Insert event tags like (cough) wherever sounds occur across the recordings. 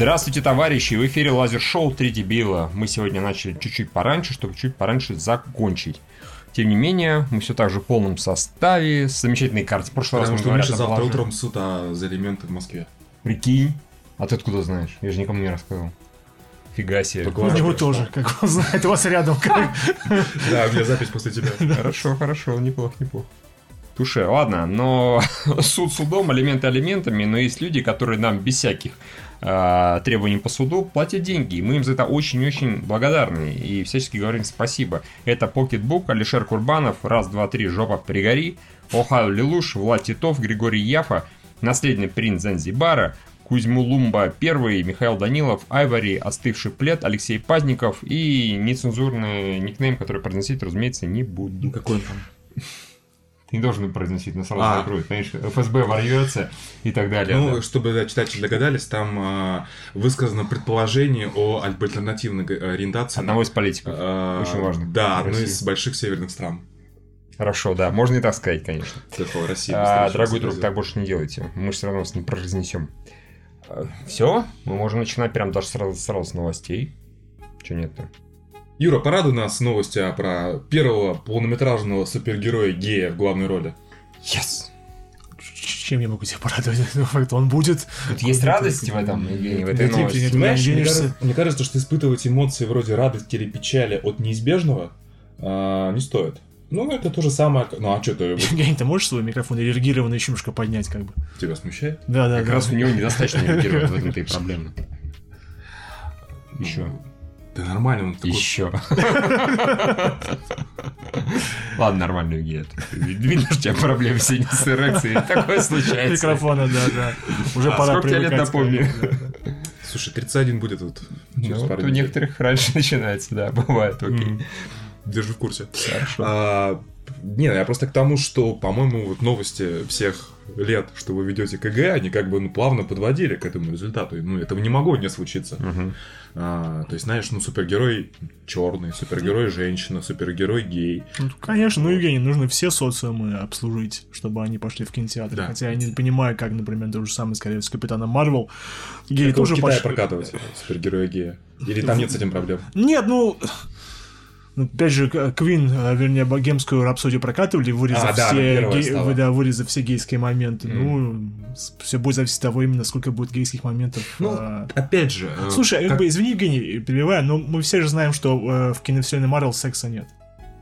Здравствуйте, товарищи! В эфире Лазер-шоу «Три дебила». Мы сегодня начали чуть-чуть пораньше, чтобы чуть пораньше закончить. Тем не менее, мы все так же в полном составе, с замечательной картой. В прошлый Потому раз что мы Миша говорят, завтра положили. утром суд а, за элементы в Москве. Прикинь. А ты откуда знаешь? Я же никому не рассказывал. Фига себе. Только У него тоже, как он знает, у вас рядом. как- Да, у меня запись после тебя. Хорошо, хорошо, неплохо, неплохо. Туше, ладно, но (laughs) суд судом, элементы элементами, но есть люди, которые нам без всяких а, требований по суду платят деньги, и мы им за это очень-очень благодарны, и всячески говорим спасибо. Это Покетбук, Алишер Курбанов, раз, два, три, жопа пригори, Охайо Лилуш, Влад Титов, Григорий Яфа, наследный принц Занзибара, Кузьму Лумба первый, Михаил Данилов, Айвари, Остывший плед, Алексей Пазников и нецензурный никнейм, который произносить, разумеется, не буду. Ну какой там? Ты не должен произносить, но сразу А. закроют. Понимаешь, ФСБ ворвется и так далее. Ну, да. чтобы да, читатели догадались, там а, высказано предположение о альтернативной ориентации. Одного из политиков. а, очень важно. Да, одной из больших северных стран. Хорошо, да, можно и так сказать, конечно. Такого России. А, дорогой друг, так больше не делайте. Мы же все равно вас не произнесем. Все, мы можем начинать прям даже сразу, сразу с новостей. Че нет-то? Юра, порадуй нас новостью про первого полнометражного супергероя гея в главной роли. Yes! Чем я могу тебя порадовать? (laughs) Ну, факт, Он будет. Тут есть радость в этом, Евгений, в этой новости. мне, кажется, мне кажется, что испытывать эмоции вроде радости или печали от неизбежного а, не стоит. Ну, это то же самое. как- Ну, а что ты Евгений, ты можешь свой микрофон эрегированный еще немножко поднять, как бы? тебя смущает? Да, да, Как да. раз у него недостаточно реагирует, в этом-то и проблема. Еще. Да нормально, он такой... Еще. Ладно, нормально, Евгений. Видно, что у тебя проблемы сегодня с эрекцией. Такое случается. Микрофона, да, да. Уже А пора сколько тебе лет, да. Слушай, 31 будет вот через Ну, вот пару у некоторых раньше (laughs) начинается, да, бывает, окей. Держу в курсе. Хорошо. А, не, я просто к тому, что, по-моему, вот новости всех лет, что вы ведете КГ, они как бы ну, плавно подводили к этому результату. И, Ну, этого не могло не случиться. Мгм. А, то есть, знаешь, ну, супергерой черный, супергерой женщина, супергерой гей. Ну, конечно, ну, Евгений, нужно все социумы обслужить, чтобы они пошли в кинотеатр. Да. Хотя я не понимаю, как, например, то же самое, скорее, с Капитаном Марвел. Геи Как тоже в Китае пошли. прокатывать супергероя гея. Или там нет с этим проблем? Нет, ну... ну, Опять же, Квин, э, вернее, богемскую рапсодию прокатывали, вырезав, А, да, все, стала. да, вырезав все гейские моменты. Ну, все будет зависеть от того, именно сколько будет гейских моментов. Ну, а. опять же... э, Слушай, а как бы, извини, Евгений, перебиваю, но мы все же знаем, что э, в киновселенной Марвел секса нет.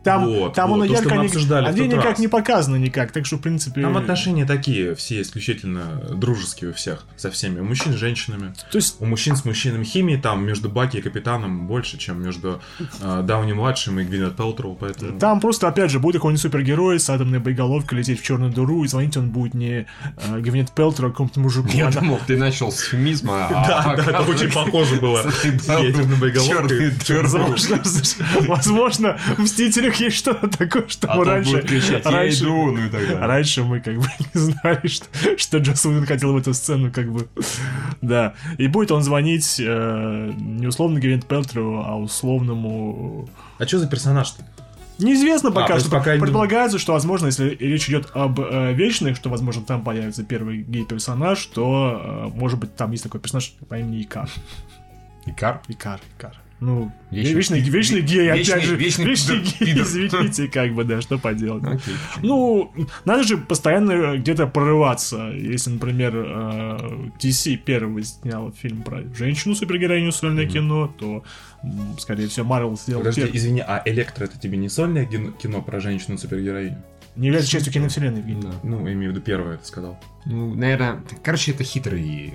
Там, Вот, там вот, оно то, что ярко мы не, обсуждали а никак раз. не показано никак, так что, в принципе... Там отношения такие, все исключительно дружеские у всех, со всеми. У мужчин с женщинами. То есть, У мужчин с мужчинами химии там между Баки и Капитаном больше, чем между э, Дауни-младшим и Гвинет Пелтроу, поэтому... Там просто, опять же, будет какой-нибудь супергерой с атомной боеголовкой лететь в черную дыру, и звонить он будет не э, Гвинет Пелтер, а какому-то мужику. Я Она- думал, ты начал с фемизма, а (laughs) Да, да, это очень похоже было. Ядерной боеголовкой. Возможно, (laughs) Мстителях (laughs) есть что-то такое, что А мы раньше... кричать, раньше- иду, ну и так далее. Раньше мы как бы (laughs) не знали, что, что Джос Уидон хотел в эту сцену, как бы. (laughs) Да. И будет он звонить э, не условно Гвинет Пелтеру, а условному А что за персонаж-то? Неизвестно А, пока есть что. пока не- Предполагается, что, возможно, если речь идет об э, вечных, что, возможно, там появится первый гей-персонаж, то, э, может быть, там есть такой персонаж по имени Икар. Икар? Икар, Икар. Ну, Вечный- вечный, вечный, гей, вечный- опять же. вечный вечный пидор- гей, пидор. извините, как бы, да, что поделать. Окей. Ну, надо же постоянно где-то прорываться. Если, например, э, DC первый снял фильм про женщину-супергероиню сольное кино, то, скорее всего, Марвел сделал Подожди, первый. извини, а Электро это тебе не сольное кино, про женщину-супергероиню? Не является частью киновселенной, Евгений. Да. Ну, имею в виду первое, это сказал. Ну, наверное, короче, это хитрый,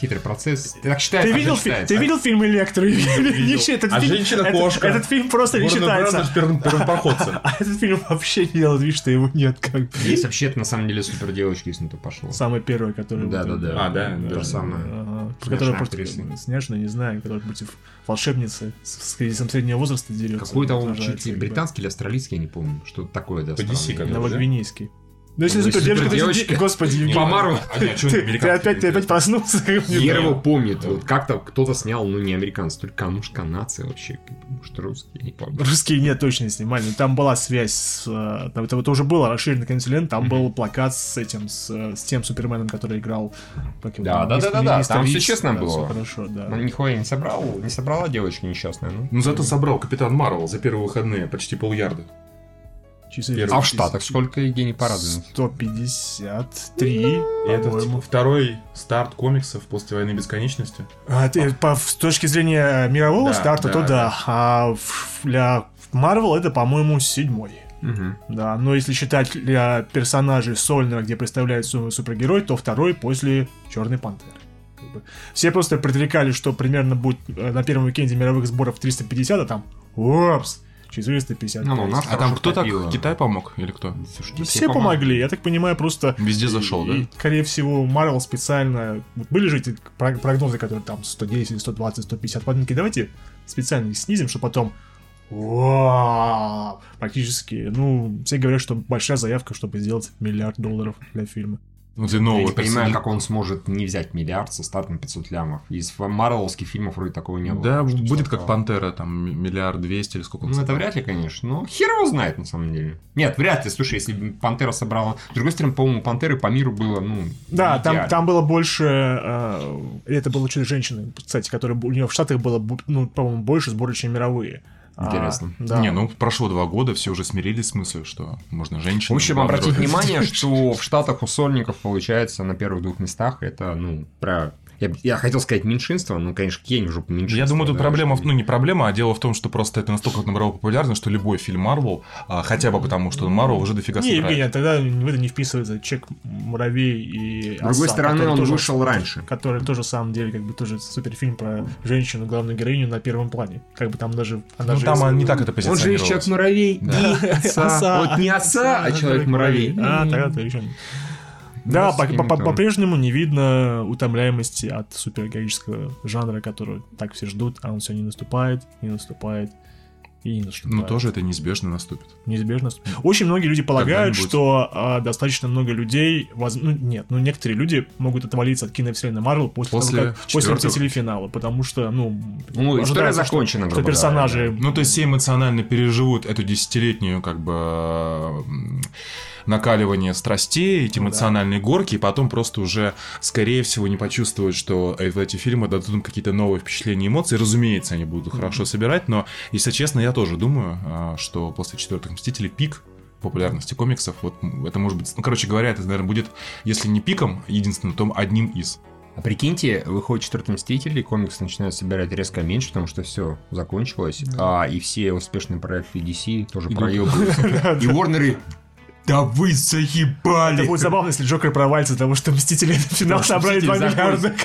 хитрый процесс. Ты так считаешь, Ты видел, фи- считается. ты видел фильм «Электро»? (laughs) А фильм- «Женщина-кошка»? Этот, фильм просто не считается. (laughs) А этот фильм вообще не делает вид, что его нет. Как бы. Есть вообще-то, на самом деле, супер девочка, если на то пошло. Самый первый, который... Да, вот, да, да. А, да, То же самое. Которая просто снежная, не знаю, которая против волшебницы с кризисом среднего возраста дерется. Какой-то он британский или австралийский, я не помню. Что такое, да, По DC как. Новогвинейский. Ну, если супердевочка, то иди- господи, Евгений. По Марвелу. (laughs) А, чё, Ты, опять, ты делают? опять проснулся. его помнит. Вот как-то кто-то снял, ну не американцы, только а может канадцы вообще, может русские, не помню. Русские нет, точно снимали. но Там была связь с... э, Там, это, это уже было расширенный континент, там был плакат с этим, с, с тем Суперменом, который играл... как его Да, там, да, да, да, мистер там Икс. честно Да, было. всё хорошо, да. Ну, нихуя не собрал, не собрала девочка несчастная, ну. Ну, зато собрал Капитан Марвел за первые выходные почти полярда. Часы Первый. А в Штатах сколько Евгений Парадович? 153, И это по-моему. второй старт комиксов после войны бесконечности. А, ты, по- с точки зрения мирового Да, старта, да, то да. да. А для Marvel это, по-моему, седьмой. Мгм. Да, но если считать для персонажей сольного, где представляет су- супергерой, то второй после Черной Пантеры. Как бы. Все просто предрекали, что примерно будет э, на первом уикенде мировых сборов 350, а там опс, 450. Ну, ну, наш А там кто так? Китай помог или кто? Слушайте, все помогли, я так понимаю, просто... Везде зашел, и, да? скорее всего, Марвел специально... Вот были же эти про- прогнозы, которые там 110, 120, 150 подминки. Давайте специально их снизим, чтобы потом... Вау! Практически, ну, все говорят, что большая заявка, чтобы сделать миллиард долларов для фильма. Ну, Я нового не понимаю, как он сможет не взять миллиард со стартом 500 лямов. Из марвеловских фильмов вроде такого не было. Да, будет как Пантера, там, миллиард двести или сколько он Ну, это вряд ли, конечно. Но хер его знает, на самом деле. Нет, вряд ли. Слушай, если бы Пантера собрала... С другой стороны, по-моему, Пантеры по миру было, ну... Да, там, идеально. там было больше... э, это было что-то женщины, кстати, которые... У нее в Штатах было, ну, по-моему, больше сборы, чем мировые. А, Интересно. да. Не, ну прошло два года, все уже смирились с мыслью, что можно В женщину. общем, обратить (laughs) внимание, что в Штатах у сольников получается на первых двух местах это, ну, про... Я, я хотел сказать меньшинство, но, конечно, Кень уже меньшинство. Я думаю, тут да, проблема, ну не проблема, а дело в том, что просто это настолько набрало популярность, что любой фильм Марвел, а, хотя бы потому, что Марвел уже дофига Не, собирает. Евгений, тогда в это не вписывается Чек Муравей и С другой Оса, стороны, он тоже- вышел раньше. Который тоже, на самом деле, как бы тоже суперфильм про женщину, главную героиню на первом плане. Как бы там даже... Она Ну же там из- не так это Он же есть позиционировалось. Человек-муравей и отца. Вот не отца, а Человек-муравей. А, тогда ты еще... Да, с по- по- по-прежнему не видно утомляемости от супергероического жанра, который так все ждут, а он все не наступает, не наступает и не наступает. Ну тоже это неизбежно наступит. Неизбежно. Очень многие люди полагают, что а, достаточно много людей, воз- ну нет, ну некоторые люди могут отвалиться от киновселенной Марвел после, После того, как, после четвертого. «Мстителей» финала, потому что, ну, Ну, история что- закончена, что, грубо персонажи... говоря, Ну, то есть все эмоционально переживут эту десятилетнюю, как бы, накаливание страстей, эти Ну да. эмоциональные горки, и потом просто уже, скорее всего, не почувствуют, что э- эти фильмы дадут им какие-то новые впечатления и эмоции. Разумеется, они будут хорошо собирать, но, если честно, я тоже думаю, а, что после четвертых Мстителей пик популярности комиксов, вот это может быть, ну, короче говоря, это, наверное, будет, если не пиком единственным, то одним из. А прикиньте, выходит четвертый Мститель, и комикс начинает собирать резко меньше, потому что все закончилось, а, и все успешные проекты DC тоже проебываются. (laughs) И Warner да вы заебали! Это будет забавно, если Джокер провалится, потому что Мстители на финал собрали 2 «Мстители» миллиарда.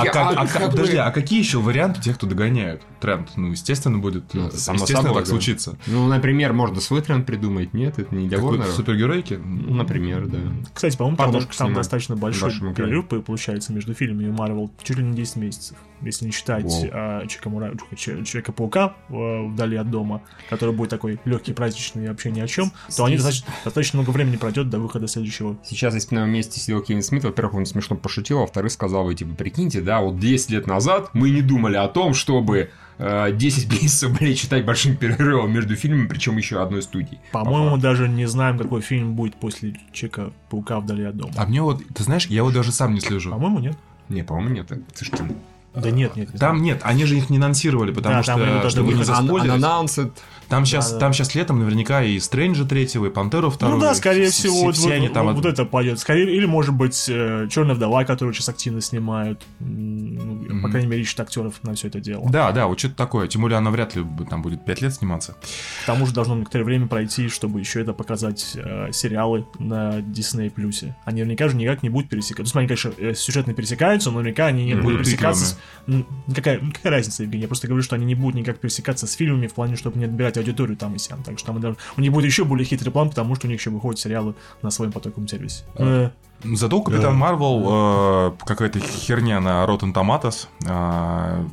А, как, а как подожди, а какие еще варианты тех, кто догоняют тренд? Ну, естественно, будет, Ну, э, само естественно, собой, так да. случится. Ну, например, можно свой тренд придумать, нет, это не для Warner. супергеройки? Ну, например, да. Кстати, по-моему, там, снимать достаточно большой перерыв по- получается между фильмами Марвел чуть ли не 10 месяцев. Если не считать а, Человека-паука э, вдали от дома, который будет такой легкий, праздничный и вообще ни о чем, то они достаточно много времени пройдет до выхода следующего. Сейчас, если бы на месте сидел Кевин Смит, во-первых, он смешно пошутил, а во-вторых, сказал бы, типа, прикиньте, да, вот 10 лет назад мы не думали о том, чтобы э, 10 месяцев, блин, читать большим перерывом между фильмами, причем еще одной студии. По-моему, даже не знаем, какой фильм будет после Человека-паука вдали от дома. А мне вот, ты знаешь, я вот даже сам не слежу. По-моему, нет. Не, по-моему, нет. Слушайте, Да нет, нет. не Там нет, они же их не анонсировали, потому Да, что, чтобы не заспойлерить. Announced. Там сейчас, Да-да. там сейчас летом наверняка и Стрэнджа третьего, и Пантеру второго. Ну да, скорее все- всего, все- вот, они там вот- от- вот это пойдет. Скорее, или может быть Черная вдова, которую сейчас активно снимают. Ну, По крайней мере, ищут актеров на все это дело. Да, да, вот что-то такое. Тем более она вряд ли там будет 5 лет сниматься. К тому же должно некоторое время пройти, чтобы еще это показать э, сериалы на Disney Плюсе. Они наверняка же никак не будут пересекаться. Ну, они, конечно, э, сюжетно пересекаются, но наверняка они не Мгм. будут пересекаться. С... Какая, какая разница, Евгений? Я просто говорю, что они не будут никак пересекаться с фильмами в плане, чтобы не отбирать аудиторию там и сям. Так что там, даже- у них будет еще более хитрый план, потому что у них еще выходят сериалы на своем потоковом сервисе. Э, Зато у Капитан Марвел э, какая-то херня на Rotten Tomatoes. э,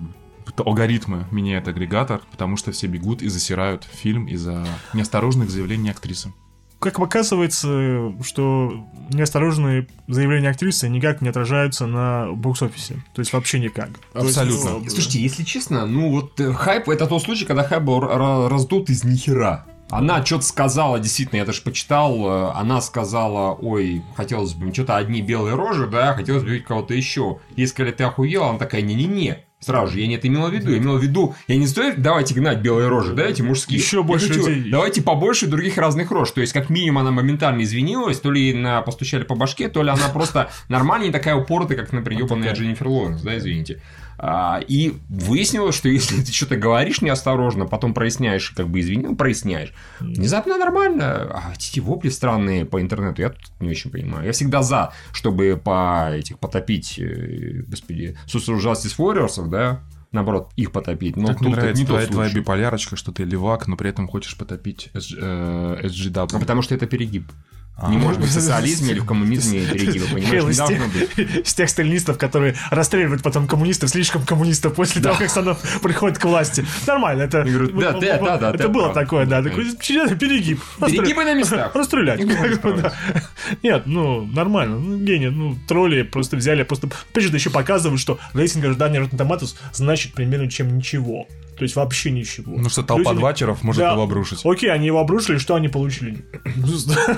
алгоритмы меняет агрегатор, потому что все бегут и засирают фильм из-за неосторожных заявлений актрисы. Как оказывается, что неосторожные заявления актрисы никак не отражаются на бокс-офисе. То есть вообще никак. То есть, Абсолютно. ну, Слушайте, если честно, ну вот э, хайп, это тот случай, когда хайп был ра- раздут из нихера. Она что-то сказала, действительно, я даже почитал, э, она сказала, ой, хотелось бы, что-то одни белые рожи, да, хотелось бы видеть кого-то еще. Ей сказали, ты охуела, она такая, не-не-не. Сразу же, я не это имела в виду, я имела в виду, я не стою, давайте гнать белые рожи, да, эти мужские. Еще больше хочу, людей. Давайте побольше других разных рож. То есть, как минимум, она моментально извинилась, то ли на постучали по башке, то ли она просто нормальная, не такая упоротая, как, например, ебаная Дженнифер Лоуренс, да, извините. А, и выяснилось, что если ты что-то говоришь неосторожно, потом проясняешь, как бы извинил, проясняешь, внезапно нормально. А эти вопли странные по интернету, я тут не очень понимаю. Я всегда за, чтобы по этих потопить, э, господи, Social Justice Warriors, да, наоборот, их потопить. Но Как тут нравится не твоя, твоя биполярочка, что ты левак, но при этом хочешь потопить SG, э, SGW. Ну, потому что это перегиб. А. Не может быть (laughs) в социализме или в коммунизме? Хейл Не из должно быть. из (laughs) тех сталинистов, которые расстреливают потом коммунистов, слишком коммунистов после того, как Станов (laughs) приходит к власти. Нормально, это... Да, да, да, да, Это было такое, да. Перегиб. Перегибы на местах. Расстрелять. Нет, ну, нормально. Ну, гений. Ну, тролли просто взяли, просто... Опять же, еще показывают, что рейтинг ожидания Rotten Tomatoes значит примерно чем ничего. То есть вообще ничего. Ну что, толпа Люди- двачеров может Да. его обрушить. Окей, они его обрушили, что они получили?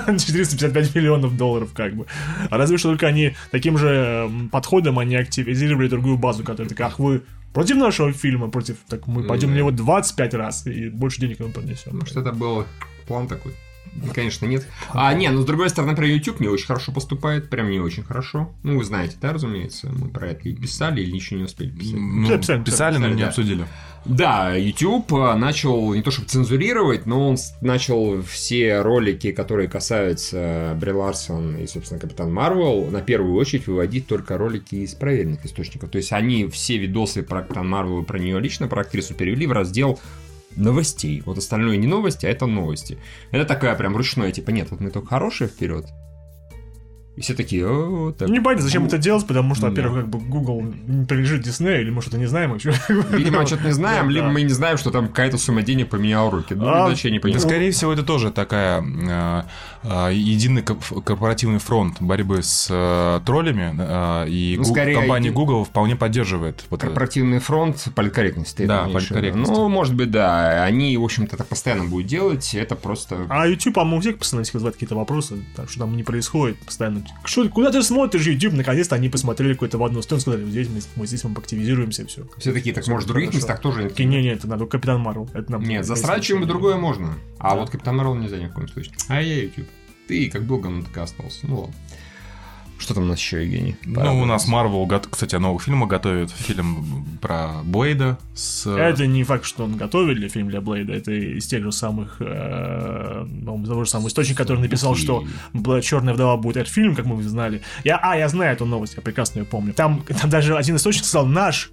455 (laughs) миллионов долларов, как бы. А разве что только они таким же подходом они активизировали другую базу, которая такая, ах, вы против нашего фильма, против, так мы пойдем на него 25 раз и больше денег вам принесем. Может, это был план такой? Ну, Конечно, нет. А, не, ну, с другой стороны, например, YouTube не очень хорошо поступает, прям не очень хорошо. Ну, вы знаете, да, разумеется, мы про это и писали, или ничего не успели писать. Ну, писали, писали, но не да. обсудили. Да, YouTube а, начал не то чтобы цензурировать, но он начал все ролики, которые касаются Бри Ларсон и, собственно, Капитан Марвел, на первую очередь выводить только ролики из проверенных источников. То есть они все видосы про Капитан Марвел и про нее лично, про актрису перевели в раздел новостей. Вот остальное не новости, а это новости. Это такая прям ручное, типа, нет, вот мы только хорошие вперед. И все такие, о, так. Не понятно, зачем это делать, потому что, Да. во-первых, как бы Google не принадлежит Диснею, или может, это не знаем еще. Видимо, что-то не знаем, Да, либо да. мы не знаем, что там какая-то сумма денег поменяла руки. Ну, А, иначе я не Да, понимаю. скорее всего, это тоже такая э, единый коп- корпоративный фронт борьбы с э, троллями, э, и Ну, скорее, компания. Google вполне поддерживает вот это. Корпоративный фронт политкорректности. Да, это политкорректности. Ну, может быть, да. Они, в общем-то, так постоянно будут делать. Это просто... А YouTube, по-моему, у всех постоянно вызывает какие-то вопросы, так что там не происходит постоянно. Что, куда ты смотришь YouTube? Наконец-то они посмотрели какой-то в одну сторону, сказали, вот здесь мы, мы здесь мы активизируемся, все. Все такие, так может в других Хорошо. местах тоже... Такие, не, не, это надо Капитан Марвел. Это нам Нет, засрать чем-нибудь другое можно. А вот Капитан Марвел нельзя ни в коем случае. А я YouTube. Ты как был говно, так и остался. Ну ладно. Что там у нас еще, Евгений? Ну, у нас Marvel, гот- кстати, нового фильма готовит. Фильм про Блейда с... Это не факт, что он готовили фильм для Блейда, это из тех же самых, э, ну, того же самого источника, который написал, что Черная вдова будет этот фильм, как мы знали. Я, а, я знаю эту новость, я прекрасно ее помню. Там, там даже один источник сказал, наш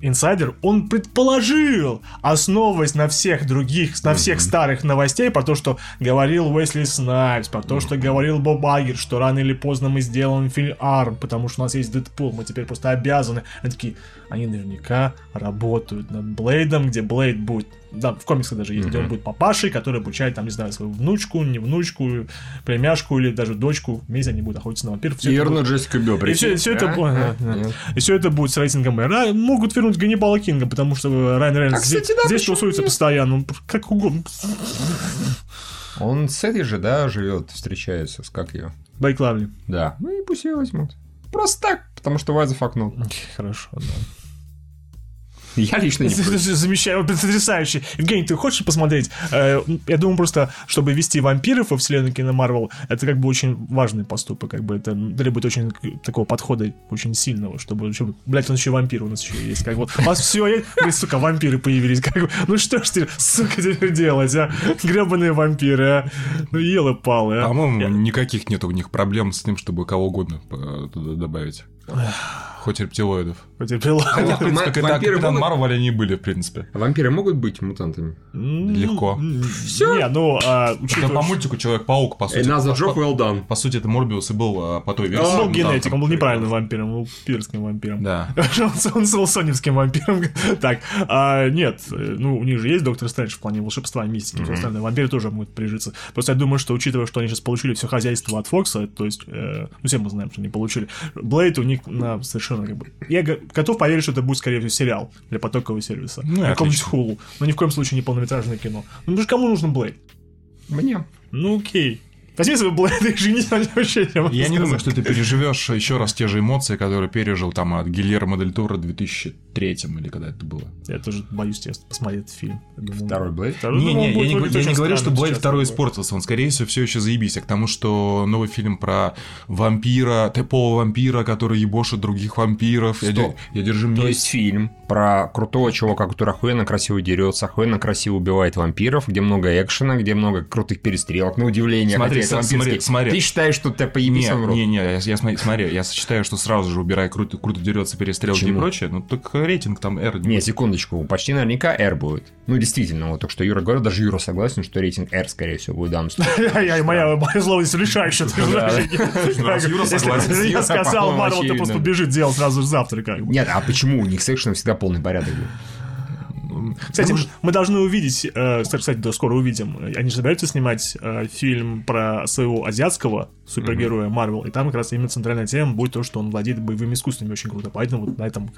инсайдер, он предположил, основываясь на всех других, на всех старых новостей, про то, что говорил Уэсли Снайпс, про то, что говорил Боб Айгер, что рано или поздно мы сделаем фильм R, потому что у нас есть Дэдпул, мы теперь просто обязаны. Они такие, они наверняка работают над Блейдом, где Блейд будет, да, в комиксах даже есть, где он будет папашей, который обучает, там, не знаю, свою внучку, не внучку, племяшку или даже дочку, вместе они будут охотиться на вампиров. Всё И это будет- Джессику Билл, и все, все это, А? будет- А? да. Нет. и все это будет с рейтингом R. А могут вернуть Ганнибала Кинга, потому что Райан Рейнольдс А, кстати, здесь, да, здесь тусуется нет? постоянно, он как угодно. Он с этой же, да, живет, встречается, с как ее. Байк Лавли. Да. Ну и пусть ее возьмут. Просто так, потому что fuck not? Хорошо, да. Я лично не против. Замечательно, потрясающе. Евгений, ты хочешь посмотреть? Э, Я думаю, просто, чтобы вести вампиров во вселенную кино Марвел, это как бы очень важный поступок, как бы это требует очень такого подхода очень сильного, чтобы, чтобы блядь, он еще вампир у нас еще есть, как вот, у вас все есть, сука, вампиры появились, как бы, ну что ж теперь, сука, теперь делать, а? Гребаные вампиры, а? Ну елы-палы, а? По-моему, Я- никаких нет у них проблем с тем, чтобы кого угодно э, туда добавить. Хоть рептилоидов. Хотя, в принципе, когда Капитан Марвел они были, в принципе. Вампиры могут быть мутантами? Легко. Все? Не, ну, а, Это по мультику Человек-паук, по сути. Another по- job well done. По сути, это Морбиус и был а, по той версии. он был генетик, он был неправильным вампиром, он был пирским вампиром. Да. (laughs) Он был соневским вампиром. (laughs) Так, а, нет, э, ну, у них же есть Доктор Стрэндж в плане волшебства, мистики и всё остальное. Вампиры тоже могут прижиться. Просто я думаю, что, учитывая, что они сейчас получили все хозяйство от Фокса, то есть, э, ну, все мы знаем, что они получили, Блейд у них на совершенно совершенно. Я готов поверить, что это будет, скорее всего, сериал для потокового сервиса. Ну, Какой-нибудь хулу. Но ни в коем случае не полнометражное кино. Ну, потому что кому нужен Блейд? Мне. Ну, окей. Возьми свой Блэд и женись на нем вообще. Я, я не думаю, что ты переживешь еще раз те же эмоции, которые пережил там от Гильермо Дель Торо 2000 третьем, или когда это было. Я тоже боюсь тебе посмотреть этот фильм. Думаю, второй Блэйд? Второй, не, не, я не, я не говорю, что Блэйд второй испортился, он, скорее всего, все еще заебись, а к тому, что новый фильм про вампира, типового вампира, который ебошит других вампиров. Стоп. Я, я держу То есть фильм про крутого чувака, который охуенно красиво дерется, охуенно красиво убивает вампиров, где много экшена, где много крутых перестрелок, на удивление. Смотри, хотя это смотри, смотри. Ты считаешь, что ты поебись не, не, не, я, я, смотри, я считаю, что сразу же убирая круто, круто дерется, перестрелки Почему? и прочее. Ну так э, рейтинг там R. Не, секундочку, почти наверняка R будет. Ну, действительно, вот только что Юра говорил, даже Юра согласен, что рейтинг R, скорее всего, будет в данном случае. Я, моя, моя злость решающая. (laughs) Раз Юра согласен. я сказал, Марвел, ты просто побежит делать сразу же завтра. Нет, а почему? У них с экшеном всегда полный порядок был. Кстати, мы должны увидеть, э, кстати, да, скоро увидим, они же собираются снимать э, фильм про своего азиатского супергероя Марвел, и там как раз именно центральная тема будет то, что он владеет боевыми искусствами очень круто, поэтому вот на этом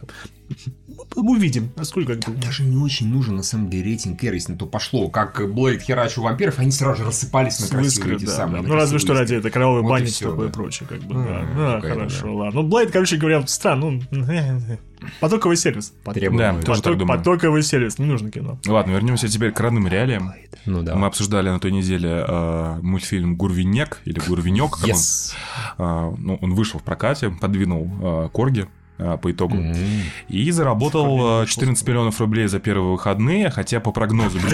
мы увидим, насколько как. Даже не очень нужен, на самом деле, рейтинг R, если на то пошло. Как Блейд херачил вампиров, они сразу же рассыпались на красивые Выскрыт, эти да, самые. да. Ну, разве что ради этой кровавой Вот и бани и такое да. прочее, как бы, Ну, да. ну, Да, какая-то, хорошо, ладно. Ну, Блейд, короче говоря, странно, ну, (laughs) потоковый сервис. Требуемые. Да, тоже так Поток- думаю. Потоковый сервис, не нужно кино. Ладно, вернемся теперь к родным реалиям. Ну да. Мы обсуждали на той неделе э, мультфильм Гурвинек или Гурвинек. как он. Yes. Э, ну, он вышел в прокате, подвинул э, Корги по итогу. М. И заработал э, 14 миллионов рублей за первые выходные, хотя по прогнозу... (laughs)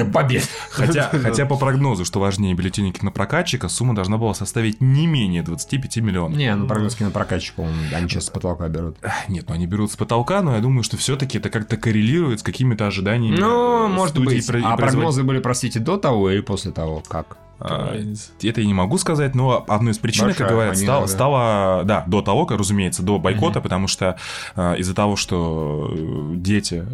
Хотя, (laughs) хотя по прогнозу, что важнее бюллетени кинопрокатчика, сумма должна была составить не менее 25 миллионов. Не, ну прогноз кинопрокатчика, он, они сейчас с потолка берут. Нет, ну они берут с потолка, но я думаю, что все-таки это как-то коррелирует с какими-то ожиданиями. Ну, э, может быть. А прогнозы были, простите, до того или после того? Как? А, Это я не могу сказать, но одной из причин, как Большая говорят, фанера, стало, стало, да, до того, как, разумеется, до бойкота, потому что э, из-за того, что э, дети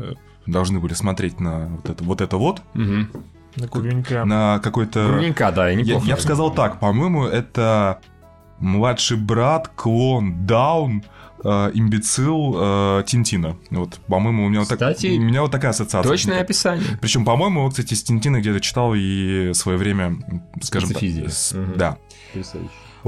должны были смотреть на вот это вот, это вот Угу. На куренька. на какой-то... Грудненько, да, Я, неплохо. я бы сказал так, по-моему, это младший брат, клон, даун, э, имбецил э, Тинтина. Вот, по-моему, у меня, вот, так- Кстати, у меня вот такая ассоциация. Точное описание. Причем, по-моему, вот, кстати, с Тинтина где-то читал и в свое время, скажем так, с- Мгм. да.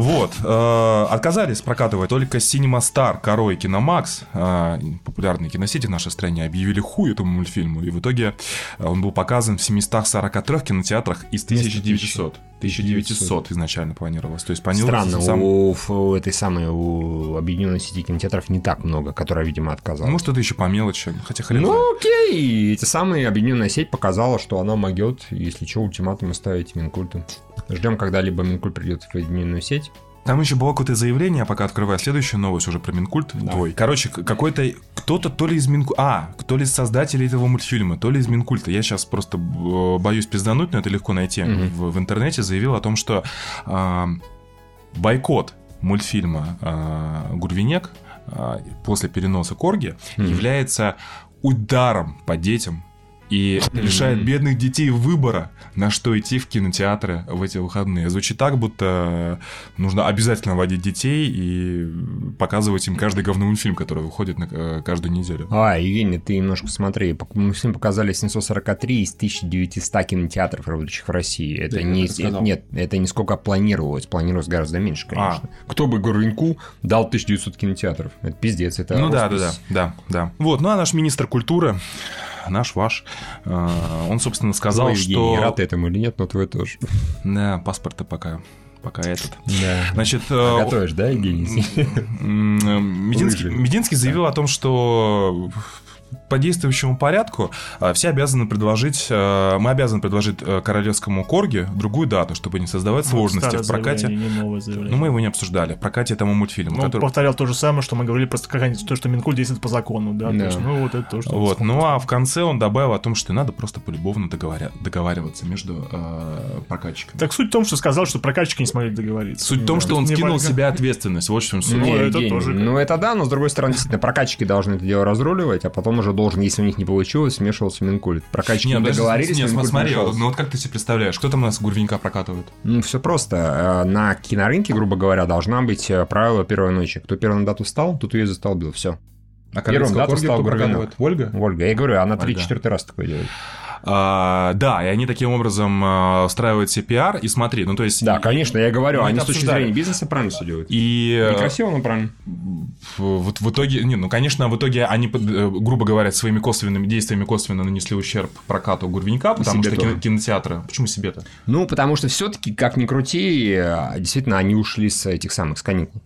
Вот, э, отказались прокатывать только Cinema Star, Коро и Киномакс, э, популярные киносети в нашей стране, объявили хуй этому мультфильму, и в итоге э, он был показан в 743 кинотеатрах из 1900. 1900 изначально планировалось, то есть планировалось Странно, сам- у, у этой самой у объединенной сети кинотеатров не так много, которая, видимо, отказалась. Может, это еще по мелочи, хотя хрен. Ну, окей. Эти самые объединенная сеть показала, что она могет, если что, ультиматумы ставить Минкульту. Ждем, когда либо Минкульт придет в объединенную сеть. Там еще было какое-то заявление, пока открываю следующую новость уже про Минкульт. Да. Твой. Короче, какой-то кто-то то ли из Минкульта, а, то ли из создателей этого мультфильма, то ли из Минкульта. Я сейчас просто э, боюсь пиздануть, но это легко найти Мгм. в, в интернете. Заявил о том, что а, бойкот мультфильма а, Гурвинек а, после переноса Корги Мгм. является ударом по детям и лишает бедных детей выбора, на что идти в кинотеатры в эти выходные. Звучит так, будто нужно обязательно водить детей и показывать им каждый говный фильм, который выходит на э, каждую неделю. А, Евгений, ты немножко смотри. Пок- Мультфильм показали 743 из 1900 кинотеатров, работающих в России. Это Да, не... сказал. Нет, это не сколько планировалось. Планировалось гораздо меньше, конечно. А. Кто бы Гурвинку дал 1900 кинотеатров? Это пиздец, это ну да, да, да, да, да. Вот, ну а наш министр культуры, наш ваш, э, он, собственно, сказал, Евгений, что... рад этому или нет, но твой тоже. Да, паспорт-то пока, пока этот. Да. Значит, э, Готовишь, да, Евгений? Мединский. Мединский заявил о том, что по действующему порядку э, все обязаны предложить, э, мы обязаны предложить э, королевскому корге другую дату, чтобы не создавать сложности Старое в прокате. Ну, мы его не обсуждали. В прокате этому мультфильму. Ну, который- повторял то же самое, что мы говорили, просто как они, то, что Минкульт действует по закону, да. то Да. есть, ну, вот это то, что... Вот, ну а в конце он добавил о том, что надо просто полюбовно договоря- договариваться между э, прокатчиками. Так суть в том, что сказал, что прокатчики не смогли договориться. Суть в том, Да. что он Не скинул с себя ответственность. Вот в чем суть. Ну, это тоже- Ну, это да, но с другой стороны, действительно, прокатчики должны это дело разруливать, а потом уже должен, если у них не получилось, вмешивался Минкульт. Прокатчики не, подожди, договорились, нет, смотри, вмешался. ну вот как ты себе представляешь, кто там у нас Гурвенька прокатывает? Ну, все просто. Э, На кинорынке, грубо говоря, должна быть э, правило первой ночи. Кто первый на дату встал, тот ее застолбил. Все. А Первым дату Корги стал кто Гурвенок. прокатывает? Ольга? Ольга, я говорю, она Ольга. 3-4 раз такое делает. А, да, и они таким образом а, устраивают себе пиар. И смотри, ну то есть... Да, конечно, я говорю, они с точки зрения бизнеса правильно все делают. И Некрасиво, но правильно. вот в итоге, не, ну, конечно, в итоге они, э, грубо говоря, своими косвенными действиями косвенно нанесли ущерб прокату Гурвенька, потому себе что кино- кинотеатры... Почему себе-то? Ну, потому что все-таки, как ни крути, э, действительно, они ушли с этих самых, с каникул.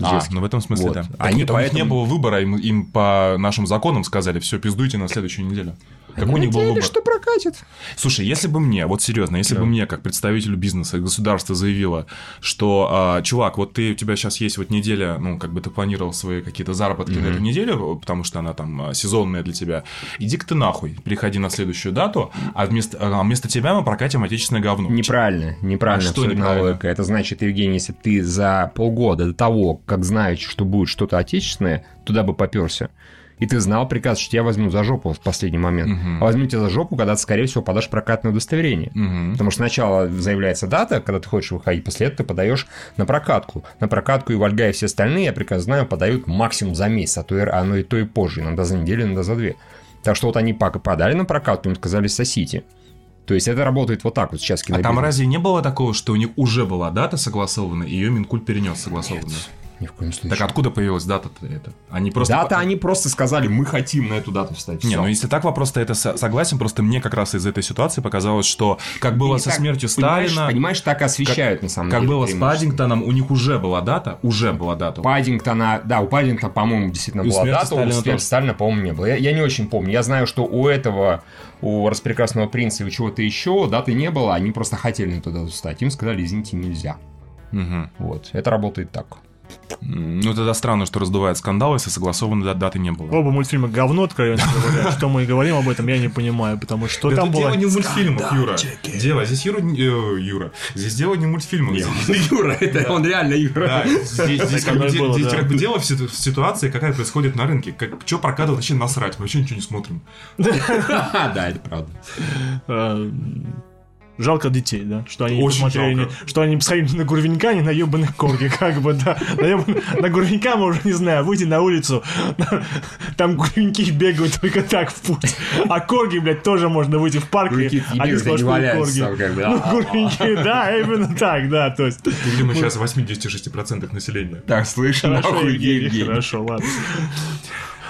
А, ну в этом смысле, Вот. да. Так Они нет, у них не поэтому- было выбора, им, им по нашим законам сказали, все, пиздуйте на следующую неделю. Какой у них был выбор? что прокатит. Слушай, если бы мне, вот серьезно, если бы мне, как представителю бизнеса и государства заявило, что, а, чувак, вот ты, у тебя сейчас есть вот неделя, ну, как бы ты планировал свои какие-то заработки на эту неделю, потому что она там а, сезонная для тебя, иди-ка ты нахуй, приходи на следующую дату, а вместо, а вместо тебя мы прокатим отечественное говно. Неправильно, неправильно А что неправильно? логика. Это значит, Евгений, если ты за полгода до того, как знаешь, что будет что-то отечественное, туда бы поперся. И ты знал приказ, что тебя возьмут за жопу в последний момент. Мгм. А возьмут тебя за жопу, когда ты, скорее всего, подашь прокатное удостоверение. Мгм. Потому что сначала заявляется дата, когда ты хочешь выходить, после этого ты подаешь на прокатку. На прокатку и Вольга, и все остальные, я прекрасно знаю, подают максимум за месяц, а то и, оно и то и позже, иногда за неделю, иногда за две. Так что вот они пока подали на прокатку, им сказали сосите. То есть это работает вот так вот сейчас. А там кинобизнес. разве не было такого, что у них уже была дата согласована, и ее Минкульт перенес согласованную? Ни в коем случае. Так откуда появилась дата-то это? Они просто... Дата, они просто сказали, мы хотим на эту дату встать. Не, Всё. ну если так вопрос-то это со- согласен, просто мне как раз из этой ситуации показалось, что как было И со так, смертью понимаешь, Сталина, Понимаешь, так освещают на самом как деле. было с. Паддингтоном, у них уже была дата, уже была дата. Паддингтона, да, у Паддингтона, по-моему, действительно И у была дата, Сталина у смерти тоже. Сталина, по-моему, не было. Я, я не очень помню. Я знаю, что у этого, у распрекрасного принца и чего-то еще даты не было, они просто хотели на эту дату встать. Им сказали, извините, нельзя. Мгм. Вот, это работает так. Ну тогда странно, что раздувает скандал, если согласованной да- даты не было. Оба мультфильма говно, откровенно говоря. Что мы и говорим об этом, я не понимаю, потому что там было... дело не в мультфильмах, Юра. Дело, здесь Юра, э, Юра, здесь дело не в мультфильмах. (laughs) Юра, это он реально Юра. Да, здесь, как бы дело в ситу- в ситуации, какая происходит на рынке. Как, что прокатывать, вообще насрать, мы вообще ничего не смотрим. (laughs) Да, это правда. Жалко детей, да? Что они Очень посмотрели, жалко. не- что они посмотрели на Гурвенька, не на ебаных корги, (laughs) как бы, да. На, ебаных- на Гурвенька мы уже, не знаю, выйти на улицу, (laughs) там Гурвеньки бегают только так в путь. А корги, блядь, тоже можно выйти в парк, Гурвеньки и они сплошные корги. там как бы, Ну, а-а-а. Гурвеньки, да, именно так, да, то есть... Видимо, сейчас 86% населения. Так, Хорошо, нахуй, Евгений, хорошо, ладно.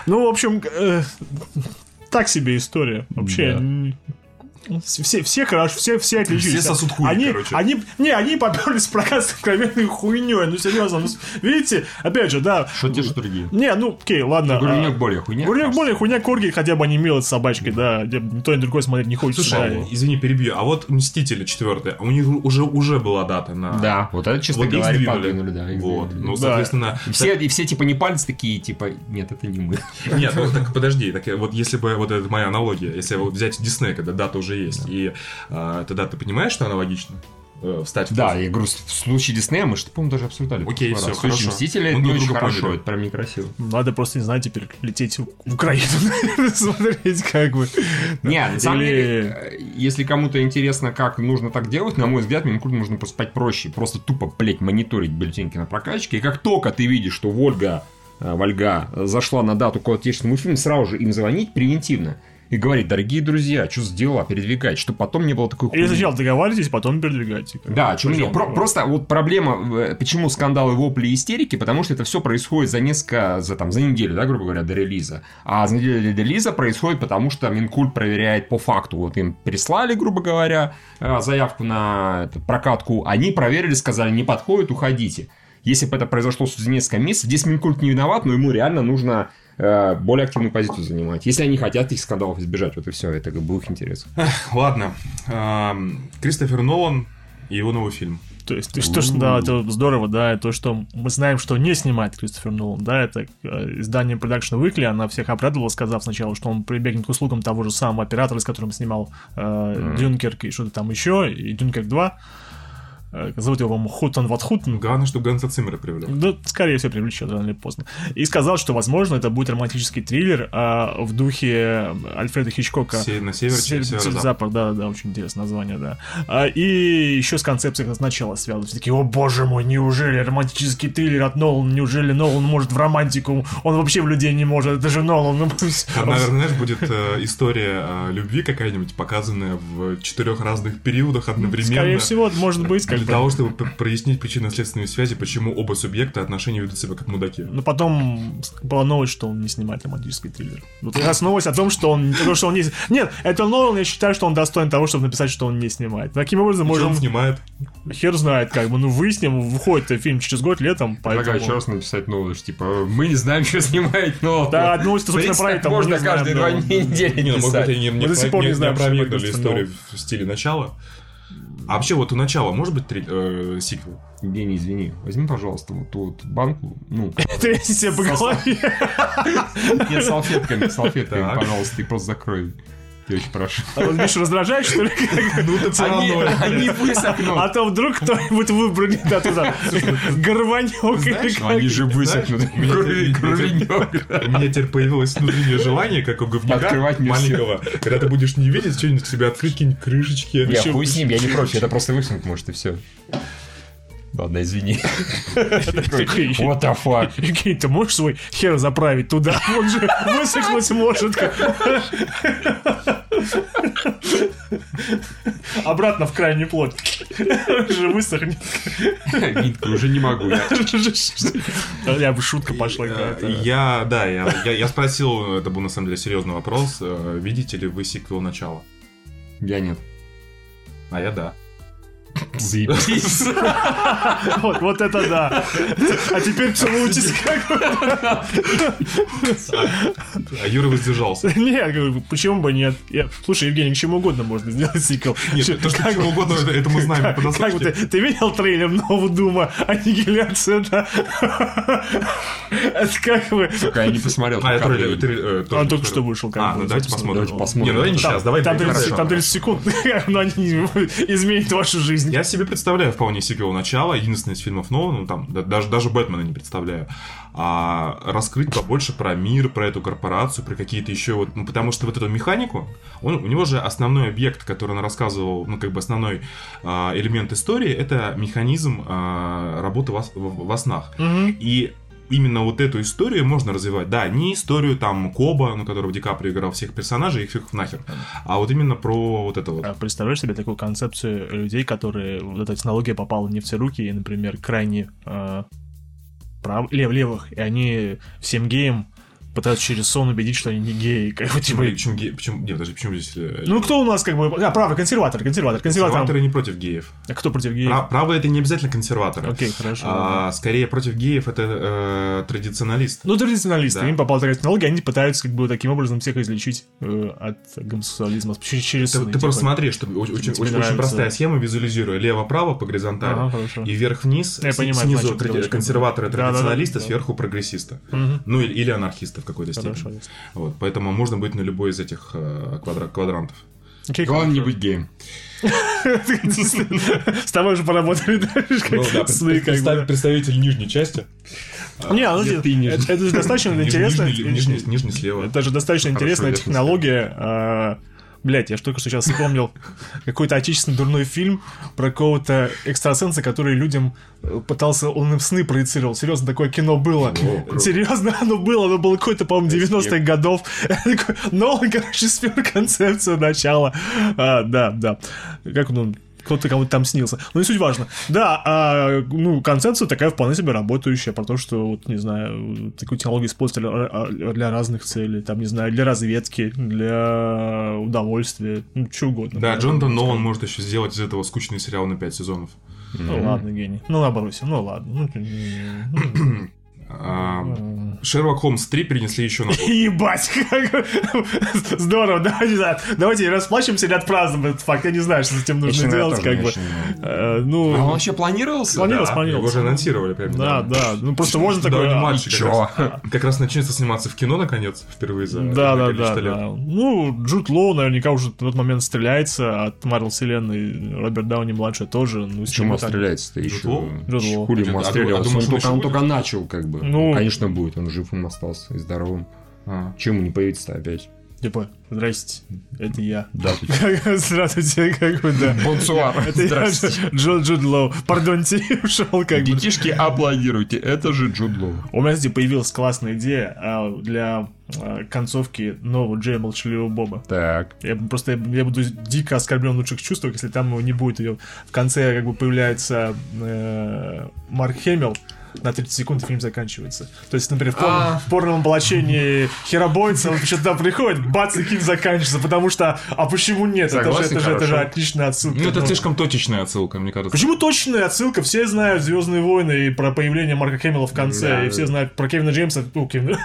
Ну, в общем, э, так себе история. Вообще, все, все хорошо, все, все отличились. Все сосут хуй, они, короче. Они, не, они поперлись в прокат с откровенной хуйней. Ну, серьезно, ну, видите, опять же, да. Что те, что другие. Не, ну, окей, ладно. Гурвенек а, более хуйня. Гурвенек более хуйня, корги хотя бы они милые с собачкой, да, где ни то, ни другое смотреть не хочется. Слушай, да. извини, перебью. А вот Мстители 4, у них уже, уже была дата на... Да, вот это, честно Вот говоря, подвинули, да. их Вот. Ну, Да. соответственно... И все, и все типа не пальцы такие, типа, нет, это не мы. Нет, ну так подожди, так вот если бы, вот это моя аналогия, если вот взять Дисней, когда дата уже есть, и а, тогда ты понимаешь, что аналогично? Э, встать в Да, позу? я говорю, в случае Диснея мы что, по-моему, даже обсуждали. Окей, в всё, случае хорошо. Мстителей Мы это очень хорошо, поняли. это прям некрасиво. Надо просто, не знаю, теперь лететь в в Украину, (laughs) смотреть, как бы. Не, на самом деле, если кому-то интересно, как нужно так делать, на мой взгляд, Минкульт нужно поспать проще. Просто тупо, блядь, мониторить бюллетеньки на прокачке. И как только ты видишь, что Вольга, э, Вольга зашла на дату какого-то отечественного фильма, сразу же им звонить превентивно. И говорить, дорогие друзья, что сделала, передвигать, чтобы потом не было такой Или хуйни. сначала договаривайтесь, потом передвигайте. Да, чем нет. Про- просто вот проблема, э, почему скандалы, вопли и истерики, потому что это все происходит за несколько, за, там, за неделю, да, грубо говоря, до релиза. А за неделю до релиза происходит потому, что Минкульт проверяет по факту. Вот им прислали, грубо говоря, э, заявку на прокатку, они проверили, сказали, не подходит, уходите. Если бы это произошло за несколько месяцев, здесь Минкульт не виноват, но ему реально нужно более активную позицию занимать. Если они хотят этих скандалов избежать, вот и все, это как бы их интерес. Ладно. Ам, Кристофер Нолан и его новый фильм. То есть, то, есть то, что, да, это здорово, да, и то, что мы знаем, что не снимает Кристофер Нолан, да, это э, издание Production Weekly, она всех обрадовала, сказав сначала, что он прибегнет к услугам того же самого оператора, с которым снимал э, Дюнкерк и что-то там еще, и Дюнкерк 2. Э, Зовут его, по-моему, Хутон Ватхутен. Главное, чтобы Ганса Циммера привлек. Да, скорее всего, привлечет рано или поздно. И сказал, что, возможно, это будет романтический триллер а, в духе Альфреда Хичкока. Се- на север, Се- северо-запад. Запад, да, да, очень интересное название, да. А, и еще с концепцией как начала связано. Все такие, о боже мой, неужели романтический триллер от Нолана, неужели Нолан может в романтику, он вообще в людей не может, это же Нолан. Ну, Там, наверное, знаешь, будет э, история э, любви какая-нибудь, показанная в четырех разных периодах одновременно. Скорее всего, может быть, Для того, чтобы прояснить причинно-следственные связи, почему оба субъекта отношений ведут себя как мудаки. Но потом была новость, что он не снимает романтический триллер. Вот как раз новость о том, что он, то, что он не... Нет, это Нолан, я считаю, что он достоин того, чтобы написать, что он не снимает. Таким образом, Что можем... он снимает? Хер знает, как бы, ну выясним, выходит фильм через год летом, Предлагаю поэтому... еще раз написать новость, типа, мы не знаем, что снимать, но... Да, новость, В собственно, про это Можно не каждые два (laughs) недели Не, ну, может быть, писать. они не, Мы до сих пор не не, опровергнули такое историю в стиле начала. А вообще, вот у начала может быть три- э, сиквел? Евгений, извини, возьми, пожалуйста, вот ту вот банку, ну, (laughs) если себе по голове. нет, салфетками, салфетками, пожалуйста, ты просто закрой. Я очень прошу. А вот Миша раздражает, что ли? (laughs) Ну, ты Они, они высохнут. А то вдруг кто-нибудь выпрыгнет оттуда. Горванек или Ну, Они как. же высохнут. У меня теперь- появилось внутреннее желание, как у мир маленького, когда ты будешь не видеть, что-нибудь себе открыть, какие-нибудь крышечки. Я хуй с ним, я не против, это просто высохнуть может и все. Ладно, извини. What the fuck? Евгений, ты можешь свой хер заправить туда? Он же высохнуть может. Обратно в крайний плод. Он же высохнет. Витка, уже не могу. я. Я бы шутка пошла какая-то. Я, да, я, я, я спросил, это был на самом деле серьезный вопрос, э, видите ли вы сиквел начала? Я нет. А я да. Заебись. (laughs) Вот, вот это да. А теперь целуйтесь как. А Юра воздержался. (laughs) Нет, говорю, почему бы нет? Я- Слушай, Евгений, к чему угодно можно сделать сиквел. Нет, то, что чего угодно, это, это мы знаем по Как бы дословке. ты, ты видел трейлер нового Дума? Аннигиляция, да? Это как бы... Сука, я не посмотрел. А, пока, трейлер, э, Он только посмотрел. что вышел. как А, ну давайте посмотрим. давайте посмотрим. Не, ну давай не сейчас, давай. там, давай, 30, хорошо. там 30 секунд, (laughs) но они изменят вашу жизнь. Я себе представляю вполне сиквел начала, единственный из фильмов Нолана, ну там да- даже, даже Бэтмена не представляю. А раскрыть побольше про мир, про эту корпорацию, про какие-то еще вот, ну потому что вот эту механику, он, у него же основной объект, который он рассказывал, ну как бы основной а, элемент истории, это механизм а, работы во, с- в- во снах. И именно вот эту историю можно развивать. Да, не историю там Коба, на которого Ди Каприо играл всех персонажей, их всех нахер, а вот именно про вот это вот. А Представляешь себе такую концепцию людей, которые вот эта технология попала не в те руки, и, например, крайне э, прав... лев, левых, и они всем геям пытаются через сон убедить, что они не геи. Как Почему, типа, почему, ге- почему, нет, подожди, почему здесь... э, ну, кто у нас как бы... А, правый, консерватор, консерватор, консерватор. Консерваторы не против геев. А кто против геев? Пра- Правые это не обязательно консерваторы. Окей, хорошо. А, скорее против геев это э, традиционалисты. Ну, традиционалисты, Да. им попала такая технология, они пытаются как бы таким образом всех излечить э, от гомосексуализма через, Ты, сон, ты типа. просто смотри, что очень, очень, очень нравится. простая схема, визуализируя лево-право по горизонтали, Ага, хорошо. и вверх-вниз, Я с- понимаю, снизу значит, консерваторы, традиционалисты, Да. сверху прогрессисты. Мгм. Ну или, или анархисты в какой-то степени. Хорошо. Вот, поэтому можно быть на любой из этих э, квадра- квадрантов. Окей, Главное не быть геем. С тобой же поработали, да, как сны, как бы. представитель нижней части. Не, ну, это, же достаточно интересно. Нижний, слева. Это же достаточно интересная технология. Блять, я ж только что сейчас вспомнил какой-то отечественный дурной фильм про какого-то экстрасенса, который людям э, пытался, он им сны проецировал. Серьезно, такое кино было. Серьезно, оно было, оно было какое-то, по-моему, 90-х годов. (laughs) Но он, короче, спер концепцию начала. А, Да, да. Как он кто-то кому-то там снился. Но не суть важно. Да, а, ну, концепция такая вполне себе работающая, про то, что, вот, не знаю, такую технологию использовали для, для разных целей, там, не знаю, для разведки, для удовольствия, ну, что угодно. Да, Джонатан Нолан может еще сделать из этого скучный сериал на 5 сезонов. Ну, ладно, гений. Ну, набросим, ну, ладно. Ну, ну, (clears throat) А. Шерлок Холмс 3 перенесли еще на год. (laughs) Ебать, как (laughs) здорово, да, не знаю. Давайте расплачемся или отпразднуем этот факт. Я не знаю, что с этим нужно делать, как бы. Э, А он Ну, вообще планировался? планировалось, Да. Его уже анонсировали прям. Да, да. Ну просто можно Да, такое. не а, мальчик как раз, как раз начнется сниматься в кино, наконец, впервые за Да, да, да, количество лет. да. Ну, Джуд Лоу наверняка уже в тот момент стреляется от Марвел вселенной. Роберт Дауни младший тоже. Ну, Почему он стреляется-то еще? Джуд Лоу. Хули А Он только- он только начал, как бы. Ну. Ну, конечно, будет. Он жив им остался и здоровым. А. Чем ему не появиться опять? Типа, здрасте, это я. Да, (laughs) Здравствуйте, как бы, да. Бонсуар. Это я, Здравствуйте. Джуд Лоу. Пардонте, (laughs) ушел как бы. Детишки, аплодируйте. Это же Джуд Лоу. У меня, кстати, появилась классная идея а, для а, концовки нового Джея Молчаливого Боба. Так. Я просто я буду дико оскорблен в лучших чувствах, если там его не будет. В конце как бы появляется э, Марк Хэмилл, на 30 секунд фильм заканчивается. То есть, например, в, порно- А. в порном воплощении херобойца он что-то там приходит, бац, и фильм заканчивается, потому что, а почему нет? Это же, Согласен, это, же, это же отличная отсылка. Ну, это Ну, слишком точечная отсылка, мне кажется. Почему точная отсылка? Все знают Звездные войны и про появление Марка Хэмилла в конце, Да, и да. все знают про Кевина Джеймса. Ну, Кевина-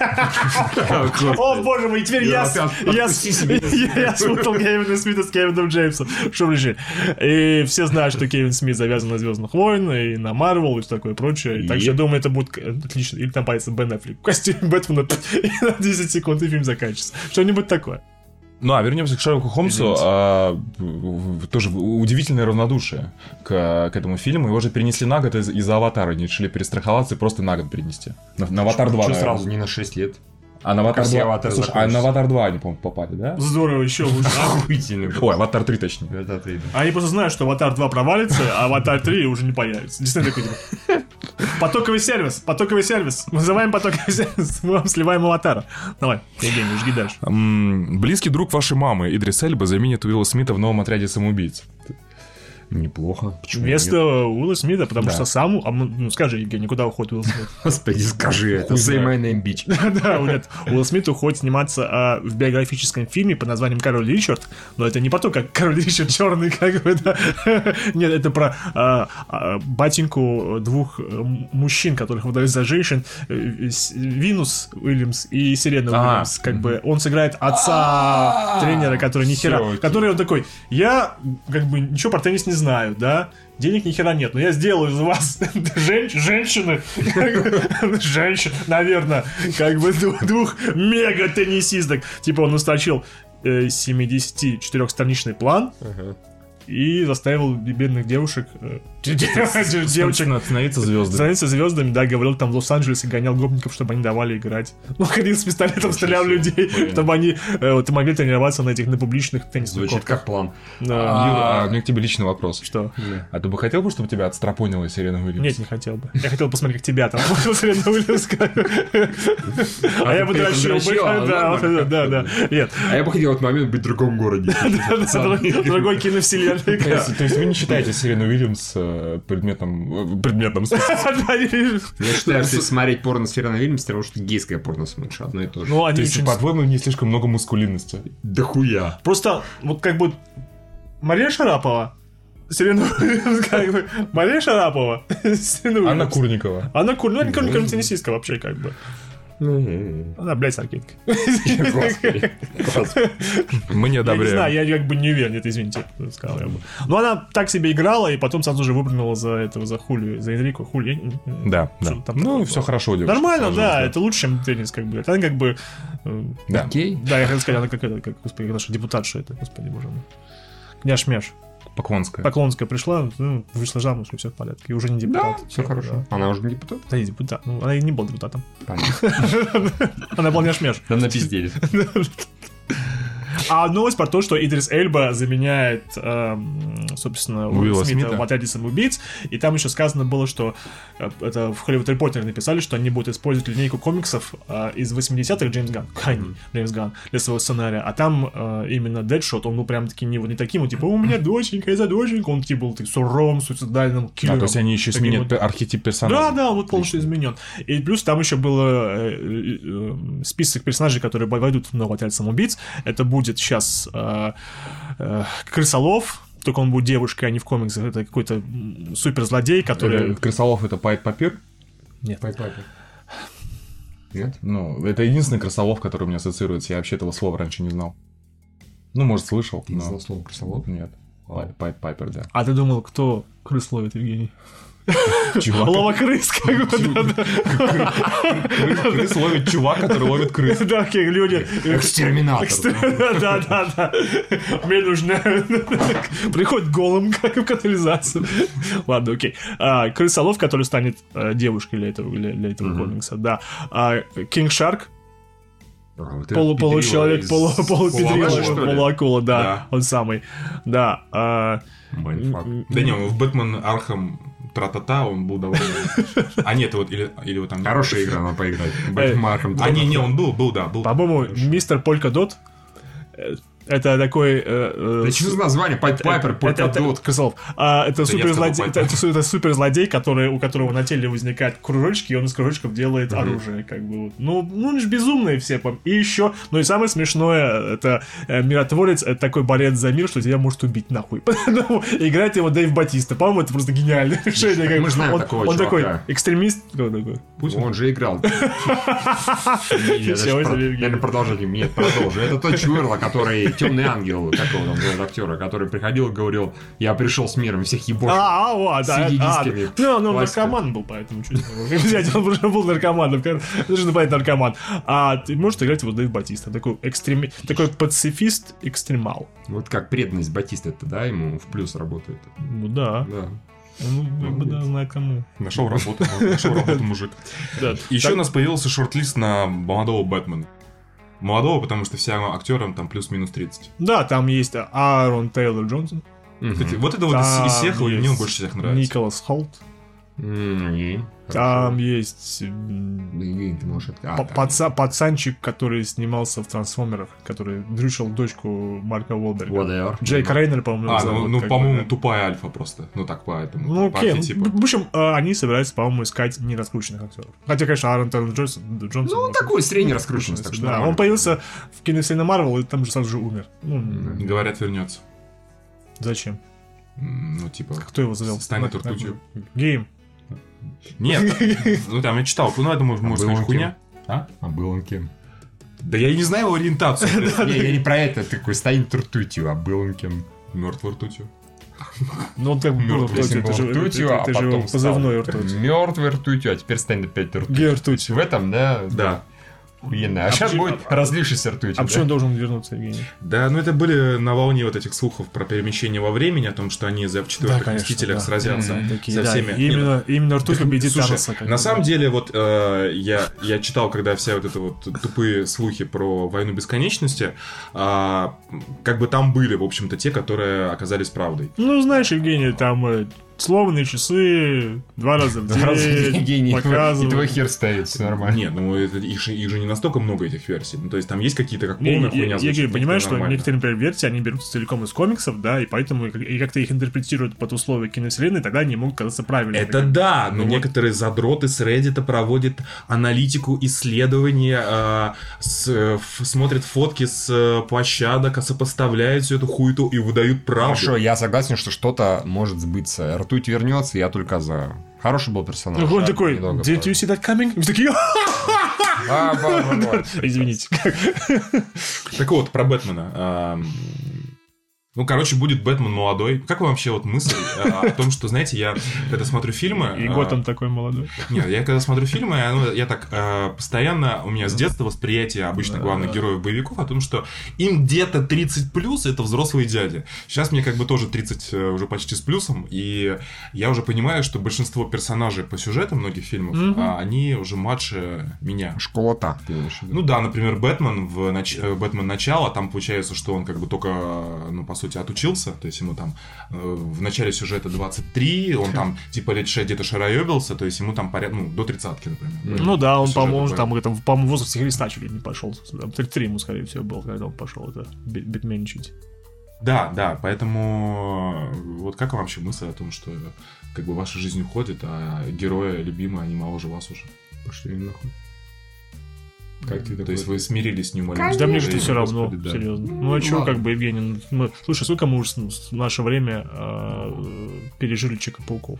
О, боже мой, теперь я, я, с- я, я спутал Кевина Смита с Кевином Джеймсом. Что решили? И все знают, что Кевин Смит завязан на Звездных войн и на Марвел и все такое прочее. И Так что? Думаю, это будет отлично. Или там появится Бен Аффлек в костюме Бэтмена (laughs) и на 10 секунд и фильм заканчивается. Что-нибудь такое. Ну, а вернемся к Шерлоку Холмсу. А, тоже удивительное равнодушие к, к этому фильму. Его же перенесли на год из- из-за аватара. Они решили перестраховаться и просто на год перенести. На, на аватар 2. Что сразу не на 6 лет? А на аватар все 2. аватары Слушай, а на аватар 2 они, по-моему, попали, да? Здорово, еще лучше. Охуительно. Ой, аватар 3 точнее. Это ты. Они просто знают, что Аватар 2 провалится, а Аватар 3 уже не появится. Действительно такой, типа, Потоковый сервис, потоковый сервис. Вызываем потоковый сервис, мы вам сливаем Аватара. Давай, Евгений, жги дальше. Близкий друг вашей мамы Идрис Эльба заменит Уилла Смита в новом отряде самоубийц. Неплохо. Почему Вместо нет? Уилла Смита, потому Да. что сам... а, ну, скажи, Евгений, куда уходит Уилл Смит? (laughs) Господи, скажи это. Say my name, bitch. Да, нет, Уилл Смит уходит сниматься а, в биографическом фильме под названием «Король Ричард», но это не про то, как Король Ричард черный, (laughs) как бы, да. Нет, это про а, батеньку двух э, мужчин, которых выдают за женщин, э, Винус Уильямс и Сирена. Уильямс, как бы, он сыграет отца тренера, который ни хера, Всё, окей. который он такой, я, как бы, ничего про теннис не знаю, да, денег ни хера нет, но я сделаю из вас (laughs) жен- женщины, женщин, наверное, как бы двух, двух мега-теннисисток. Типа он усточил э, 74-страничный план и заставил бедных девушек, э, девочек становиться звездой. становиться звездами, да, говорил там в Лос-Анджелесе, гонял гопников, чтобы они давали играть. Ну, ходил с пистолетом, стрелял в людей, чтобы они э, вот, могли тренироваться на этих, на публичных теннисных Звучит как план. Юра, а у меня к тебе личный вопрос. Что? А ты бы хотел бы, чтобы тебя отстрапонила Сирена Уильямс? Нет, не хотел бы. Я хотел посмотреть, как тебя там (laughs) Серена Уильямс. А я бы дрочил бы. а Да, да, да. Нет. А я бы хотел в этот момент быть в другом городе. (laughs) Другой киновселенной. То есть, то есть вы не считаете Сирену Уильямс э, предметом... э, предметом... (laughs) Да, не- Я считаю, что если смотреть порно с Феррона Вильямс, потому что гейское порно смотришь, одно и то же. Ну, То они есть, очень... по-твоему, не слишком много мускулинности. Да хуя. Просто, вот как бы... Мария Шарапова. Уильямс, как бы... Мария Шарапова. (laughs) Сирена Анна. Курникова. Она кур... Ну, не не теннисистка вообще, как бы. Она, блядь, с ракеткой. (laughs) Господи. Господи. Мы не Я не знаю, я как бы не уверен, это извините, сказал я бы. Но она так себе играла, и потом сразу же выпрыгнула за этого, за Хулию, за Энрико. Хули, Да, да. Ну, все хорошо, девушка. Нормально, да, это лучше, чем теннис, как бы. Это она как бы... э, Да. Окей. Да, я хотел сказать, она как это, как, господи, наша депутатша это, господи, боже мой. Княж Меш. Поклонская. Поклонская пришла, ну, вышла замуж, и все в порядке. И уже не Да, депутат. все хорошо. Она уже не депутат? Да, и депутат. Ну, она и не была депутатом. Понятно. (laughs) Она была Княж Меш. Да напиздели. (laughs) А новость про то, что Идрис Эльба заменяет, эм, собственно, Уилла Смита, Смита. в отряде самоубийц. И там еще сказано было, что э, это в Hollywood Reporter написали, что они будут использовать линейку комиксов э, из 80-х Джеймс Ганн, Кайни, Джеймс Ганн, для своего сценария. А там э, именно Дэдшот, он был прям таки не, вот не таким, вот, типа, у меня доченька, я за доченьку. Он типа был суровым, суицидальным А, киллером. то есть они еще сменят вот- архетип персонажа. да, да, вот полностью изменен. И плюс там еще был список персонажей, которые войдут в новый отряд самоубийц. Это будет сейчас э, э, Крысолов, только он будет девушкой, а не в комиксах. Это какой-то суперзлодей, который... Крысолов это Пайт Папир? Нет. Нет? Ну, это единственный крысолов, который у меня ассоциируется. Я вообще этого слова раньше не знал. Ну, может, слышал, Ты не но... знал слово крысолов? Нет. Пай- Пай- Пайпер, да. А ты думал, кто крыс ловит, Евгений? Чувак, Лова крыс, как бы, крыс- ловит чувак, который ловит крыс. да. Окей, люди. Экстерминатор. Да, да, да. Мне нужно... Приходит голым, как в канализацию. Ладно, окей. А, Крысолов, который станет э, девушкой для этого, для, этого комикса, да. Кинг Шарк, А, это полу, получеловек, полу, ли? полуакула, да, он самый. Да. а. Да не, он в Бэтмен Архам Тра-та-та он был довольно... А нет, вот или, или вот там... Хорошая игра, надо поиграть. Бэтмен Архам. А не, не, он был, был, да, был. По-моему, мистер Полька Дот э, это такой... э, э, Да что за название? Пайп Пайпер, Полкадот. Крысолов. А, это, суперзлодей, это, это это суперзлодей, который, у которого на теле возникают кружочки, и он из кружочков делает оружие, как бы. вот. Ну, ну, они же безумные все. И еще, ну и самое смешное, это э, миротворец, это такой борец за мир, что тебя может убить нахуй. Поэтому (laughs) играет его Дэйв Батиста. По-моему, это просто гениальное решение. как Мы знаем он, такого Он такой экстремист. Кто такой? Он же играл. Наверное, продолжение. Нет, продолжу. Это тот Чуэрла, который темный ангел, какого там зовут актера, который приходил и говорил, я пришел с миром, всех ебошь. А, а, а, да. А. Ну, он наркоман был, поэтому чуть Взять, он уже был наркоманом. Нужно понять, наркоман. А ты можешь играть вот Дэйв Батиста. Такой экстреми... Такой пацифист экстремал. Вот как преданность Батиста, это, да, ему в плюс работает. Ну да. Да. Ну, бы, да, знает кому. Нашел работу, (laughs) нашел работу мужик. Да. Еще у нас появился шорт-лист на молодого Бэтмена. Молодого, потому что всем актерам там плюс-минус 30. Да, там есть Аарон Тейлор Джонсон. Кстати, вот это вот из- всех мне он больше всех нравится. Николас Холт. И? Там Хорошо. есть Евгений, ты можешь а, да. паца- пацанчик, который снимался в Трансформерах, который дрючил дочку Марка Уолберга. Джейк Рейнер, по-моему, А, ну, ну, по-моему, да. тупая альфа просто. Ну так, поэтому. Ну, по окей. архетипу. В общем, э, они собираются, по-моему, искать нераскрученных актеров. Хотя, конечно, Аарон Тейлор Джонсон... Джонсон Ну, он такой средний раскрученность, так что да, он появился в киновселенной Марвел и там же сразу же умер. Ну, Говорят, вернется. зачем? Ну, типа... Кто его завел? Станет ртутью. Гейм. Нет, (laughs) ну там я читал, ну это может, может был сказать он хуйня. А? А был он кем? Да я и не знаю его ориентацию. (laughs) Не, я не про это, такой станет ртутью, а был он кем? Мертвый ртутью. Ну, он так был Мёртвый ртутью, это же, ртутью, это- а это же потом позывной ртуть. Мертвый ртутью, а теперь станет опять ртутью. Гей ртуть. В этом, да? Да. Охуенно. А сейчас почему- будет разлившийся ртутью, А да? почему он должен вернуться, Евгений? Да, ну это были на волне вот этих слухов про перемещение во времени, о том, что они за четвертых конечно, мстителях да. сразятся Мгм. Такие, со да, всеми. Именно, именно ртуть (laughs) победит слушай, Таноса. как на самом да. деле, вот э, я, я читал, когда вся вот это вот тупые слухи про войну бесконечности, а, как бы там были, в общем-то, те, которые оказались правдой. Ну, знаешь, Евгений, там э, сломанные часы, два раза в день, Евгений, и показывают. твой хер стоит, все нормально. Нет, ну это, их, же, их же не настолько много этих версий. Ну, то есть там есть какие-то как полная я- хуйня. я, говорю, понимаешь, что некоторые, например, версии, они берутся целиком из комиксов, да, и поэтому и, как-то их интерпретируют под условия киновселенной, тогда они могут казаться правильными. Это да, но некоторые задроты с Reddit проводят аналитику, исследования, ф- смотрят фотки с э, площадок, а сопоставляют всю эту хуету и выдают правду. Хорошо, я согласен, что что-то может сбыться. Ртуть вернется, я только за. Хороший был персонаж. Он такой, did you see that coming? И такие, (laughs) (laughs) извините. Так вот, про Бэтмена. Ну, короче, будет Бэтмен молодой. Как вам вообще вот мысль э, о том, что, знаете, я когда смотрю фильмы... И а, Готэм такой молодой. Нет, я когда смотрю фильмы, я, ну, я так э, постоянно, у меня с детства восприятие обычно главных героев боевиков о том, что им где-то 30 плюс это взрослые дяди. Сейчас мне как бы тоже 30 э, уже почти с плюсом, и я уже понимаю, что большинство персонажей по сюжету многих фильмов, а, они уже младше меня. Школа та, ты имеешь в виду? Ну да, например, Бэтмен в нач... э, Бэтмен начало, там получается, что он как бы только, э, ну, по сути, отучился, то есть ему там э, в начале сюжета 23, он там типа лет 6 где-то шароебился, то есть ему там поряд... ну, до тридцатки, например. Ну да, он, по-моему, там, там, по-моему, в возрасте Христа чуть ли не пошел. Там 33 ему, скорее всего, был, когда он пошел это би- битменчить. Да, да, поэтому э, вот как вам вообще мысль о том, что как бы ваша жизнь уходит, а герои любимые, они моложе вас уже? Пошли нахуй. Как ты То есть вы смирились с неумолимостью? Да мне же жизни, все равно, господи, да. серьезно. Ну а чё, ладно. как бы, Евгений, ну, мы- слушай, сколько мы уже в наше время э, пережили Чика-пауков?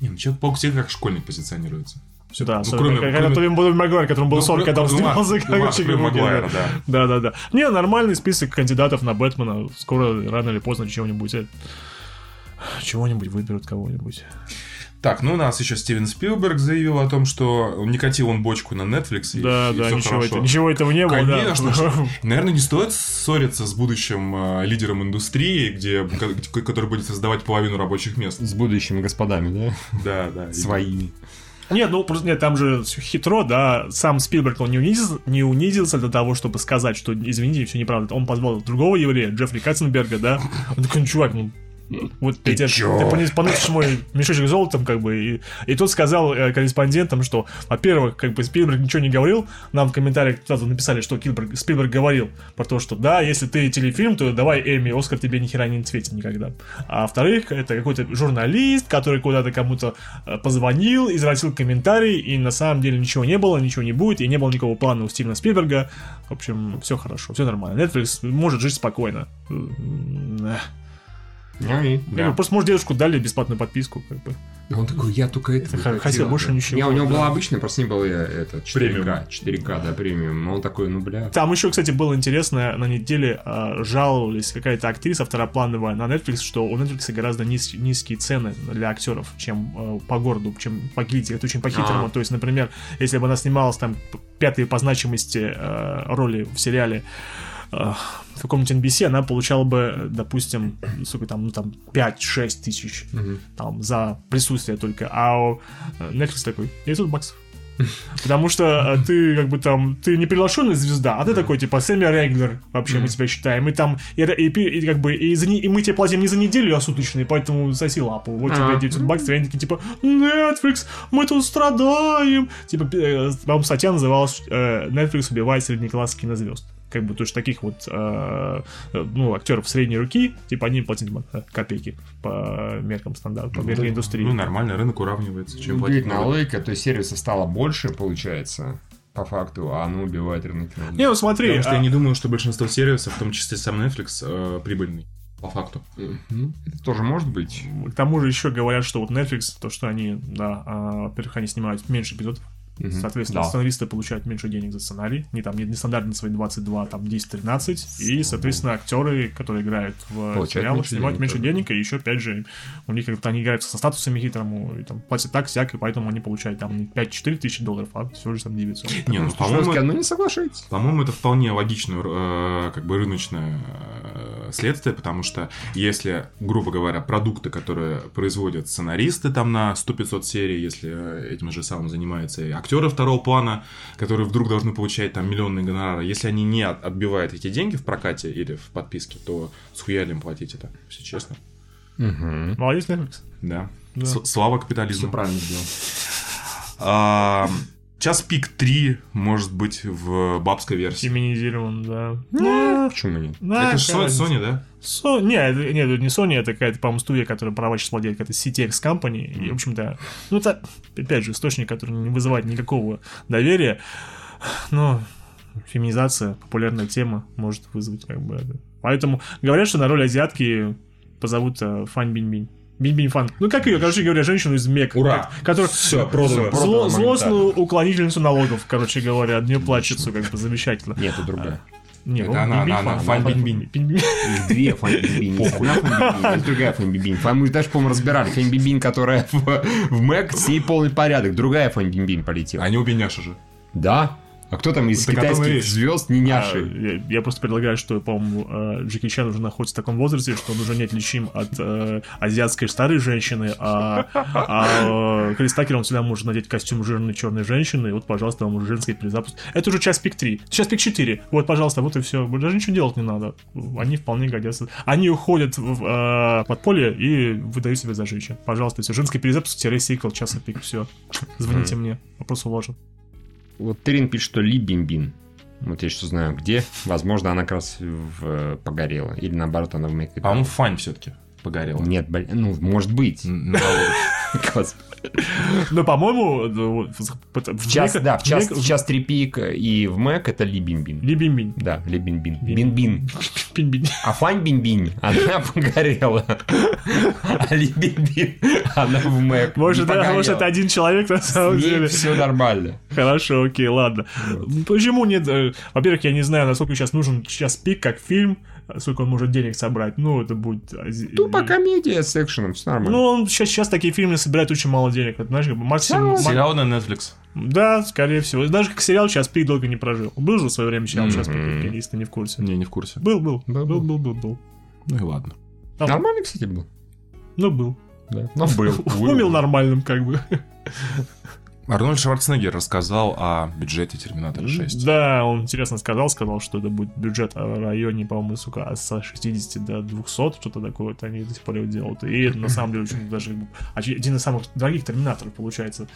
Не, ну Человек-паук всегда как школьник позиционируется. Всё, Да, ну, кроме- как- кроме- Тоби Тоби Магуайр, которому было Ну, 40, когда он ну, Ма- снимался, ну, короче Ма- говоря. Магуайра, да. Да, да, да. Не, нормальный список кандидатов на Бэтмена. Скоро, рано или поздно, чего-нибудь. э, Чего-нибудь выберут кого-нибудь. Так, ну у нас еще Стивен Спилберг заявил о том, что он не катил он бочку на Netflix. и- Да, и да, ничего, это, ничего этого не было, да. Конечно. что- (laughs) Наверное, не стоит ссориться с будущим э, лидером индустрии, где, ко- который будет создавать половину рабочих мест. С будущими господами, да? Да, да. Своими. Нет, ну просто нет, там же всё хитро, да. Сам Спилберг, он не унизился, не унизился для того, чтобы сказать, что извините, все неправда. Он позвал другого еврея, Джеффри Катценберга, да. Он такой, ну, чувак, ну, вот ты, ты понес- поносишь мой мешочек золотом, как бы, и, и тот сказал э, корреспондентам, что, во-первых, как бы Спилберг ничего не говорил, нам в комментариях сразу написали, что Килберг- Спилберг говорил про то, что да, если ты телефильм, то давай Эми, Оскар тебе ни хера не светит никогда. А во-вторых, это какой-то журналист, который куда-то кому-то э, позвонил, извратил комментарий, и на самом деле ничего не было, ничего не будет, и не было никакого плана у Стивена Спилберга. В общем, все хорошо, все нормально. Netflix может жить спокойно. Эх. Ну говорю, Просто, может, дедушку дали бесплатную подписку, как бы. Он такой, я только это х- хотел, больше ничего, Не, у него да. была обычная, просто не было э, это 4К. Премиум. 4К, да, премиум. Он такой, ну, бля. Там еще, кстати, было интересно, на неделе э, жаловались какая-то актриса второплановая на Netflix, что у Netflix гораздо низ- низкие цены для актеров, чем э, по городу, чем по гильдии. Это очень по-хитрому. А. То есть, например, если бы она снималась там п- пятой по значимости э, роли в сериале э, в каком-нибудь NBC, она получала бы, допустим, сколько там, ну там 5-6 тысяч там за присутствие только, а э, Netflix такой 900 баксов. (laughs) Потому что э, ты как бы там, ты не приглашенная звезда, а ты такой типа Сэмми Реглер, вообще мы тебя считаем, и там, и, и пи- и как бы, и, за и мы тебе платим не за неделю, а суточные, поэтому соси лапу, вот тебе А. 900 баксов, и они такие типа, Netflix, мы тут страдаем. Типа, э, по-моему, статья называлась э, Netflix убивает среднеклассских кинозвезд. Как бы, то есть таких вот, э, э, ну, актеров средней руки, типа, они платят э, копейки по меркам стандарта, по меркам индустрии. Ну, нормально, рынок уравнивается. Чем платить Удивительная надо. логика, то есть сервисов стало больше, получается, по факту, а оно убивает рынок. Не, ну смотри, Потому что я а- не думаю, что большинство сервисов, в том числе сам Netflix, э, прибыльный. По факту. Это тоже может быть. К тому же еще говорят, что вот Netflix, то, что они, да, а, во-первых, они снимают меньше эпизодов, Мгм. соответственно, Да. сценаристы получают меньше денег за сценарий, не там, не, не стандартно свои 22, там 10-13, и, соответственно, актеры, которые играют в Получают сериалах, меньше снимают денег, меньше да. денег, и еще, опять же, у них как-то они играют со статусами хитрому, и там платят так, всяк, и поэтому они получают там не 5-4 тысячи долларов, а всего лишь там 900. Не, ну, по-моему, ну не соглашайтесь. По-моему, это вполне логичное, э, как бы рыночное э, следствие, потому что если, грубо говоря, продукты, которые производят сценаристы там на 100-500 серий, если э, этим же самым занимаются и актеры второго плана, которые вдруг должны получать там миллионные гонорары, если они не от- отбивают эти деньги в прокате или в подписке, то схуя им платить это, все честно. Угу. Молодец, Netflix. Да. Да. Слава Все капитализму. правильно сделал. Час пик 3 может быть в бабской версии. Феминизирован, да. Ну, Почему нет? да, Это же. Sony, да? Со- Не, нет, это не Sony, это какая-то, по-моему, студия, которая права сейчас владеет, какая-то CTX Company. И, в общем-то, ну, это, опять же, источник, который не вызывает никакого доверия. Но феминизация, популярная тема, может вызвать как бы... это. Поэтому говорят, что на роль азиатки позовут э, Фан Бинь-Бинь. Бинь-Бинь Фан. Ну, как ее, короче говоря, женщину из МЕК. Ура! Которая... Всё, продано, Зло- продано злостную уклонительницу налогов, короче говоря, от нее плачется, как бы замечательно. Нет, это другая. Не, Это ну, она, она, она, Фан. Фан. Бинь-Бинь. Их две Бибин. Есть одна Фань Бибин, есть другая Фань Бибин. Фань- Мы даже, по-моему, разбирали. Фань Бибин, которая в, в Мэк, с ней полный порядок. Другая Фань Бибин полетела. Они обе няши же. Да? А кто там из Так китайских звезд не А, я, я просто предлагаю, что, по-моему, э, Джеки Чан уже находится в таком возрасте, что он уже неотличим от э, азиатской старой женщины, а, а э, Крис Такер, он всегда может надеть костюм жирной черной женщины, и вот, пожалуйста, вам уже женский перезапуск. Это уже час пик 3, сейчас пик 4, вот, пожалуйста, вот и все. Даже ничего делать не надо. Они вполне годятся. Они уходят в э, подполье и выдают себя за женщин. Пожалуйста, все. Женский перезапуск-сиквел, часа пик, все. Звоните мне, вопрос уложен. Вот Терин пишет, что Ли Бимбин. Вот я что знаю, где. Возможно, она как раз в, э, погорела. Или наоборот, она в Мэк. По-моему, Фань все-таки погорела. Нет, ну, может быть. Но, (laughs) по-моему, ну, в, час, да, в час, в час три пик и в Мэк это Ли Бимбин. Ли Бинь-Бинь. Да, Ли Бинбин. Пинь-бинь. А Фань Бинь-бинь, она (laughs) погорела. А Ли Бинь-бинь, она в Мэг. Может, да, может, это один человек на самом деле. все нормально. Хорошо, окей, ладно. Почему нет? э, Во-первых, я не знаю, насколько сейчас нужен сейчас пик как фильм, сколько он может денег собрать. Ну, это будет... Тупо комедия с экшеном, все нормально. Ну, он сейчас, сейчас такие фильмы собирают очень мало денег. Это, знаешь, как бы максимум... ма- Сериал на Netflix. Да, скорее всего. Даже как сериал сейчас пик долго не прожил. Был же в свое время сериал сейчас пик, если ты не в курсе. Не, не в курсе. Был, был, Был, был, был. был, был, был. Ну и ладно. Там- Нормальный, кстати, был. Ну, был. Да. Ну, был. (laughs) Умел нормальным, как бы. (laughs) Арнольд Шварценеггер рассказал о бюджете Терминатора 6. Да, он интересно сказал, сказал, что это будет бюджет в районе, по-моему, сука, со 60 до 200, что-то такое, вот они до сих пор делают. И это, на (laughs) самом деле, очень даже один из самых дорогих терминаторов получается.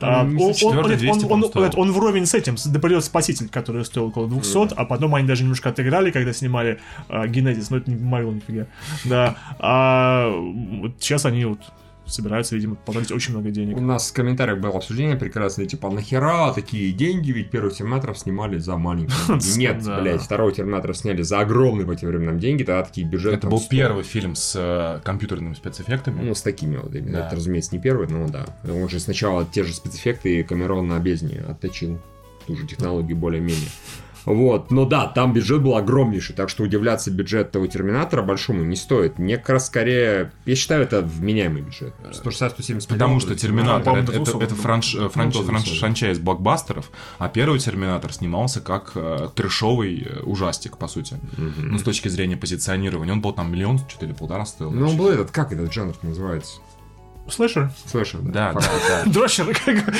А, он, он- четвёртый он- 200, он- по-моему, он- стоил. он вровень с этим, с Наполеон Спаситель, который стоил около 200, а потом они даже немножко отыграли, когда снимали а, Генезис, но это не Марвел нифига. Да. А сейчас они вот собираются, видимо, потратить очень много денег. У нас в комментариях было обсуждение прекрасное, типа, нахера такие деньги, ведь первый Терминатор снимали за маленькие. (laughs) Нет, блядь, второго Терминатора сняли за огромные по тем временам деньги, тогда такие бюджеты... Это был 100. первый фильм с э, компьютерными спецэффектами. Ну, с такими вот. Это, разумеется, не первый, но да. Он же сначала те же спецэффекты Камерон на бездне отточил. Ту же технологию более-менее. Вот, но да, там бюджет был огромнейший, так что удивляться бюджет того Терминатора большому не стоит. Мне как раз скорее, я считаю, это вменяемый бюджет. 160-170 Потому что Терминатор это, это, 200 это франш, э, франш- франш- 200. франчайз блокбастеров, а первый Терминатор снимался как э, трешовый э, ужастик, по сути. Ну, с точки зрения позиционирования. Он был там миллион, что-то или полтора стоил. Ну, он был этот, как этот жанр называется? Слэшер? Слэшер, Да, да, да. Дрочер, как бы.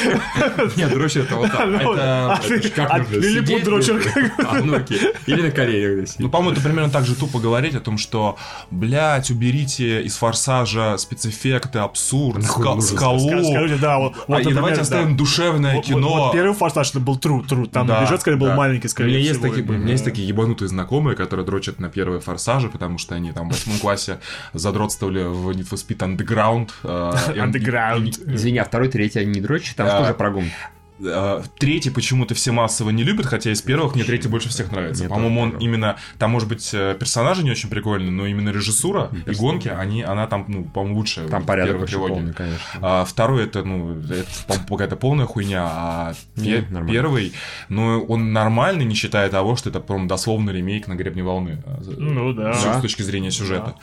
Нет, дрочер это вот так. Ну, Это, а как нужно Лилипут дрочер. А, ну окей. Или на коленях да, Ну, по-моему, это примерно так же тупо говорить о том, что, блядь, уберите из форсажа спецэффекты, абсурд, скалу. Скажите, да, вот, А, и давайте да. оставим душевное кино. Первый форсаж это был true, true. Там Да, бюджет, скорее, был да. маленький, У скорее меня, есть всего. такие, у меня есть такие ебанутые знакомые, которые дрочат на первые форсажи, потому что они там в восьмом классе задротствовали в Need for Speed Underground. Underground. Извини, а второй, третий они не дрочат, там тоже про гонки. Э, Третий почему-то все массово не любят, хотя из первых мне третий больше всех нравится. Мне По-моему, он именно... Там, может быть, э, персонажи не очень прикольные, но именно режиссура и персонажи. гонки, они, она там, ну, по-моему, лучшая. Там порядок вообще трилогии. полный, конечно. А второй это, ну, это по-моему, какая-то полная хуйня, а Не, пе- нормально. первый, ну, он нормальный, не считая того, что это, по-моему, дословно ремейк на гребне волны. а, Ну да. С, Да. с точки зрения сюжета.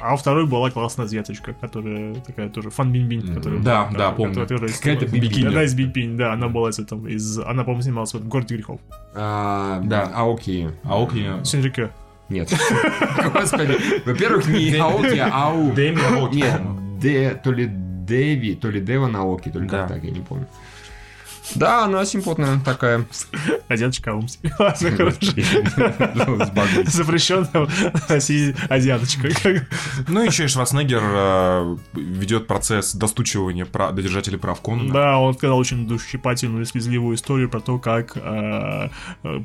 А у второй была классная азиаточка, которая такая тоже фан бин бин которая Да, была, да, помню. Какая-то бикини. Да, из бикини, да, она была из этого, из, она, по-моему, снималась в этом «Городе грехов». А, Да. Аоки. А Оки... Синрике. Нет. Господи. Во-первых, не Аоки, а Ау. Дэми Аоки, Нет, по-моему. Д, то ли Дэви, то ли Дева Наоки, только так, я не помню. Да, она симпотная такая. Азиаточка Аумси. Ладно, хорошо. С багой. Запрещенная азиаточка. Ну, еще и Шварценеггер э, ведет процесс достучивания прав, до держателей прав Конана. Да, он сказал очень душесчипательную и слезливую историю про то, как э, э,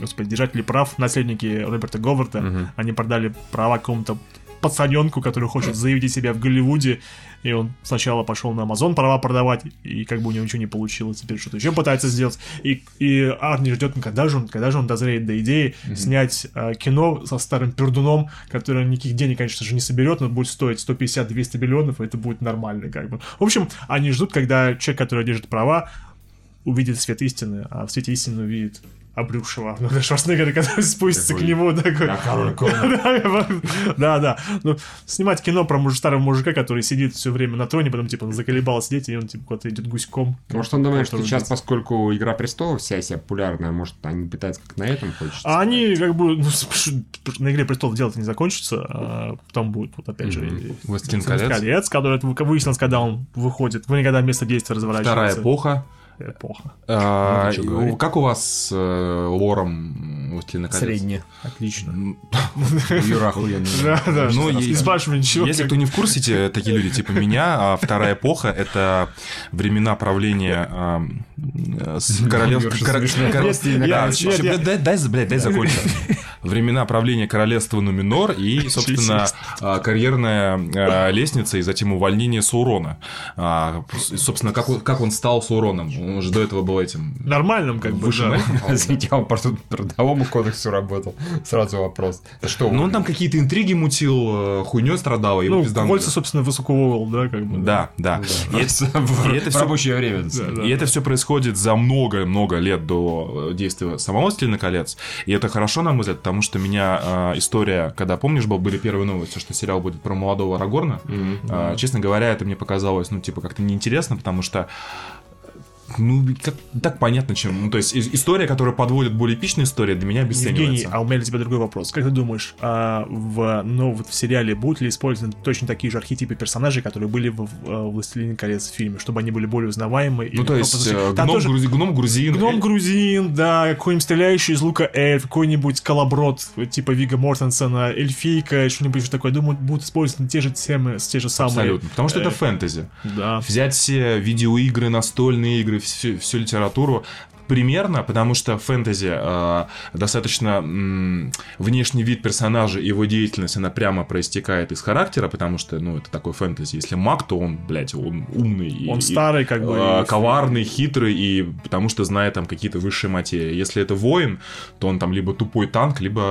господи, держатели прав, наследники Роберта Говарда, они продали права какому-то пацаненку, который хочет заявить себя в Голливуде, и он сначала пошел на Амазон права продавать, и как бы у него ничего не получилось, теперь что-то еще пытается сделать, и, и Арни ждет, ну, когда же он, когда же он дозреет до идеи снять э, кино со старым пердуном, который никаких денег, конечно же, не соберет, но будет стоить 150-200 миллионов, и это будет нормально, как бы. В общем, они ждут, когда человек, который держит права, увидит свет истины, а в свете истины увидит обрюкшего Арнольда Шварценеггера, который (laughs) спустится к Такой, нему. Такой, (laughs) да, да. Ну, снимать кино про старого мужика, который сидит все время на троне, потом, типа, заколебал сидеть, и он, типа, куда-то идет гуськом. Может, он думает, что сейчас, поскольку Игра престолов вся себя популярная, может, они пытаются как на этом хочется. А они, как бы, ну, на «Игре престолов» дело не закончится, а потом будет, вот, опять же, «Властелин «Властелин колец». колец», который выяснилось, когда он выходит. Вы никогда место действия Вторая разворачивается. эпоха. Эпоха. А, Ну, как у вас с э, лором «Властелина колец»? Отлично. М, (laughs) Юра охуенный. Да, да. Ну, что- и- не спрашивай ничего. Если кто не в курсе, те, такие люди типа меня, а вторая эпоха — это времена правления э, с королев... Умерший кор- смешно. кор- Нет, Да, нет, щ- нет, щ- дай- дай, блядь, дай закончить. Времена правления королевства Нуминор и, (laughs) собственно, а, карьерная а, лестница и затем увольнение Саурона. А, Собственно, как он, как он стал Сауроном? Он же до этого был этим... Нормальным, как бы, да. (laughs) Извините, он по трудовому кодексу работал. Сразу вопрос. Что Ну, он там какие-то интриги мутил, хуйней страдал, его Ну, пизданули. кольца, собственно, высоковывал, да, как бы. Да, да. И это- в, и это в всё- рабочее время. И это все происходит за много-много лет до э, действия самого «Властелина колец». И это хорошо, на мой взгляд, потому что меня э, история, когда, помнишь, был, были первые новости, что сериал будет про молодого Арагорна, э, честно говоря, это мне показалось, ну, типа, как-то неинтересно, потому что ну, как, так понятно, чем. Ну, то есть, история, которая подводит более эпичные истории, для меня Евгений, обесценивается. а у меня для тебя другой вопрос. Как ты думаешь, а, в, ну, вот в сериале будут ли использованы точно такие же архетипы персонажей, которые были в, в, э, «Властелине колец» фильме, чтобы они были более узнаваемы? Ну, то есть, что э, гном, тоже грузи- гном грузин. Гном э, грузин, да, какой-нибудь стреляющий из лука эльф, какой-нибудь колоброд, типа Вига Мортенсона, эльфийка, что-нибудь такое. Думаю, будут использованы те же темы, те же самые. Абсолютно. Потому что это э, фэнтези. Да. взять все видеоигры, настольные игры, всю, всю литературу примерно, потому что в фэнтези э, достаточно м, внешний вид персонажа и его деятельность, она прямо проистекает из характера, потому что, ну, это такой фэнтези. Если маг, то он, блядь, он умный. и- Он и, старый, как бы. э, и- коварный, хитрый, и потому что знает там какие-то высшие материи. Если это воин, то он там либо тупой танк, либо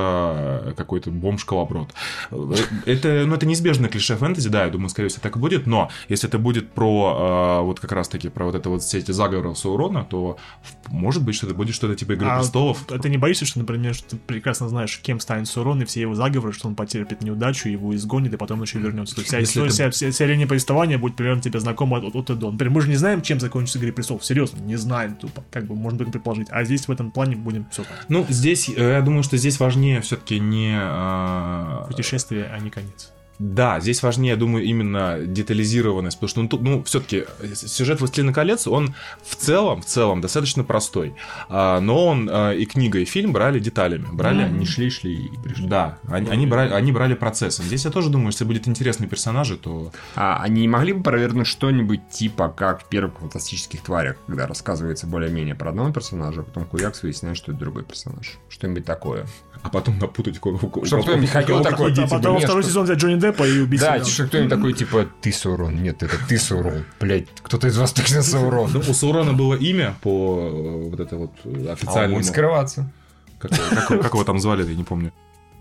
э, какой-то бомж-колоброд. Э, Это, ну, это неизбежное клише фэнтези, да, я думаю, скорее всего, так и будет, но если это будет про, э, вот как раз-таки, про вот это вот все эти заговоры Саурона, то в- может быть, что это будет что-то типа Игры А престолов. ты не боишься, что, например, что ты прекрасно знаешь, кем станет Саурон, и все его заговоры, что он потерпит неудачу, его изгонит, и потом еще вернется. То есть вся, Если история, это- вся, вся, вся линия повествования будет примерно тебе знакома от, от и до. Например, мы же не знаем, чем закончится Игры престолов. Серьезно, не знаем тупо. Как бы можно только предположить. А здесь в этом плане будем все Ну, здесь, э, я думаю, что здесь важнее все-таки не... э, Путешествие, а не конец. Да, здесь важнее, я думаю, именно детализированность, потому что, ну, тут, ну все-таки сюжет «Властелина колец», он в целом, в целом достаточно простой, А, но он а, и книга, и фильм брали деталями, брали... Они шли, шли и пришли. Да, они, они брали, они брали процессом. Здесь я тоже думаю, если будет интересные персонажи, то... А они не могли бы провернуть что-нибудь типа как в первых фантастических тварях, когда рассказывается более-менее про одного персонажа, а потом хуякс выясняешь, что это другой персонаж. Что-нибудь такое. А потом напутать кого Чтобы кто-нибудь хотел такой, А потом во второй сезон взять Джонни Деппа и убить Да, что кто-нибудь такой, типа, ты Саурон. Нет, это ты Саурон. Блять, кто-то из вас точно Саурон. Ну, у Саурона было имя по э, вот это вот э, А официальному... будет скрываться. Как, как- как его там звали, я не помню.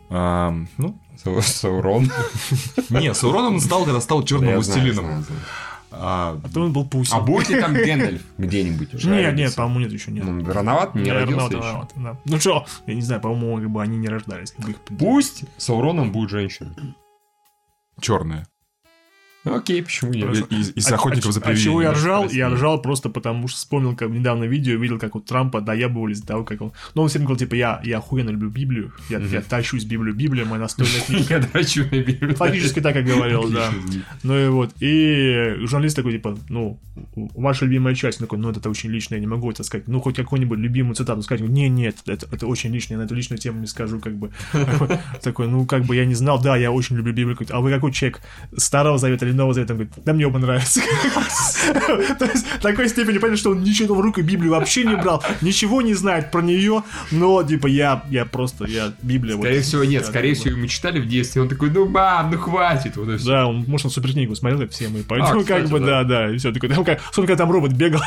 А, ну, Са- Саурон. не, Сауроном он стал, когда стал черным властелином. А, А то он был пусть. А будет ли там Гэндальф где-нибудь уже? Нет, нет, по-моему, нет, еще нет. Ну, рановато, не родился еще. да. Ну что, я не знаю, по-моему, как бы они не рождались. Пусть Сауроном будет женщина. Черная. Окей, почему нет? Из, из А- охотников а- за а чего привидениями. я ржал? прости. Я ржал просто потому, что вспомнил, как недавно видео видел, как у Трампа доебывали из-за того, как он... Ну, он всем говорил, типа, я, я охуенно люблю Библию, я, я тащусь Библию, Библия моя настольная (laughs) книга. Я дрочу на Библию. Фактически так, как говорил, да. Ну и вот. И журналист такой, типа, ну, ваша любимая часть. Он такой, ну, это очень личное, я не могу это сказать. Ну, хоть какую-нибудь любимую цитату сказать. Не, нет, это, это очень личное, я на эту личную тему не скажу, как бы. (laughs) Такой, ну, как бы я не знал, да, я очень люблю Библию. А вы какой человек? Старого Завета или Нового Завета? Он говорит, да мне оба нравится. (laughs) То есть, в такой степени понятно, что он ничего в руку Библию вообще не брал, ничего не знает про нее, но, типа, я, я просто, я Библия. Скорее всего, нет. Скорее всего, ему читали в детстве. Он такой, ну, мам, ну хватит. Вот. Да, он, может, он супер книгу смотрел, все мы. Поэтому, А, как бы, да. да, и все. Такой, сколько там робот бегал.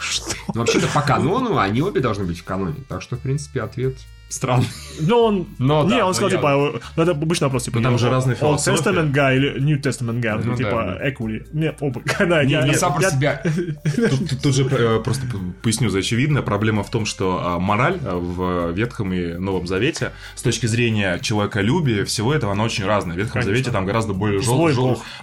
Что? Ну, вообще-то по канону они обе должны быть в каноне. Так что, в принципе, ответ странный. Ну, он... Но не, да, он но сказал, я- типа, ну, это обычный вопрос, типа, Ну, там же разные Old философии. Testament guy или New Testament guy, Ну, типа, да. equally. Не, оба. (laughs) Да, Не, я- не я- сам про себя. (laughs) Тут, тут- тут же э, просто поясню за очевидное. Проблема в том, что а, мораль а, в Ветхом и Новом Завете с точки зрения человеколюбия всего этого, она очень разная. В Ветхом Конечно. Завете там гораздо более,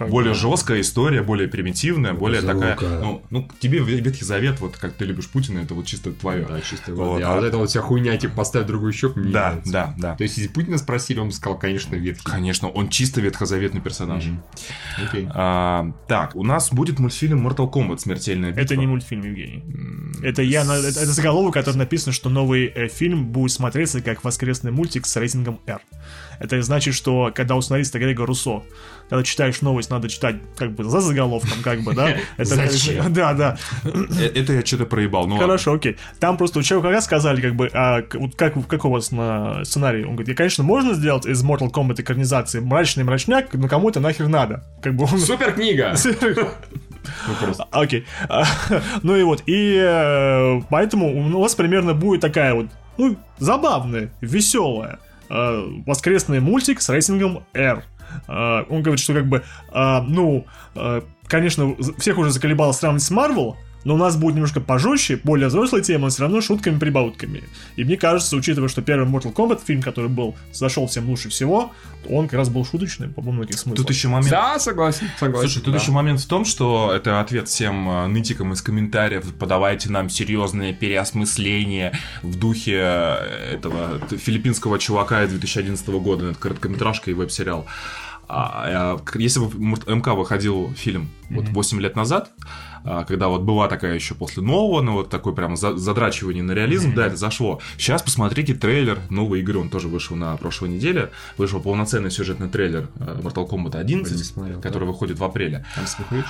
более жесткая история, более примитивная, более такая... Ну, ну, тебе Ве- Ветхий Завет, вот как ты любишь Путина, это вот чисто твое. Да, чисто а- А вот это вот вся хуйня, типа, поставь другую не Да, нравится. да, да. То есть, если Путина спросили, он бы сказал, конечно, ветхий. Конечно, он чисто ветхозаветный персонаж. Мгм. Окей. А, так, у нас будет мультфильм Mortal Kombat Смертельная битва. Это не мультфильм, Евгений. М, Это я, это, это заголовок, который написано, что новый э, фильм будет смотреться как воскресный мультик с рейтингом R. Это значит, что когда у сценариста Грега Руссо, когда читаешь новость, надо читать как бы за заголовком, как бы, да? (laughs) Это, Зачем? Да, да. э, Это я что-то проебал. Ну. Хорошо, окей. Там просто у человека как раз сказали, как бы, а, вот как, в каком у вас на сценарий? Он говорит, конечно, можно сделать из Mortal Kombat экранизации мрачный мрачняк, но кому это нахер надо? Как бы он... (laughs) Супер книга! Ну. Окей. (laughs) Ну и вот, и э, поэтому у вас примерно будет такая вот, ну, забавная, веселая, воскресный мультик с рейтингом R. Э, он говорит, что как бы, ну, конечно, всех уже заколебало сравнивать с Marvel, но у нас будет немножко пожестче, более взрослая тема, но все равно шутками-прибаутками. И мне кажется, учитывая, что первый Mortal Kombat фильм, который был, зашел всем лучше всего, он как раз был шуточный по многих смыслах. Тут еще момент... Да, согласен, согласен. Слушай, тут да. еще момент в том, что это ответ всем э, нытикам из комментариев, подавайте нам серьезное переосмысление в духе э, этого филиппинского чувака из 2011 года, это короткометражка и веб-сериал. А, а, если бы МК выходил фильм вот 8 лет назад, когда вот была такая еще после нового, ну вот такой прям задрачивание на реализм, да, это зашло. Сейчас посмотрите трейлер новой игры, он тоже вышел на прошлой неделе, вышел полноценный сюжетный трейлер э, Mortal Kombat 11, смотрел, который да? выходит в апреле. Там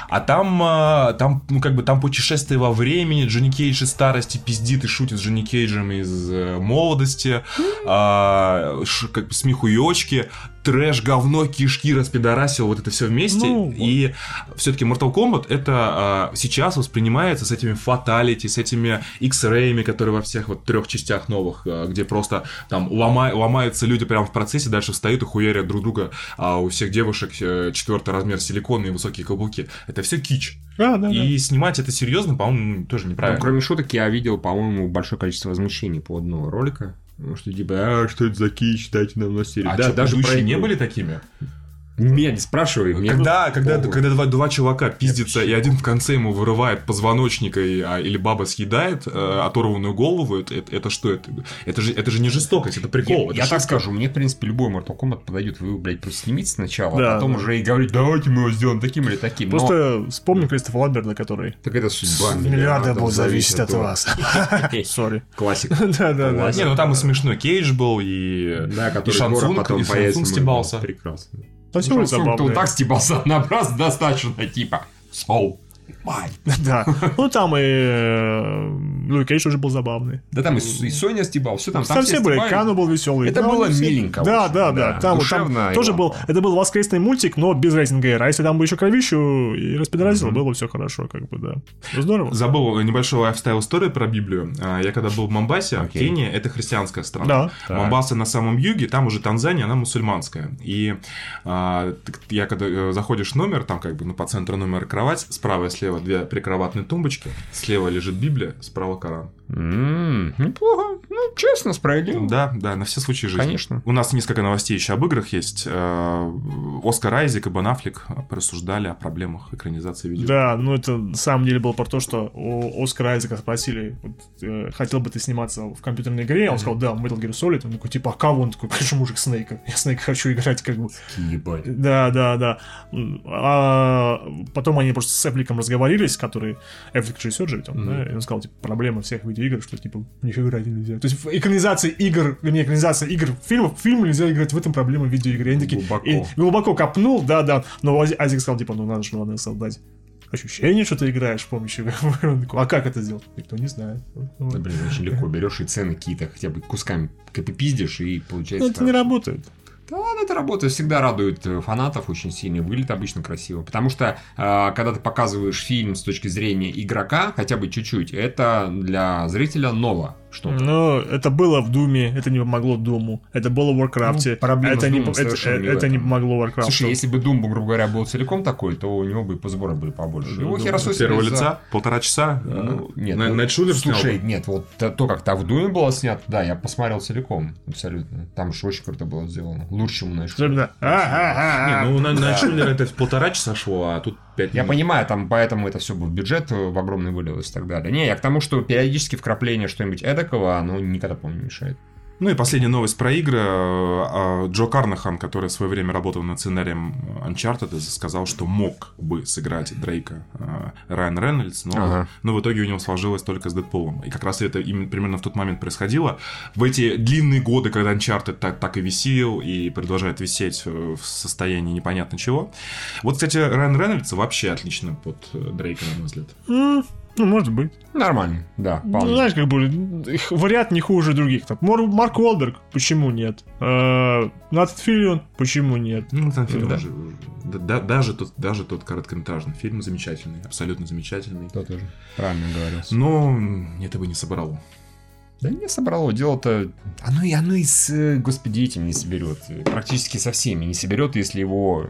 а там, а, там, ну как бы там путешествие во времени, Джонни Кейдж из старости пиздит и шутит с Джонни Кейджем из э, молодости, а, как бы смеху и очки, трэш, говно, кишки распидорасил, вот это все вместе. Ну, и все-таки Mortal Kombat это а, сейчас воспринимается с этими фаталити, с этими X-рейми, которые во всех вот трех частях новых, а, где просто там лома, ломаются люди прямо в процессе, дальше встают и хуярят друг друга, а у всех девушек э, четвертый размер силикона и высокие каблуки. Это все кич. А, да, и да. снимать это серьезно, по-моему, тоже неправильно. Ну, кроме шуток, я видел, по-моему, большое количество возмущений по одному ролика. Что типа, а что это за кич, дайте нам на серию. А да, что, даже про... не были такими? Меня не спрашивай. Когда, когда, когда два, два чувака пиздятся, и один в конце ему вырывает позвоночник, и, а, или баба съедает э, оторванную голову, это, это, это что? Это, это, же, это же не жестокость, это прикол. Я, это я так скажу, мне, в принципе, любой Mortal Kombat подойдет. Вы, блядь, просто снимите сначала, да, а потом да. уже и говорить, давайте мы его сделаем таким или таким. Просто Но... вспомни Кристофа Ламберда, который... Так это судьба. Миллиарды будут зависеть от вас. (laughs) Сори. Классик. (laughs) Да, да, да. Не, ну там и смешной Кейдж был, и... Да, который потом и Шансунг стебался. Прекрасно. Спасибо, забавно. Он так стебался (laughs) однообразно достаточно, типа, соу. Май. (laughs) Да. Ну там и э, Луи Кейдж уже был забавный. Да там и, Соня стебал, все там. Там, все были, Кану был веселый. Это было миленько. Да, да, да. Там, там тоже был, это был воскресный мультик, но без рейтинга R. А если там бы еще кровищу и распидорасил, было все хорошо, как бы, да. Ну, здорово. Забыл небольшую lifestyle историю про Библию. А, я когда был в Момбасе, Кения это христианская страна. Да. Момбаса на самом юге, там уже Танзания, она мусульманская. И а, я когда э, заходишь в номер, там как бы ну, по центру номера кровать, справа и слева две прикроватные тумбочки, слева лежит Библия, справа Коран. Неплохо. Ну, честно, справедливо. Да, да, на все случаи жизни. Конечно. У нас несколько новостей еще об играх есть. Э, Оскар Айзек и Бен Аффлек рассуждали о проблемах экранизации видео. Да, ну это на самом деле было про то, что у Оскара Айзека спросили, вот, э, хотел бы ты сниматься в компьютерной игре? Он mm-hmm. сказал, да, в Metal Gear Solid. Он такой, типа, а кого? Он такой, конечно, мужик Снейка. Я Снейка хочу играть, как бы. Ебать. Да, да, да. А потом они просто с Эфликом разговорились, который Эфлик режиссер же, он, mm-hmm. да, и он сказал, типа, проблема всех видео видеоигр, что типа в них играть нельзя. То есть в экранизации игр, вернее, экранизация игр, фильмов, фильм нельзя играть, в этом проблема видеоигры. Они такие, глубоко. И, глубоко копнул, да, да. Но Азик сказал, типа, ну надо же, надо создать ощущение, что ты играешь с помощью... а как это сделать? Никто не знает. Да, блин, очень легко берешь и сцены какие-то хотя бы кусками пиздишь, и получается... Ну, это не работает. Да ладно, это работает, всегда радует э, фанатов очень сильно, выглядит обычно красиво. Потому что, э, когда ты показываешь фильм с точки зрения игрока, хотя бы чуть-чуть, это для зрителя ново что-то. Ну, это было в Думе, это не помогло Думу. Это было в Варкрафте. Ну, это, не, это, это не помогло Варкрафту. Слушай, если бы Дум, грубо говоря, был целиком такой, то у него бы по сборам были побольше. Его Херосу Первого лица? За... Полтора часа? Ну, нет. На, ну, Слушай, снял нет, вот то, как там в Думе было снято, да, я посмотрел целиком, абсолютно. Там же очень круто было сделано. Лучше, чем на Особенно. Не, ну это полтора часа шло, а тут 5 Я понимаю, там поэтому это все в бюджет в огромный вылилось и так далее. Не, я к тому, что периодически вкрапление что-нибудь эдакого, оно никогда, по-моему, не мешает. Ну и последняя новость про игры. А, Джо Карнахан, который в свое время работал над сценарием Uncharted, сказал, что мог бы сыграть Дрейка а, Райан Рейнольдс, но, ага. но в итоге у него сложилось только с Дэдпулом. И как раз это именно примерно в тот момент происходило. В эти длинные годы, когда Uncharted так, так и висел и продолжает висеть в состоянии непонятно чего. Вот, кстати, Райан Рейнольдс вообще отлично под Дрейка, на мой взгляд. Ну, может быть. Нормально, да, Ну, знаешь, как бы их вариант не хуже других. Так, Мор- Марк Уолберг, почему нет? Э, Натан Филлион, почему нет? Ну, там фильм Да. уже- да- да- даже, тот, даже тот короткометражный фильм замечательный, абсолютно замечательный. То тоже правильно говорил. Но это бы не собрало. Да не собрало, дело-то... Оно и оно и с, э, господи, этим не соберет. Практически со всеми не соберет, если его...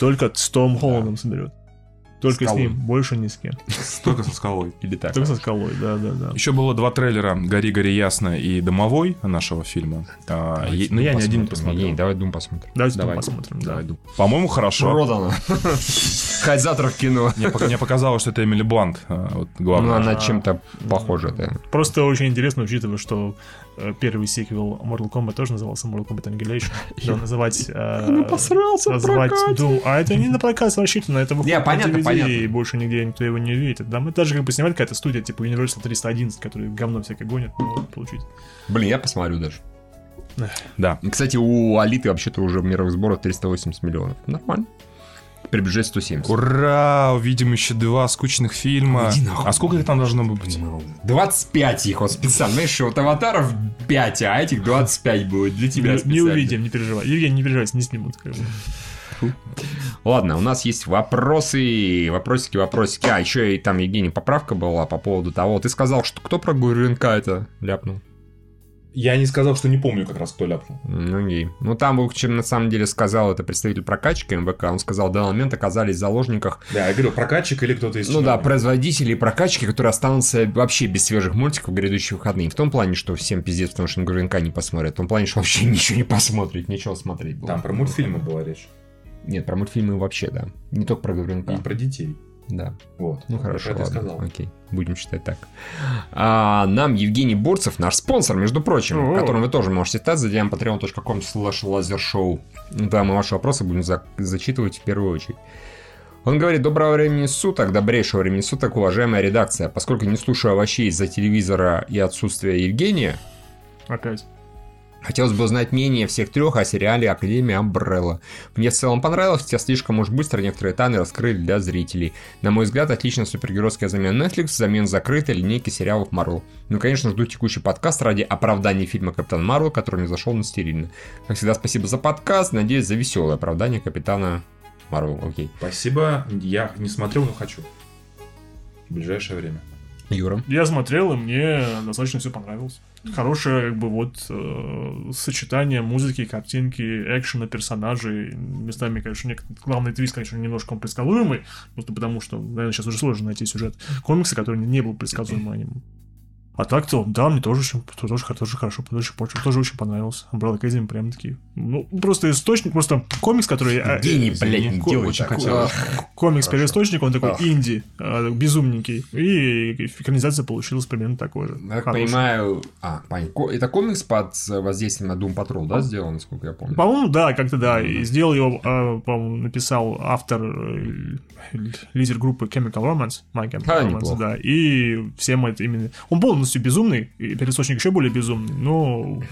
Только с Том Холландом соберет. Только Скалой. с ним, больше ни с кем. Только со скалой. Или так. Только со скалой, да, да, да. Еще было два трейлера «Гори, гори ясно» и «Домовой» нашего фильма. А, Давайте е- но я ни один не посмотрел. Давай Дум посмотрим. Давайте Давай. Дум посмотрим, да. Давай, Дум. По-моему, хорошо. Продано. (laughs) Хоть завтра в кино. Мне, пок- мне показалось, что это Эмили Блант, а, Ну, она чем-то похожа, да. Просто очень интересно, учитывая, что первый сиквел Mortal Kombat тоже назывался Mortal Kombat Annihilation. (laughs) Да, называть... э, посрался назвать Doom. А это не на прокат рассчитано, это выходит Не, понятно, DVD, понятно. и больше нигде никто его не увидит. Да, мы даже как бы снимали какая-то студия, типа Universal 311, которые говно всякое гонят, но получить. Блин, я посмотрю даже. Да. И, Кстати, у Алиты вообще-то уже в мировых сборах 380 миллионов. Нормально. Приближается 170. Ура! Увидим еще два скучных фильма. Иди нахуй. А сколько их там должно быть? 25 их вот специально. Знаешь, вот аватаров 5, а этих 25 будет для тебя Не, не увидим, не переживай. Евгений, не переживайте, не снимут. Ладно, у нас есть вопросы, вопросики, вопросики. А, еще и там, Евгений, поправка была по поводу того. Ты сказал, что кто про ГРНК это ляпнул? Я не сказал, что не помню как раз, кто ляпнул. Ну, окей. Ну, там, чем на самом деле сказал это представитель прокачки МВК. Он сказал, в данный момент оказались в заложниках Да, я говорю, прокатчик или кто-то из Ну да, производители и прокачки, которые останутся вообще без свежих мультиков в грядущие выходные. Не в том плане, что всем пиздец, потому что на ГРНК не посмотрят. В том плане, что вообще (laughs) ничего не посмотрит, ничего смотреть. было. Там про мультфильмы была речь. Нет, про мультфильмы вообще, да. Не только про ГРНК. И про детей. Да. Вот. Ну хорошо, ладно. сказал. Окей, будем считать так. А, нам Евгений Бурцев, наш спонсор, между прочим, О. которым вы тоже можете стать, задеем patreon.com slash lasershow. Да, мы ваши вопросы будем за- зачитывать в первую очередь. Он говорит, доброго времени суток, добрейшего времени суток, уважаемая редакция. Поскольку не слушаю овощей из-за телевизора и отсутствия Евгения, Опять. Хотелось бы узнать мнение всех трех о сериале Академия Амбрелла. Мне в целом понравилось, хотя слишком уж быстро некоторые тайны раскрыли для зрителей. На мой взгляд, отличная супергеройская замена Netflix взамен закрытой линейки сериалов Marvel. Ну, конечно, жду текущий подкаст ради оправдания фильма Капитан Марвел, который мне зашел на стерильно. Как всегда, спасибо за подкаст, надеюсь, за веселое оправдание Капитана Марвел. Окей. Спасибо, я не смотрел, но хочу. В ближайшее время. Юра. Я смотрел, и мне достаточно все понравилось. Хорошее, как бы, вот, э, сочетание музыки, картинки, экшена, персонажей. Местами, конечно, главный твист, конечно, немножко он предсказуемый, просто потому что, наверное, сейчас уже сложно найти сюжет комикса, который не был предсказуемым аниме. А так-то, да, мне тоже очень, тоже, тоже хорошо, тоже, тоже очень понравился. Umbrella Academy прям таки. Ну, просто источник, просто комикс, который... э, Гений, извини, блядь, не делай очень хотелось. комикс Хорошо. первоисточник, он такой Ах. инди, э, безумненький. И экранизация получилась примерно такой же. Я Хороший. понимаю... А. Ко- Это комикс под э, воздействием на Doom Patrol, да, сделан, насколько я помню? По-моему, да, как-то да. И сделал его, э, по-моему, написал автор, э, лидер группы Chemical Romance, My Chemical А, Romance, неплохо. да. И всем это именно... Он полностью безумный, и первоисточник еще более безумный, но...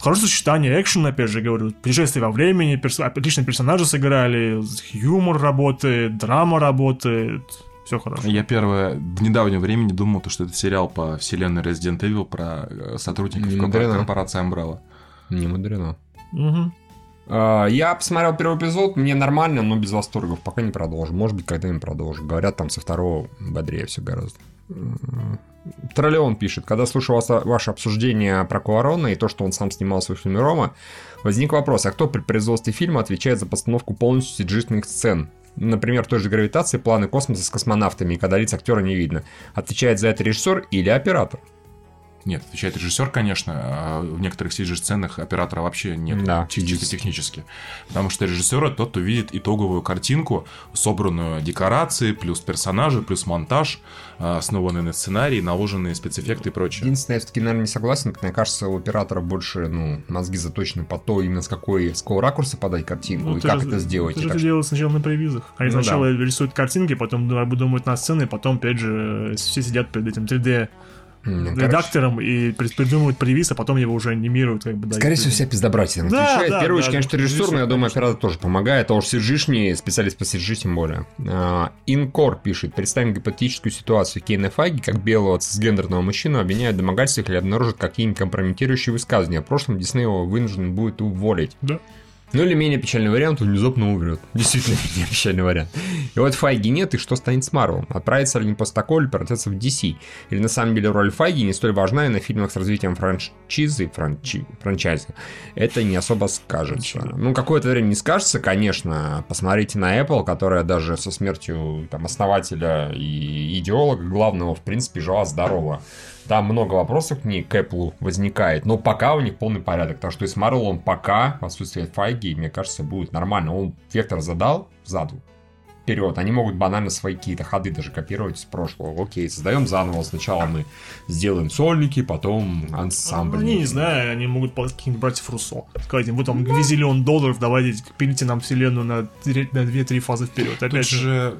Хорошее сочетание, экшен, опять же, говорю, путешествие во времени, перс... отлично персонажи сыграли, юмор работает, драма работает, все хорошо. Я первое, в недавнее времени думал, то, что это сериал по вселенной Resident Evil про э, сотрудников корпорации Umbrella. Не мудрено. А, Я посмотрел первый эпизод, мне нормально, но без восторгов. Пока не продолжу. Может быть, когда-нибудь продолжу. Говорят, там со второго бодрее все гораздо. Троллеон пишет, когда слушал вас- ваше обсуждение про Куарона и то, что он сам снимался в фильме Рома, возник вопрос, а кто при производстве фильма отвечает за постановку полностью cg сцен? Например, той же гравитации планы космоса с космонавтами, когда лиц актера не видно. Отвечает за это режиссер или оператор? Нет, отвечает режиссер, конечно, а в некоторых CG-сценах оператора вообще нет, Да, чи- чисто технически. Потому что режиссер это тот, кто видит итоговую картинку, собранную декорации, плюс персонажи, плюс монтаж, а, основанный на сценарии, наложенные спецэффекты и прочее. Единственное, я все-таки, наверное, не согласен. Мне кажется, у оператора больше, ну, мозги заточены по то, именно с какой, с какого ракурса подать картинку Ну, и как же- это сделать. Ты же это делают сначала на превизах. Они Ну сначала рисуют картинки, потом ду- думают на сцены, потом, опять же, все сидят перед этим 3D М, редактором и при- придумывают привиз, а потом его уже анимируют. Как бы, да, Скорее всего, вся пиздобратья Да, отвечает. да, В первую да, очередь, конечно, да, режиссер, но я режиссер, думаю, оператор тоже помогает. А уж CG-шный, специалист по CG тем более. А, Инкор пишет. Представим гипотетическую ситуацию. Кейна Файги, как белого цисгендерного мужчину, обвиняют в домогательствах или обнаружат какие-нибудь компрометирующие высказывания. В прошлом Дисней его вынужден будет уволить. Да. Ну или менее печальный вариант, он внезапно умрет. (laughs) Действительно, менее печальный вариант. И вот Файги нет, и что станет с Марвелом? Отправится ли они после такого или превратятся в DC? Или на самом деле роль Файги не столь важна, и на фильмах с развитием франшизы, франчи, франчайза, это не особо скажется. Ну, какое-то время не скажется, конечно. Посмотрите на Apple, которая даже со смертью там, основателя и идеолога главного, в принципе, жива-здорова. Там много вопросов к ней, к Apple возникает, но пока у них полный порядок. Так что и с Marvel он пока, в отсутствии Файги, мне кажется, будет нормально. Он вектор задал, задал. Вперед. Они могут банально свои какие-то ходы даже копировать с прошлого. Окей, создаем заново. Сначала мы сделаем сольники, потом ансамбль. Они, не знаю, они могут каких-нибудь братьев Руссо. Сказать им, вот вам гвизиллион долларов, давайте пилите нам вселенную на, на 2-3 фазы вперед. Тут Опять же, же,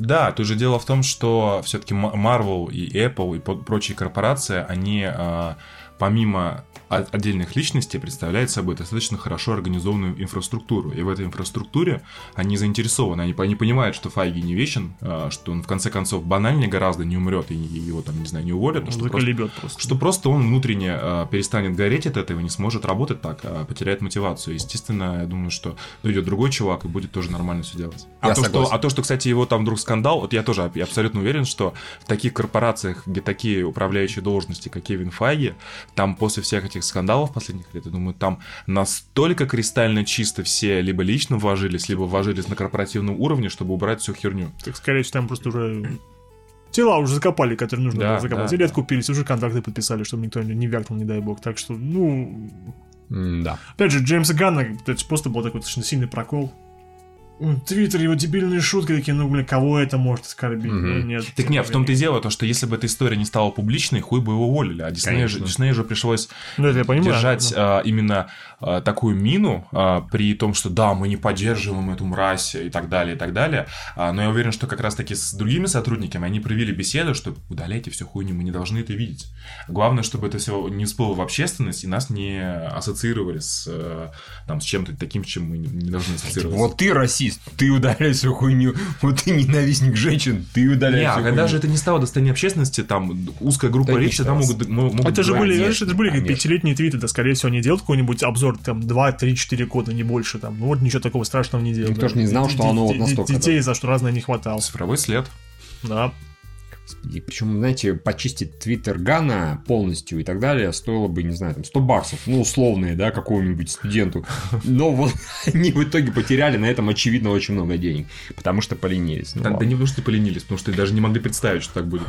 да, тут же дело в том, что все-таки Marvel и Apple и прочие корпорации, они а, помимо отдельных личностей представляют собой достаточно хорошо организованную инфраструктуру. И в этой инфраструктуре они заинтересованы. Они, они понимают, что Файги не вечен, а, что он в конце концов банальнее гораздо не умрет и и его там, не знаю, не уволят. а что просто- заколебет просто. что просто он внутренне э, перестанет гореть от этого, не сможет работать так, а потеряет мотивацию. Естественно, я думаю, что придет другой чувак и будет тоже нормально все делать. А Я то, согласен. что, а то, что, кстати, его там вдруг скандал, вот я тоже я абсолютно уверен, что в таких корпорациях, где такие управляющие должности, как Кевин Файги, там после всех этих скандалов последних лет, я думаю, там настолько кристально чисто все либо лично вложились, либо вложились на корпоративном уровне, чтобы убрать всю херню. Так, скорее всего, там просто уже тела уже закопали, которые нужно Да, было закопать. да, Или да. откупились, уже контракты подписали, чтобы никто не вякнул, не дай бог. Так что, ну... Да. Опять же, Джеймса Ганна, это просто был такой достаточно сильный прокол. Твиттер, его дебильные шутки такие, ну, блин, кого это может оскорбить? Мгм. Ну, нет. Так нет, в том-то и дело, то, что если бы эта история не стала публичной, хуй бы его уволили. А Диснею же. Диснею же пришлось Ну, это я понимаю. держать да. а, именно а, такую мину а, при том, что да, мы не поддерживаем эту мразь и так далее, и так далее. А, но я уверен, что как раз-таки с другими сотрудниками они провели беседу, что удаляйте всю хуйню, мы не должны это видеть. Главное, чтобы это все не всплыло в общественность и нас не ассоциировали с, э, там, с чем-то таким, с чем мы не, не должны ассоциироваться. Вот ты расист, ты удаляй всю хуйню. Вот ты ненавистник женщин, ты удаляй Не, всю когда хуйню. же это не стало достоянием общественности, там узкая группа Да не там могут, мо- могут Это же были, конечно, это же были пятилетние твиты, да, скорее всего, они делают какой-нибудь обзор, там, 2-3-4 года, не больше, там, ну, вот ничего такого страшного не делают. Никто ж не знал, что оно вот настолько, Детей за что разное не хватало. Цифровой след. Да. И причем, знаете, почистить твиттер Гана полностью и так далее стоило бы, не знаю, там 100 баксов, ну, условные, да, какому-нибудь студенту. Но вот (laughs) они в итоге потеряли на этом, очевидно, очень много денег, потому что поленились. Ну, Да, да не потому что поленились, потому что даже не могли представить, что так будет.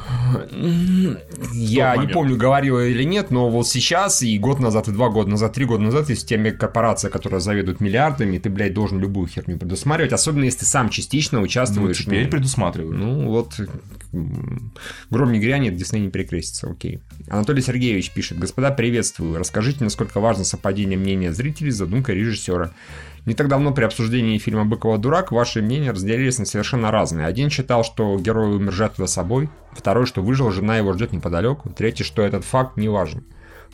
Я не помню, говорил или нет, но вот сейчас и год назад, и два года назад, три года назад, есть теми корпорация, которая заведует миллиардами, ты, блядь, должен любую херню предусматривать, особенно если ты сам частично Ну, участвуешь. теперь ну, предусматривают. Ну, вот, гром не грянет, Дисней не перекрестится, окей. Анатолий Сергеевич пишет, господа, приветствую. Расскажите, насколько важно совпадение мнения зрителей с задумкой режиссера. Не так давно при обсуждении фильма «Быкова дурак» ваши мнения разделились на совершенно разные. Один считал, что герой умер жертвой собой, второй, что выжил, жена его ждет неподалеку, третий, что этот факт не важен.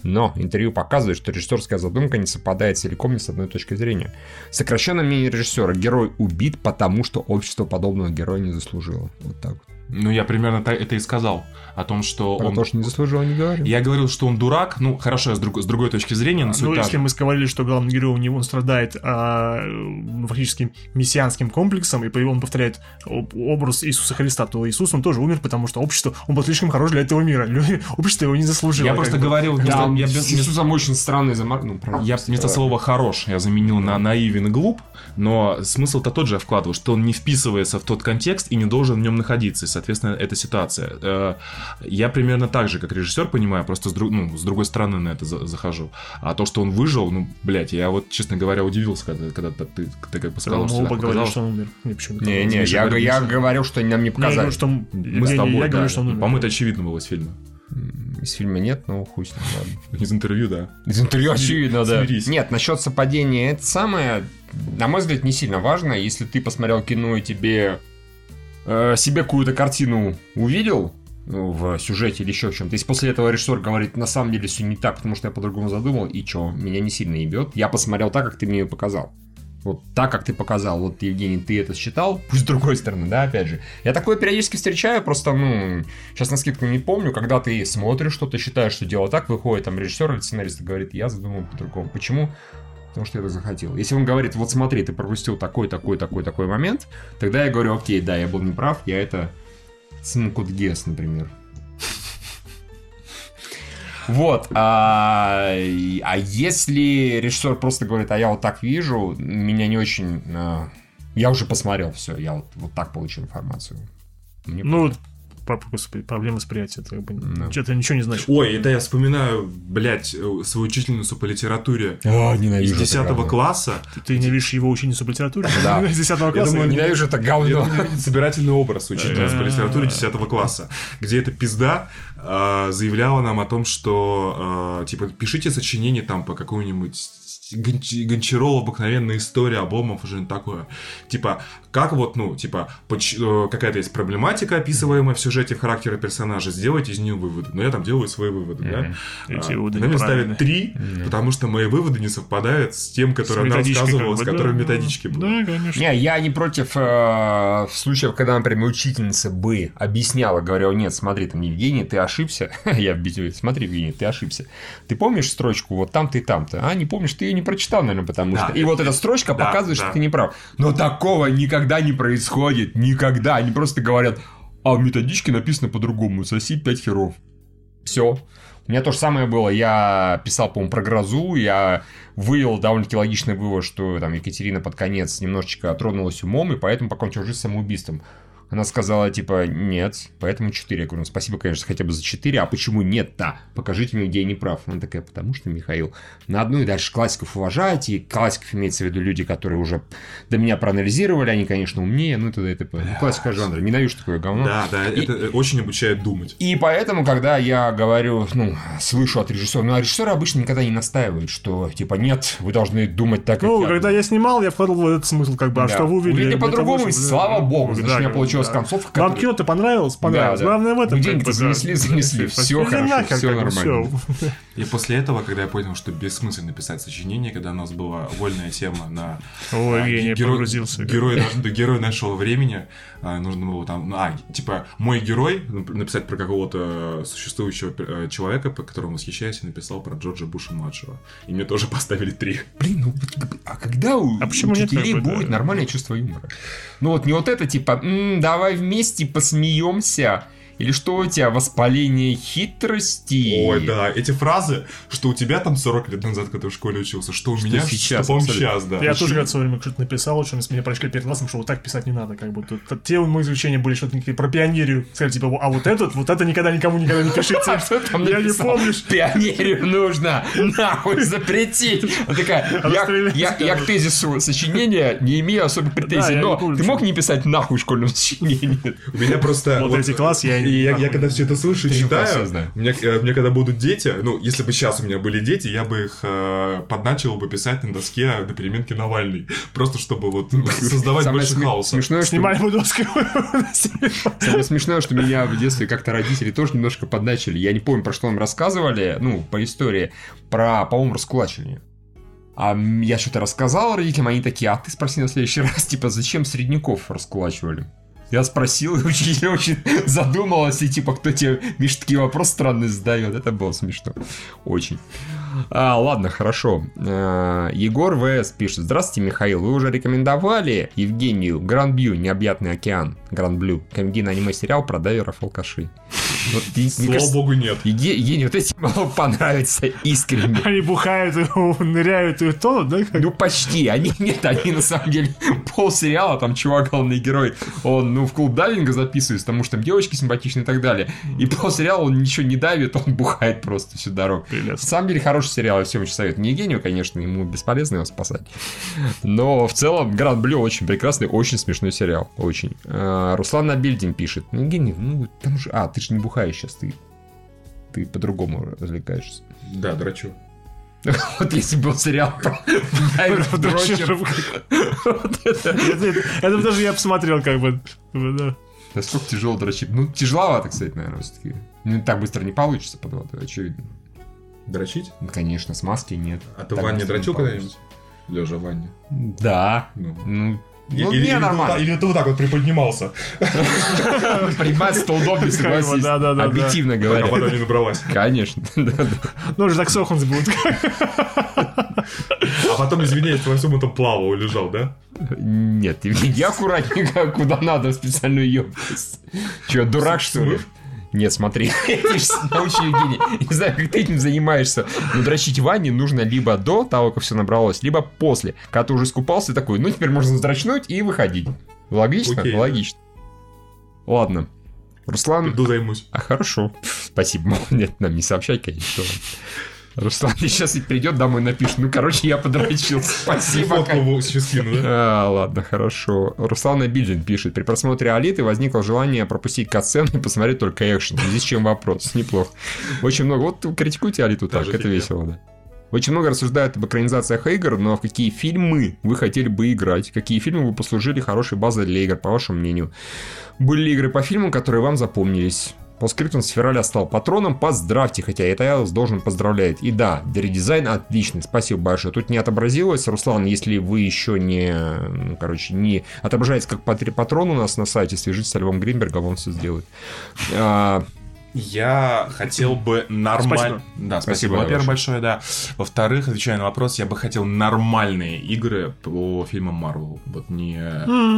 Но интервью показывает, что режиссерская задумка не совпадает целиком ни с одной точки зрения. Сокращенное мнение режиссера. Герой убит, потому что общество подобного героя не заслужило. Вот так вот. Ну, я примерно это и сказал. О том, что Про он... то, что не заслужило, не говорю. Я говорил, что он дурак. Ну, хорошо, с, друг- с другой точки зрения, но Ну, если же. мы сказали, что главный герой у него он страдает а, фактически мессианским комплексом, и он повторяет об- образ Иисуса Христа, то Иисус, он тоже умер, потому что общество, он был слишком хорош для этого мира. Люди- Общество его не заслужило. Я просто бы. говорил, вместо- Там я без- Иисусом очень странный замар... Ну, правда. Я вместо слова «хорош» я заменил на «наивен» и «глуп», но смысл-то тот же я вкладываю, что он не вписывается в тот контекст и не должен в нем находиться, и, соответственно, эта ситуация. Э, Я примерно так же, как режиссер, понимаю, просто с, друг- ну, с другой стороны на это за- захожу. А то, что он выжил, ну, блядь, я вот, честно говоря, удивился, когда, когда ты, ты, ты как бы сказал, Мы что оба так говорили, что он умер. Не, почему Не, не, я, я говорил, что нам не Я показали. говорю, что... Мы с я- тобой, я да. говорю, что он умер. По-моему, это очевидно было из фильма. Из фильма нет, но хуй с ним, ладно. Из интервью, да. Из интервью очевидно, да. Смирись. Нет, насчет совпадения, это самое, на мой взгляд, не сильно важно. Если ты посмотрел кино и тебе э, себе какую-то картину увидел, ну, в сюжете или еще в чем-то. Если после этого режиссер говорит, на самом деле все не так, потому что я по-другому задумал, и что, меня не сильно ебет. Я посмотрел так, как ты мне ее показал. Вот так, как ты показал. Вот, Евгений, ты это считал, пусть с другой стороны, да, опять же. Я такое периодически встречаю, просто, ну, сейчас на скидку не помню, когда ты смотришь что-то, считаешь, что дело так, выходит там режиссер или сценарист и говорит, я задумал по-другому. Почему? Потому что я так захотел. Если он говорит, вот смотри, ты пропустил такой, такой, такой, такой момент, тогда я говорю, окей, да, я был неправ, я это Сын Код Гес, например. Вот. А, а если режиссер просто говорит, а я вот так вижу, меня не очень... А, я уже посмотрел все, я вот, вот так получил информацию. Мне ну, господи, проблема восприятия. Это как бы, да. Что-то ничего не значит. Ой, это я вспоминаю, блядь, э, свою учительницу по литературе О, ненавижу из 10 класса. Ты, ты не видишь его ученицу по литературе? Да. (laughs) Из 10 класса? Я думаю, ненавижу это говно. собирательный образ учительницы по литературе 10 класса, где эта пизда а, заявляла нам о том, что, а, типа, пишите сочинение там по какому-нибудь Гончарова обыкновенная история, Обломов и что-нибудь такое. Типа, как вот, ну, типа, э, какая-то есть проблематика, описываемая в сюжете в характере персонажа, сделайте из нее выводы. Но я там делаю свои выводы, mm-hmm. да? Эти а, выводы Она ставит три, mm-hmm. потому что мои выводы не совпадают с тем, который она рассказывала, как бы, с которым да, методички были. Да, конечно. Не, я не против э, случаев, когда, например, учительница бы объясняла, говорила, нет, смотри, там, Евгений, ты ошибся. (laughs) я объясню, смотри, Евгений, ты ошибся. Ты помнишь строчку вот там-то и там-то? А, не помнишь, ты ее не прочитал, наверное, потому да. что... И вот эта строчка да, показывает, да. что ты не прав. Но такого никогда не происходит. Никогда. Они просто говорят, а в методичке написано по-другому. Соси 5 херов. Все. У меня то же самое было. Я писал, по-моему, про грозу. Я вывел довольно-таки логичный вывод, что там Екатерина под конец немножечко тронулась умом, и поэтому покончил жизнь самоубийством. Она сказала, типа, нет, поэтому 4. Я говорю, ну, спасибо, конечно, хотя бы за 4, а почему нет-то? Покажите мне, где я не прав. Она такая, потому что, Михаил, на одну и дальше классиков уважаете, и классиков имеется в виду люди, которые уже до меня проанализировали, они, конечно, умнее, ну, тогда это ну, классика жанра. Ненавижу такое говно. Да, да, и, это очень обучает думать. И поэтому, когда я говорю, ну, слышу от режиссера, ну, а режиссеры обычно никогда не настаивают, что, типа, нет, вы должны думать так, как Ну, я когда думаю. я снимал, я вкладывал в этот смысл, как бы, а да. что вы увидели? Увидели по-другому, и слава богу, значит, да, у меня получилось получилась да. концовка. Вам кино-то понравилось? Понравилось. Да, да. Главное в этом. Деньги как занесли, занесли. Все хорошо, все нормально. И после этого, когда я понял, что бессмысленно писать сочинение, когда у нас была вольная тема на... Ой, а, я герой, погрузился. Герой, нашего времени, нужно было там... А, типа, мой герой, написать про какого-то существующего э, человека, по которому восхищаюсь, написал про Джорджа Буша-младшего. И мне тоже (laughs) поставили три. Блин, ну а когда у а почему учителей нет, будет да. нормальное чувство юмора? Ну вот не вот это типа, м-м, давай вместе посмеемся, или что у тебя, воспаление хитрости? Ой, да, эти фразы, что у тебя там 40 лет назад, когда в школе учился, что у что меня, сейчас, что сейчас, да. Я тоже когда в свое время что-то написал, с меня прочли перед классом, что вот так писать не надо, как бы. Тут, те мои изучения были что-то про пионерию, сказали, типа, а вот этот, вот это никогда никому никогда не пишите. (laughs) Я не помню. Пионерию нужно нахуй запретить. такая, я к тезису сочинения не имею особых претензий, но ты мог не писать нахуй школьном сочинении? (laughs) У меня просто... Вот эти класс я и я, я когда все это слышу и читаю, мне, э, мне когда будут дети, ну, если бы сейчас у меня были дети, я бы их э, подначил бы писать на доске на переменке Навальный. Просто чтобы вот создавать Самое больше см... хаоса. Смешное, что... Снимали бы доску. (laughs) Самое смешное, что меня в детстве как-то родители тоже немножко подначили. Я не помню, про что нам рассказывали, ну, по истории, про, по-моему, раскулачивание. А я что-то рассказал родителям, они такие, а ты спроси на следующий (laughs) раз, типа, зачем средняков раскулачивали? Я спросил, (laughs) и учитель очень задумалась, и типа, кто тебе, Миш, такие вопросы странные задает. Это было смешно. Очень. А, ладно, хорошо. А, Егор ВС пишет. Здравствуйте, Михаил. Вы уже рекомендовали Евгению Гранд Бью, Необъятный океан, Гранд Блю, комедийный аниме-сериал про дайверов алкашей. Слава кажется, богу, нет. Евгений, вот эти могут понравиться искренне. Они бухают, (laughs) ныряют и тонут, да? Ну, почти. Они, нет, они на самом деле (laughs) пол сериала, там чувак, главный герой, он, ну, в клуб дайвинга записывается, потому что там девочки симпатичные и так далее. И пол сериала он ничего не давит, он бухает просто всю дорогу. На самом деле, хороший сериал, я всем очень советую. Не Евгению, конечно, ему бесполезно его спасать. Но в целом, Гранд Блю очень прекрасный, очень смешной сериал. Очень. А, Руслан Набильдин пишет. Ну, Евгений, ну, там же... А, ты же не бухаешь сейчас, ты, ты по-другому развлекаешься. Да, драчу. (laughs) Вот если был сериал про (laughs) Это даже я посмотрел, как бы. Насколько тяжело дрочить? Ну, тяжеловато, кстати, наверное, все-таки. Ну, так быстро не получится под водой, очевидно. Дрочить? Ну, конечно, смазки нет. А ты в ванне дрочил когда-нибудь? Лежа в ванне. Да. Ну. Ну, или, не или ты вот нормально. так- или ты вот так вот приподнимался, Подниматься-то удобнее, согласись. Да, да, да. Объективно говоря. вода не набралась. Конечно. (laughs) Ну, уже так сохнуть будет. А потом, извиняюсь, ты во всем этом плавал лежал, да? Нет, ты иди аккуратненько, куда надо, в специальную емкость. Че, дурак, что ли? Нет, смотри, (laughs) ты же научный гений. Не знаю, как ты этим занимаешься. Но дрочить ванне нужно либо до того, как все набралось, либо после. Когда ты уже искупался, такой, ну теперь можно здрочнуть и выходить. Логично? Окей. Логично. Ладно. Руслан... Иду займусь. А, хорошо. Спасибо. (laughs) Нет, нам не сообщай, конечно. Руслан сейчас придет домой напишет. Ну, короче, я подрочил. (laughs) Спасибо. Фотку скину, да? А, ладно, хорошо. Руслан Абильдин пишет. При просмотре Алиты возникло желание пропустить катсцены и посмотреть только экшен. Здесь чем вопрос? Неплохо. Очень много. Вот критикуйте Алиту Та так, это весело, да. Очень много рассуждают об экранизациях игр, но в какие фильмы вы хотели бы играть? Какие фильмы бы послужили хорошей базой для игр, по вашему мнению? Были ли игры по фильмам, которые вам запомнились? Постскриптум с февраля стал патроном, поздравьте, хотя это я вас должен поздравлять. И да, редизайн отличный, спасибо большое. Тут не отобразилось, Руслан, если вы еще не, ну, короче, не отображаете как патри- патрон у нас на сайте, свяжитесь с Львом Гринбергом, он все сделает. А, Я хотел бы нормально... Спасибо. Да, Спасибо спасибо. Во-первых, большое. да. Во-вторых, отвечая на вопрос, я бы хотел нормальные игры по фильмам Marvel. Вот не,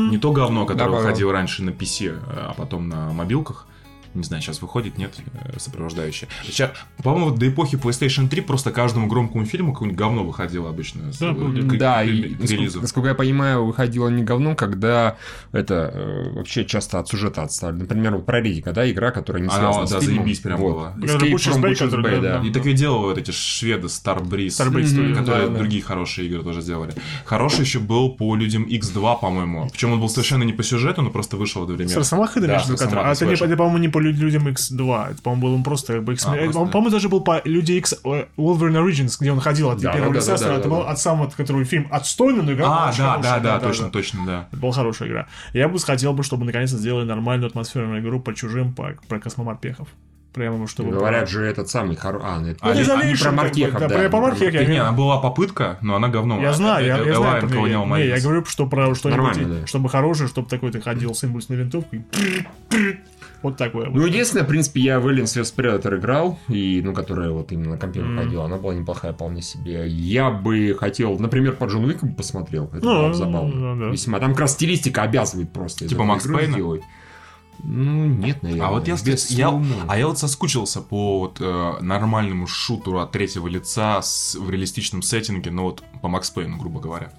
не то говно, которое Да, выходило раньше на PC, а потом на мобилках. Не знаю, сейчас выходит, нет, э, сопровождающее. Сейчас, по-моему, до эпохи PlayStation 3 просто каждому громкому фильму какое-нибудь говно выходило обычно. с- Да, э, помню. к- Да, к- и, к насколько, релизу. насколько я понимаю, выходило не говном, когда это э, вообще часто от сюжета отставили. Например, вот про Ридика, да, игра, которая не А, связана да, с фильмом. заебись прям вот. была. Escape from Butcher's Bay, да, да. И так и делали вот эти шведы Starbreeze, Starbreeze Studio, которые да, да. другие хорошие игры тоже сделали. Хороший еще был по людям X2, по-моему. Причем он был совершенно не по сюжету, но просто вышел одновременно. С Росомахой, Да, с А это, по-моему, не по лю- людям X2. Это, по-моему, был он просто как бы X... А, э, Он, по-моему, даже был по Люди X э, Wolverine Origins, где он ходил от Да, первого да, лица. да, да, это да, был да. от самого, который фильм отстойный, но игра А, да, хорошая, да, да, точно, точно, да. Это была хорошая игра. Я бы хотел бы, чтобы наконец-то сделали нормальную атмосферную игру по чужим, по, про космоморпехов. Прямо чтобы... Говорят же этот самый хоро... А, ну, это А, не, не про Мартехов, да, да. про- про Мартехов я Не, она была попытка, но она говно. Я знаю, я, Э, я знаю, про неё. Colonial Не, я говорю, что про что-нибудь, чтобы хорошее, чтобы такой ты ходил с импульсной винтовкой. Вот такое. Ну, единственное, в принципе, я в Aliens vs Predator играл, и, ну, которая вот именно на компе выходила, она была неплохая вполне себе. Я бы хотел, например, по Джон Уику бы посмотрел, это Ну, было бы ну, забавно. да. Весьма. Там как раз стилистика обязывает просто. Типа Макс Пейна? Ну, нет, наверное. А вот я, без я, а я вот соскучился по вот, э, нормальному шутеру от третьего лица с, в реалистичном сеттинге, ну вот по Макс Пейну, грубо говоря.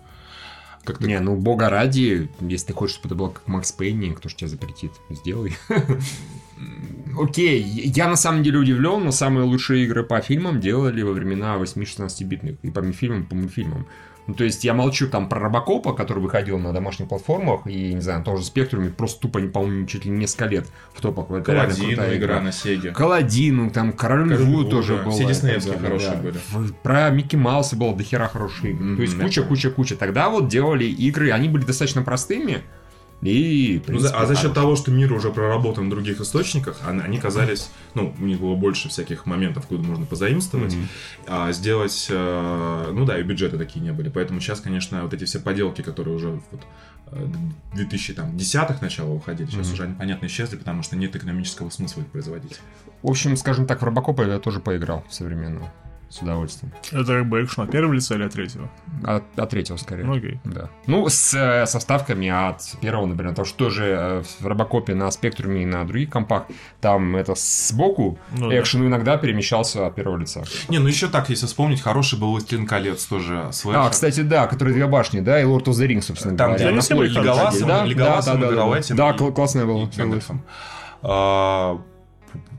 Как-то Не, ну, бога ради, если ты хочешь, чтобы это было как Макс Пейни, кто ж тебя запретит? Сделай. (laughs) Окей, я на самом деле удивлен, но самые лучшие игры по фильмам делали во времена 8-16-битных. И по фильмам, по мультфильмам. Ну, то есть я молчу там про Робокопа, который выходил на домашних платформах, и, не знаю, на том же Спектруме, просто тупо, по-моему, чуть ли не несколько лет в топах. Это реально Каладин, крутая игра на Сеге. Каладину, там Король Льву тоже да. было. Все диснеевские далее, хорошие да. были. Про Микки Мауса было дохера хороших игр. Мгм, То есть я куча, помню. куча, куча. Тогда вот делали игры, они были достаточно простыми. И, Ну, за- принципе, а за счет того, что мир уже проработан в других источниках, они, они казались, ну, у них было больше всяких моментов, куда можно позаимствовать, Мгм. а сделать, э, ну да, и бюджеты такие не были. Поэтому сейчас, конечно, вот эти все поделки, которые уже вот, э, 2010-х начала выходили, сейчас Мгм. уже они, понятно, исчезли, потому что нет экономического смысла их производить. В общем, скажем так, в Робокопа я тоже поиграл современного. С удовольствием. Это как бы экшен от первого лица или от третьего? От, от третьего, скорее. Ну, окей. Да. Ну, с э, со вставками от первого, например, то, что же э, в Робокопе на Спектруме и на других компах, там это сбоку Ну да. экшен иногда перемещался от первого лица. Не, ну еще так, если вспомнить, хороший был «Властелин колец», тоже слэшер. А, кстати, да, который две башни, да, и Lord of the Rings, собственно Там, говоря. где они Леголасом, да, Леголасом да, да, да, Да, кл- классная была. и. А,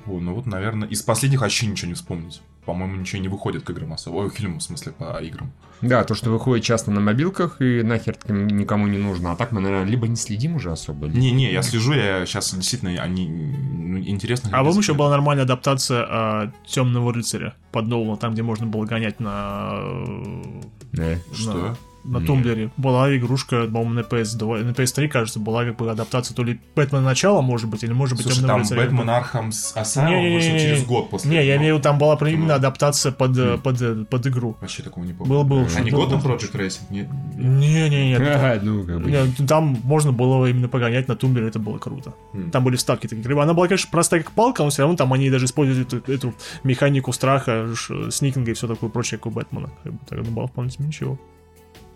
ну вот, наверное, из последних вообще ничего не вспомнить. По-моему, ничего не выходит к играм особо. Ой, к фильму, в смысле, по играм. Да, то, что выходит часто на мобилках и нахер никому не нужно. А так мы, наверное, либо не следим уже особо. либо- Не-не, я слежу, я сейчас действительно они ну, интересно. А вам еще была нормальная адаптация Темного рыцаря под Нолана, там, где можно было гонять на... э, Да. Что? на тумблере была игрушка, по-моему, на PS2, на PS3, кажется, была как бы адаптация то ли Бэтмен начала, может быть, или может быть Слушай, там. Бэтмен Arkham Asylum вышел через год после Не, я имею в виду, там была именно адаптация под, э, под, э, под игру. Вообще такого не помню. Был, был. А не Gotham. Project Racing? Нет. (laughs) Ага, ну, как бы. Не, Там можно было именно погонять на тумблере, это было круто. Там были вставки такие. Она была, конечно, простая как палка, но все равно там они даже используют эту, эту механику страха, сникинга и все такое прочее, как у Бэтмена. Как бы, так это было вполне себе ничего.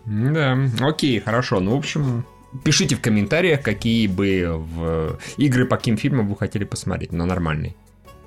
Да, окей, хорошо. Ну, в общем, пишите в комментариях, какие бы в игры по каким фильмам вы хотели посмотреть, но нормальные.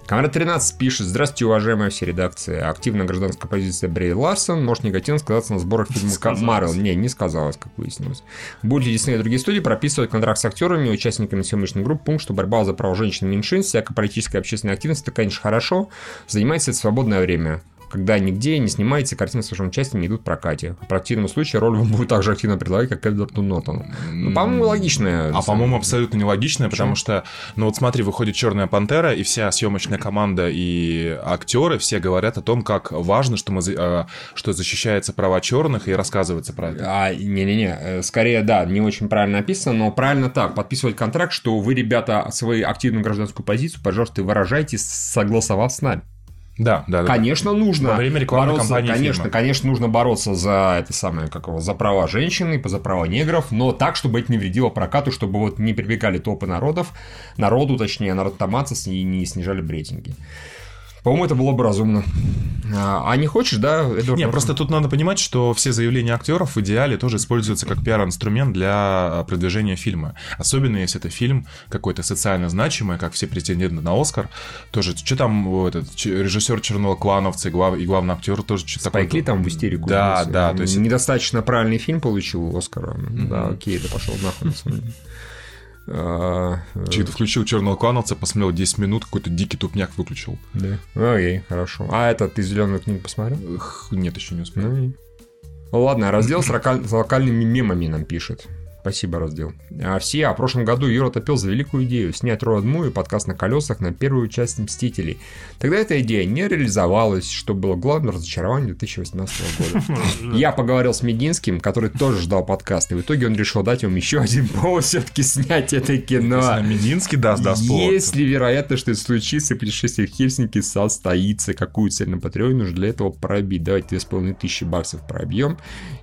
Камера 13 пишет, здравствуйте, уважаемая вся редакция. Активная гражданская позиция Брей Ларсон может негативно сказаться на сборах фильма. Марвел. Не, не сказалось, как выяснилось. Будут ли Дисней и другие студии прописывать контракт с актерами и участниками съемочных групп пункт, что борьба за права женщин и меньшинств, всякая политическая и общественная активность, это, конечно, хорошо. Занимается это свободное время когда нигде не снимается картины с вашим участием не идут в прокате. В противном случае роль вам (laughs) будет так же активно предлагать, как Эдварду Нортону. Ну, по-моему, логичная. А по-моему, абсолютно нелогичное, потому что, ну вот смотри, выходит Черная пантера, и вся съемочная команда и актеры все говорят о том, как важно, что мы э, что защищается права черных и рассказывается про это. А, не-не-не, э, скорее, да, не очень правильно написано, но правильно так, подписывать контракт, что вы, ребята, свою активную гражданскую позицию, пожалуйста, выражайте, согласовав с нами. Да, да, да. Конечно, нужно Во время бороться, кампании конечно, фильма. конечно, нужно бороться за это самое, как его, за права женщин и за права негров, но так, чтобы это не вредило прокату, чтобы вот не прибегали толпы народов, народу, точнее, народ томаться и не снижали в рейтинге. По-моему, это было бы разумно. А, а не хочешь, да, Эдвард? Не, просто тут надо понимать, что все заявления актеров в идеале тоже используются как пиар-инструмент для продвижения фильма. Особенно если это фильм какой-то социально значимый, как все претенденты на Оскар. Тоже, что там этот режиссер Черного клановцы и, глав- и главный актер тоже что-то такое. Спайк Ли там в истерику. Да, да, то есть Недостаточно правильный фильм получил Оскара. Да, окей, это пошел нахуй. на самом деле. А, э, Чей-то включил черного клановца, посмотрел 10 минут, какой-то дикий тупняк выключил. Да. Окей, хорошо. А этот ты зеленую книгу посмотрел? Эх, нет, еще не успел. Ну, Ну ладно, раздел с локальными мемами нам пишет. Спасибо, раздел. А все, а в прошлом году Юра топил за великую идею снять Роад Муви подкаст на колесах на первую часть Мстителей. Тогда эта идея не реализовалась, что было главным разочарованием 2018 года. (laughs) Я поговорил с Мединским, который тоже ждал подкаста, и в итоге он решил дать вам еще один повод все-таки снять это кино. Мединский даст, даст повод. Есть ли вероятность, что это случится, и путешествие в Хельсинки состоится? Какую цель на Патреоне нужно для этого пробить? Давайте 2500 баксов пробьем,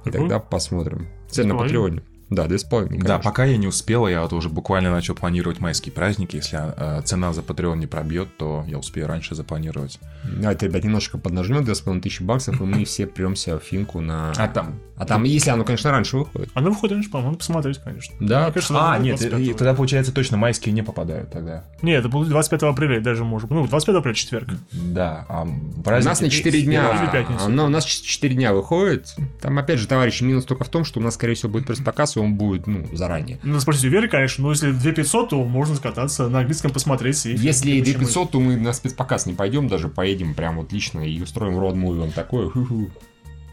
и тогда посмотрим. Цель на 2,5? Патреоне. Да, 2,5, Да, конечно. пока я не успел, я вот уже буквально начал планировать майские праздники. Если э, цена за Patreon не пробьет, то я успею раньше запланировать. Давайте, ребят, немножко поднажмем 2500 баксов, и мы все премся в финку на... А там? А там, если оно, конечно, раньше выходит. Она выходит раньше, по-моему, надо посмотреть, конечно. Да, Мне кажется, А, нет, 25-го. и тогда получается точно майские не попадают тогда. Нет, это будет 25 апреля, даже может быть. Ну, 25 апреля, четверг. Да, а У праздники... нас на 4 Или дня, пятницу. оно у нас 4 дня выходит. Там, опять же, товарищи, минус только в том, что у нас, скорее всего, будет пресс-показ, он будет, ну, заранее. Надо спросить у Веры, конечно, но если 2500, то можно скататься на английском посмотреть. И Если и почему- 2500, то мы на спецпоказ не пойдем, даже поедем прям вот лично и устроим род муви вам такое. Ху-ху.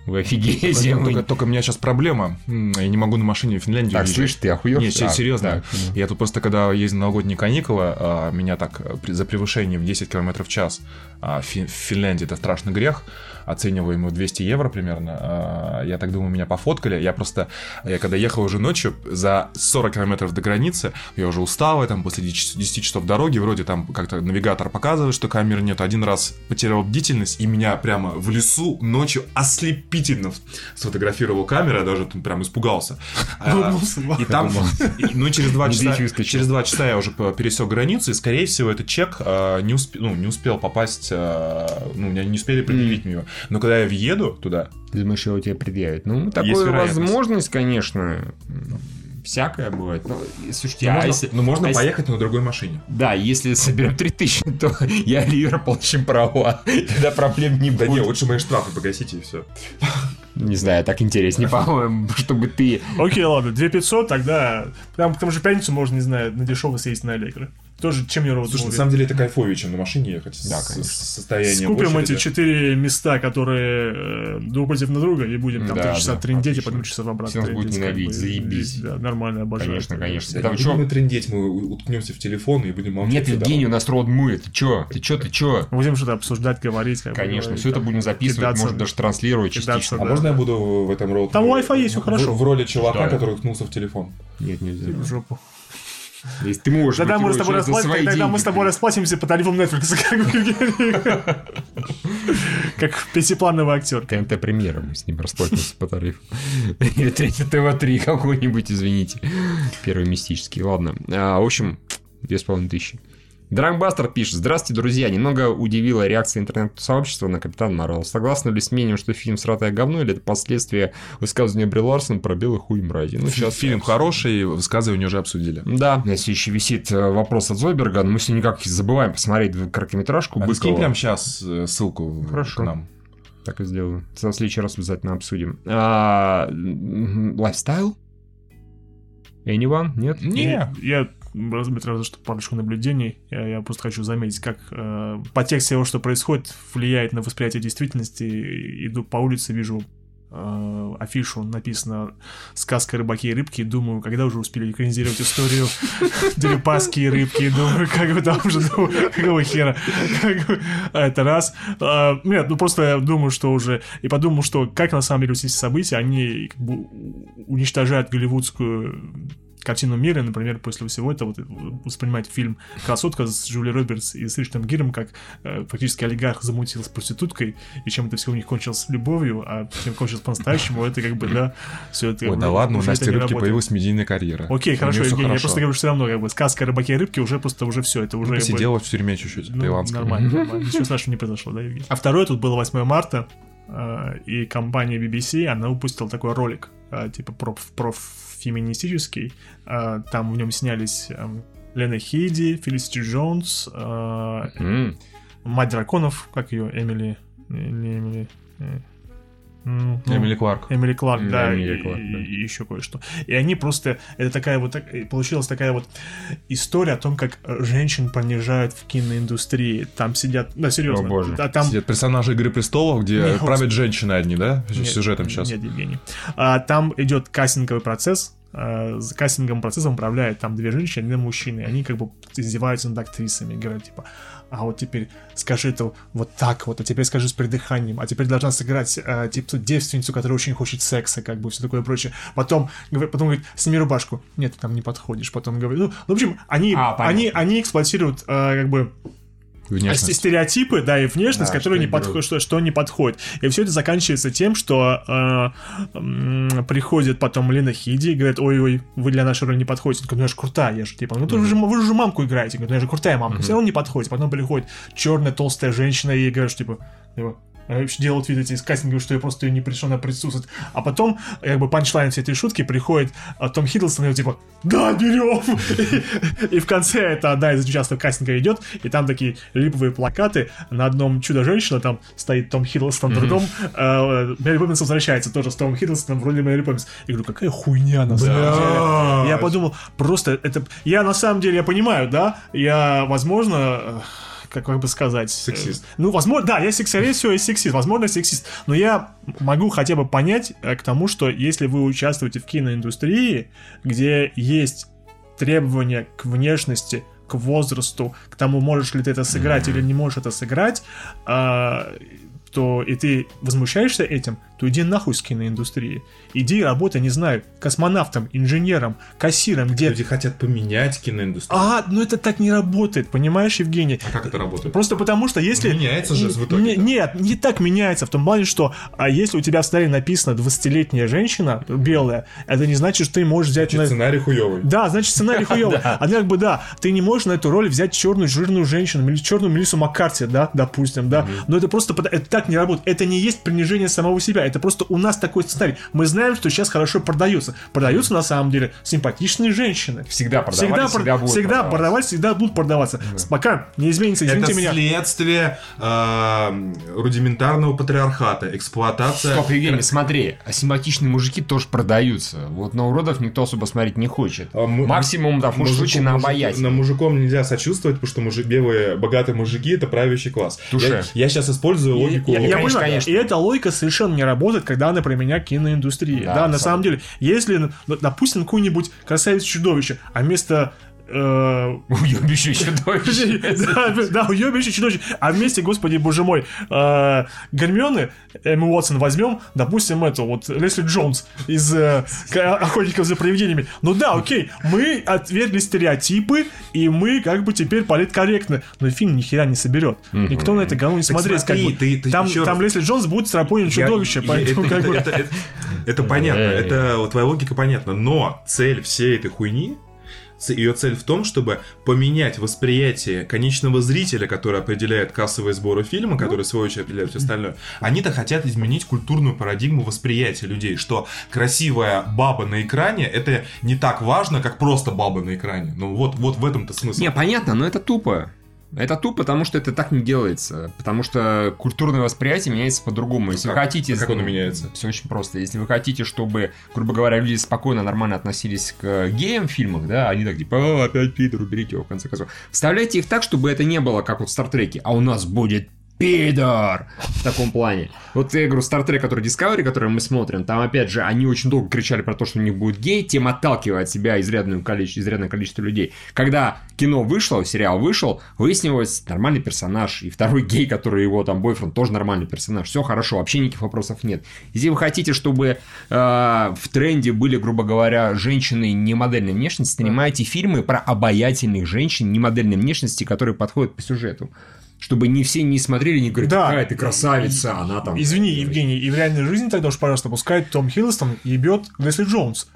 Вы офигеете. Только, мы- только- только у меня сейчас проблема. Я не могу на машине в Финляндию Так, слышь, ты охуел? Нет, се- А, серьезно. так, ну. Я тут просто, когда ездил на новогодние каникулы, а, меня так э, при- за превышение в 10 км в час а, в Финляндии это страшный грех, оцениваемый в 200 евро примерно. А, Я так думаю, меня пофоткали. Я просто, я когда ехал уже ночью за 40 километров до границы, я уже устал, там после 10 10 часов дороги, вроде там как-то навигатор показывает, что камеры нет. Один раз потерял бдительность, и меня прямо в лесу ночью ослепительно сфотографировал камера, я даже там прям испугался. (laughs) А, И там, ну, через два (laughs) часа, через два часа я уже пересек границу, и, скорее всего, этот чек не, успе- ну, не успел попасть, ну, не успели предъявить мне его. Но когда я въеду туда, Ты думаешь, его тебе предъявят? Ну, вероятность. возможность, конечно. Всякое бывает. Ну, слушайте, ну, а можно, если... ну, можно а если- поехать на другой машине. Да, если соберем 3000, то (laughs) я Юра получим права. (laughs) Тогда проблем не Да не, будет. лучше мои штрафы погасите и все. Не знаю, так интереснее, по-моему, (laughs) чтобы ты... Окей, ладно, 2500, тогда... Прям к тому же пятницу можно, не знаю, на дешево съездить на Аллегро. Тоже чем не роуд Слушай, на самом деле это кайфовее, чем на машине ехать. Да, с- конечно. с- Состояние Скупим в эти четыре места, которые э, друг против на друга, и будем там Да, три часа да, трындеть, и отлично. потом часов обратно. Все нас как ненавидеть, бы, заебись. и, Да, нормально, обожаю. Конечно, конечно. Да, чё? будем мы трындеть, мы уткнемся в телефон и будем молчать. Нет, Евгений, у нас род мы. Ты чё? Ты чё, ты чё? Будем что-то обсуждать, говорить. как Конечно, все это там, будем записывать, кидаться. может даже транслировать кидаться, частично. А да. можно я буду в этом роуд? Там Wi-Fi есть, всё в- хорошо. В, роли чувака, Да. который уткнулся в телефон. Нет, нельзя. В жопу. Если ты можешь Тогда мы, с тобой свои тогда мы с тобой расплатимся по тарифам Netflix, как. Как пятиплановый актер. ТНТ премьера, мы с ним расплатимся по тарифу. Или третий ТВ-3 какой-нибудь, извините. Первый мистический, ладно. А, в общем, две с половиной тысячи. Дранкбастер пишет. Здравствуйте, друзья. Немного удивила реакция интернет-сообщества на Капитан Марвел. Согласны ли с мнением, что фильм «Сратое говно» или это последствия высказывания Бри Ларсон про белый хуй мрази? Ну, сейчас Фильм хороший, высказывания уже обсудили. Да, у нас еще висит э, вопрос от Зойберга, но мы все никак забываем посмотреть короткометражку А Быкова. прямо сейчас ссылку в- Хорошо. к нам. Так и сделаю. В следующий раз обязательно обсудим. А, Lifestyle? Anyone? Нет? Не. Я разбит разве что парочку наблюдений. Я, я просто хочу заметить, как э, подтекст всего, что происходит, влияет на восприятие действительности. Иду по улице, вижу э, афишу, написано «Сказка рыбаки и рыбки», думаю, когда уже успели экранизировать историю (laughs) Дерипаски и рыбки, думаю, как бы там уже, думаю, какого хера, а это раз. А, Нет, ну просто думаю, что уже, и подумал, что как на самом деле все эти события, они уничтожают голливудскую картину мира, например, после всего этого вот, воспринимать фильм «Красотка» с Джули Робертс и с Ричардом Гиром, как э, фактически олигарх замутил с проституткой, и чем это все у них кончилось любовью, а чем кончилось по-настоящему, это как бы, да, все это... Ой, да ладно, у Насти Рыбки появилась медийная карьера. Окей, хорошо, Евгений, я просто говорю, что все равно, как бы, сказка рыбаки и рыбки уже просто уже все, это уже... Посидела в тюрьме чуть-чуть, ну, таиландской. Нормально, нормально. Ничего страшного не произошло, да, Евгений? А второе, тут было 8 марта, э, и компания BBC, она выпустила такой ролик, э, типа про, про феминистический. Э, Там в нем снялись эм, Лена Хейди, Фелисити Джонс, э, М, мать драконов, как ее, Эмили... Не не Эмили... э, ну, Эмили Кларк. Эмили Кларк, Да, и, Кларк, да. и еще кое-что. И они просто, это такая вот, так- и получилась такая вот история о том, как э, женщин понижают в киноиндустрии. Там сидят, да, серьезно. О, боже. А там Сидят персонажи «Игры престолов», где Не, правят женщины одни, да? Нет, Сюжетом сейчас. Нет, Евгений. А, там идет кастинговый процесс. а, с кастинговым процессом управляют там две женщины, один мужчина. И они как бы издеваются над актрисами. Говорят, типа, а вот теперь скажи это вот так вот, а теперь скажи с придыханием, а теперь должна сыграть а, типа девственницу, которая очень хочет секса, как бы все такое прочее. Потом, говорит- потом говорит, сними рубашку. Нет, ты там не подходишь. Потом говорит, ну, в общем, они, А, понятно. они, они эксплуатируют а, как бы Внешность. Сте- стереотипы, да, и внешность, Да, которые что не берут. что, что не подходит. И все это заканчивается тем, что э, м, приходит потом Лена Хиди и говорит, ой-ой, вы для нашей роли не подходите. Он говорит, ну я же крутая, я же типа, ну вы же, вы же мамку играете. Говорит, ну я же крутая мамка, все равно не подходит. Потом приходит черная толстая женщина и говорит, что типа, типа, э, вообще делают вид эти из кастинга, что я просто ее не пришел на присутствовать. А потом, как бы, панчлайн всей этой шутки приходит а, Том Хиддлстон и типа, да, берем! И в конце это одна из участников кастинга идет, и там такие липовые плакаты. На одном чудо-женщина, там стоит Том Хиддлстон, на другом э, Мэри Поппинс возвращается тоже с Томом Хиддлстоном в роли Мэри Поппинс. И говорю, какая хуйня на самом деле. Я подумал, просто это... Я на самом деле, я понимаю, да, я, возможно... Как, как бы сказать... э, Сексист. Ну, возможно, да, я, секс- скорее всего, и сексист. Возможно, сексист. Но я могу хотя бы понять э, к тому, что если вы участвуете в киноиндустрии, где есть требования к внешности, к возрасту, к тому, можешь ли ты это сыграть или не можешь это сыграть, а, то и ты возмущаешься этим, то иди нахуй с киноиндустрии. Иди работай, не знаю, космонавтом, инженером, кассиром, где... Люди хотят поменять киноиндустрию. А, ну это так не работает, понимаешь, Евгений? А как это работает? Просто потому что если... Меняется же в итоге. Не- нет, не так меняется, в том плане, что а если у тебя в столе написано 20-летняя женщина, белая, это не значит, что ты можешь взять... Значит, на- сценарий хуёвый. Да, значит, сценарий (laughs) хуёвый. А как бы да, ты не можешь на эту роль взять черную жирную женщину, или черную Мелиссу Маккарти, да, допустим, да. Но это просто, это так не работает. Это не есть принижение самого себя. Это это просто у нас такой сценарий. Мы знаем, что сейчас хорошо продается. Продаются на самом деле симпатичные женщины. Всегда продавали, Всегда, всегда, будут всегда продаваться. продавать, всегда будут продаваться. Пока не изменится, извините Это меня. следствие э, рудиментарного патриархата, эксплуатация. Стоп, Евгений, смотри, асимпатичные мужики тоже продаются. Вот на уродов никто особо смотреть не хочет. А му- Максимум, да, в Мужику- случае на обаятельных. На мужиком нельзя сочувствовать, потому что мужи- белые богатые мужики это правящий класс. Туше. Я, сейчас использую логику. я, я конечно, понимаю, конечно. и эта логика совершенно не работает, когда она применяет к киноиндустрии. Да, Да, на самом деле, если, ну, допустим, какой-нибудь красавец-чудовище, а вместо Уебище чудовище. (laughs) да, уебище чудовище. А вместе, господи, боже мой, э, Гермионы, Эмми Уотсон возьмем, допустим, эту вот Лесли Джонс из э, Охотников за привидениями. Ну да, окей, мы отвергли стереотипы, и мы как бы теперь политкорректны. Но фильм ни хера не соберет. Никто на это говно не ты там, Лесли Джонс будет страпонить Я- чудовище, поэтому это, как бы... это- это- это понятно, это твоя логика понятна, но цель всей этой хуйни, ее цель в том, чтобы поменять восприятие конечного зрителя, который определяет кассовые сборы фильма, который в свою очередь определяет все остальное. Они-то хотят изменить культурную парадигму восприятия людей, что красивая баба на экране это не так важно, как просто баба на экране. Ну вот, вот в этом-то смысл. Не, понятно, но это тупо. Это тупо, потому что это так не делается. Потому что культурное восприятие меняется по-другому. Если вы Как? хотите... А как оно меняется? Все очень просто. Если вы хотите, чтобы, грубо говоря, люди спокойно, нормально относились к геям в фильмах, да, они так типа, «А, опять Питер, уберите его, в конце концов. Вставляйте их так, чтобы это не было, как вот в Стартреке, а у нас будет пидор в таком плане. Вот я говорю, Star Trek, который Discovery, который мы смотрим, там, опять же, они очень долго кричали про то, что у них будет гей, тем отталкивая от себя изрядное количество, изрядное количество людей. Когда кино вышло, сериал вышел, выяснилось, нормальный персонаж, и второй (laughs) гей, который его там бойфренд, тоже нормальный персонаж. Все хорошо, вообще никаких вопросов нет. Если вы хотите, чтобы э, в тренде были, грубо говоря, женщины не модельной внешности, снимайте фильмы про обаятельных женщин не модельной внешности, которые подходят по сюжету. Чтобы не все не смотрели, не говорили, Да. какая ты красавица, она там... Извини, Евгений, и в реальной жизни тогда уж, пожалуйста, пускай Том Хиддлстон ебет Лесли Джонс.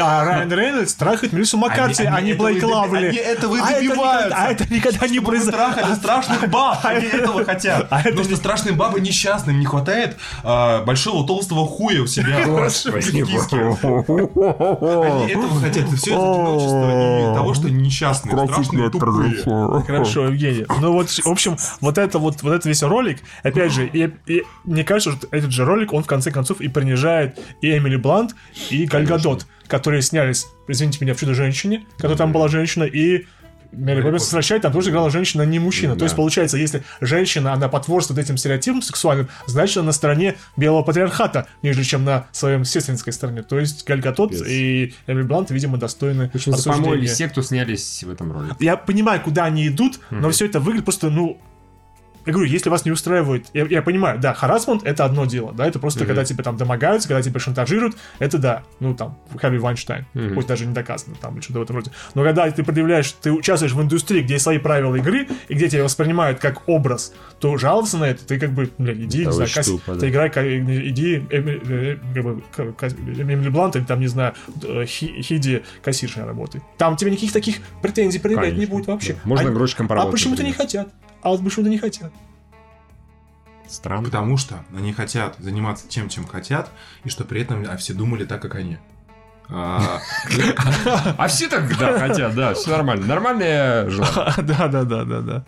А Райан Рейнольдс трахает Мелиссу Маккарти, Они- а они не этого и Блейк Лавли. они А это никогда- А это никогда не вы произойдет. трахали страшных баб, они этого хотят. А это Потому что страшные бабы несчастные, им не хватает а, большого толстого хуя у себя. Господи, Они этого хотят, это все из одиночества и того, что несчастные, страшные, тупые. Хорошо, Евгений. Ну вот, в общем, вот это вот, вот это весь ролик, опять же, и, и мне кажется, что этот же ролик, он в конце концов и принижает и Эмили Блант, и Гальгадот, которые снялись, извините меня, в «Чудо-женщине», которая там была женщина, и Мэри Поппинс возвращает, там тоже играла женщина, а не мужчина. То есть, получается, если женщина, она потворствует этим стереотипам сексуальным, значит, она на стороне белого патриархата, нежели чем на своем сестринской стороне. То есть, Гальгатот и Эмили Блант, видимо, достойны Очень помолились все, кто снялись в этом ролике. Я понимаю, куда они идут, но все это выглядит просто, ну... Я говорю, если вас не устраивает, я, я понимаю, да, харасмент это одно дело, да, это просто когда тебя там домогаются, когда тебя шантажируют, это да, ну там, Харви Вайнштейн, пусть даже не доказано, там, или что-то в этом роде. Но когда ты предъявляешь, ты участвуешь в индустрии, где есть свои правила игры, и где тебя воспринимают как образ, то жаловаться на это, ты как бы, блин, иди, Это не знаю, очень касс- тупо, да. ты играй, иди, э, ка- Эмили Блант, или там, не знаю, э, Хи- Хиди кассиршей работай. Там тебе никаких таких претензий предъявлять не будет вообще. да. Можно Они- грузчиком А почему-то не хотят. А вот почему-то не хотят. Странно. Потому что они хотят заниматься тем, чем хотят, и что при этом а, все думали так, как они. А, А все так, да, хотят, да, все нормально. Нормальное желание. (laughs) Да, да, да, да, да.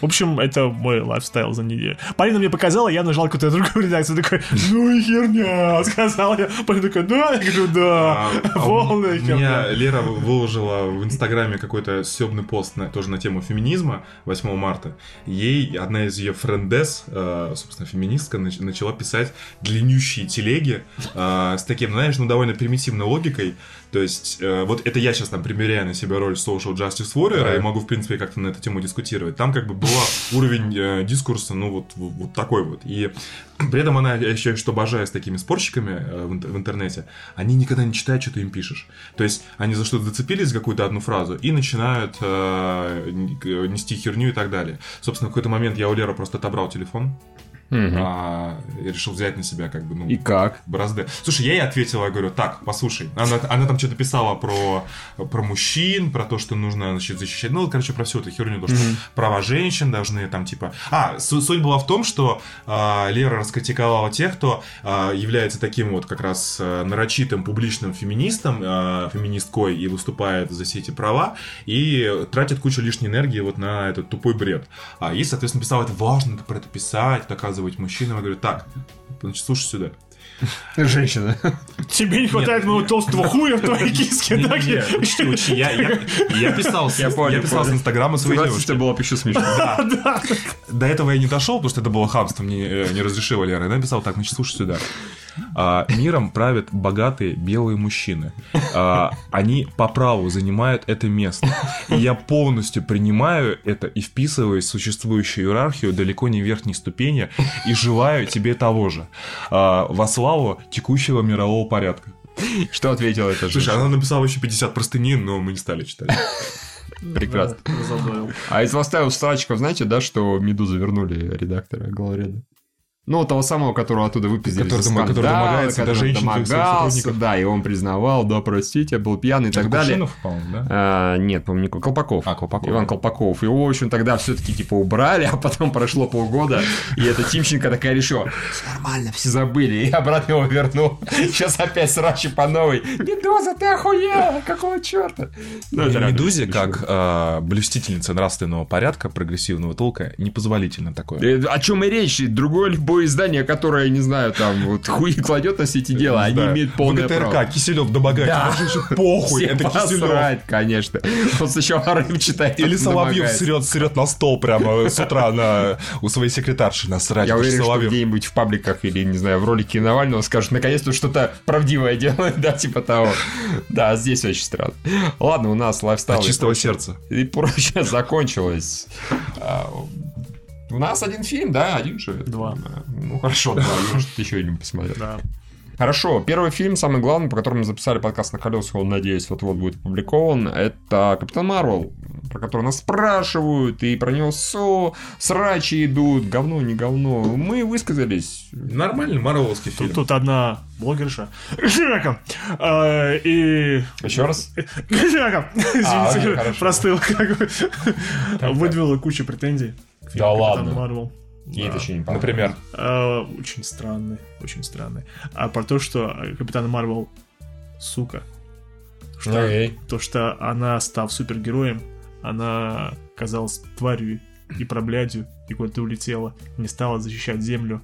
В общем, это мой лайфстайл за неделю. Полина мне показала, я нажал какую-то другую редакцию, такой, ну и херня, (laughs) сказал я. Полина такая, да, я говорю, да, а, а у полная меня херня. Лера выложила в Инстаграме какой-то съебный пост на, тоже на тему феминизма 8 марта. Ей одна из ее френдес, э, собственно, феминистка, нач- начала писать длиннющие телеги э, с таким, знаешь, ну, довольно примитивной логикой. То есть, э, вот это я сейчас там примеряю на себя роль social justice warrior, Да. и могу, в принципе, как-то на эту тему дискутировать. Там как бы был (laughs) уровень э, дискурса, ну, вот, вот, такой вот. И при этом она, я считаю, что обожаю с такими спорщиками э, в, в интернете, они никогда не читают, что ты им пишешь. То есть, они за что-то зацепились, за какую-то одну фразу, и начинают э, нести херню и так далее. Собственно, в какой-то момент я у Леры просто отобрал телефон, Мгм. а, и решил взять на себя как бы, ну, И как? бразды. Слушай, я ей ответила, я говорю, так, послушай, она, она там что-то писала про, про мужчин, про то, что нужно, значит, защищать, ну, короче, про всю эту херню, то, что права женщин должны там, типа... А, су- суть была в том, что а, Лера раскритиковала тех, кто а, является таким вот как раз а, нарочитым публичным феминистом, а, феминисткой, и выступает за все эти права, и тратит кучу лишней энергии вот на этот тупой бред. А, и, соответственно, писала, это важно, про это писать, доказывать мужчинам. Я говорю, так, значит, слушай сюда. (laughs) Женщина. Тебе не хватает моего толстого хуя в твоей киске, учти, я, писал, с- инстаграма своей девушки. что было бы еще смешно. (laughs) До этого я не дошел, потому что это было хамство, мне э, не разрешила Лера. Я написал так, значит, слушай сюда. А, миром правят богатые белые мужчины. А, они по праву занимают это место. И я полностью принимаю это и вписываюсь в существующую иерархию далеко не верхней ступени и желаю тебе того же. А, во славу текущего мирового порядка. Что ответила эта Слушай, женщина? она написала еще 50 простынин, но мы не стали читать. (laughs) Прекрасно. Да. А из восставил строчков, знаете, да, что Медузу вернули редактора главреда? Ну, того самого, которого оттуда выпиздили Который дома- который домогается до который женщин, своих домогался, да, и он признавал, да, простите, я был пьяный и так далее. Кувшинов, по-моему, да? А, нет, по-моему, не Колпаков. А, Колпаков, Иван. Колпаков. Его, в общем, тогда все-таки типа убрали, (laughs) а потом прошло полгода, и эта Тимченко такая решила, «Всё нормально, все забыли, и обратно его вернул. Сейчас опять срачи по новой. Медуза, ты охуела, какого черта? Ну, это Медузе, как э, блюстительница нравственного порядка, прогрессивного толка, непозволительно такое. Э, О чем и речь? Другое любое издание, которое, не знаю, там, вот (laughs) хуи кладет на все эти дела, они имеют полное ВГТРК, право. Киселев домогается. Да. Еще похуй, это Киселев. конечно. Он сначала рыб читает. Или Соловьев срет, срет на стол прямо с утра на, у своей секретарши насрать. Я уверен, что где-нибудь в пабликах или, не знаю, в ролике Навального скажут, наконец-то что-то правдивое делают, (laughs) да, типа того. Да, здесь очень странно. Ладно, у нас лайфстайл. От чистого сердца. И прочее закончилось. А, У нас один фильм, да, один же. Два. Да. Ну хорошо, два, я что-то еще один посмотрел. Да. Хорошо, первый фильм, самый главный, по которому мы записали подкаст на колесах, он, надеюсь, вот-вот будет опубликован, это Капитан Марвел, про который нас спрашивают, и про него со срачи идут, говно, не говно. Мы высказались. Нормальный марвеловский фильм. Тут, тут одна блогерша. Жека! А, И... Еще раз? Жека! окей, Извините, хорошо. простыл. как бы. Выдвинула кучу претензий. К фильму Да «Капитан ладно? Марвел». Ей Да. это еще не понравилось. Например. А, Очень странный, очень странный. А про то, что Капитан Марвел сука. Что, Окей. то, что она, став супергероем, она казалась тварью и проблядью, и куда-то улетела, не стала защищать землю.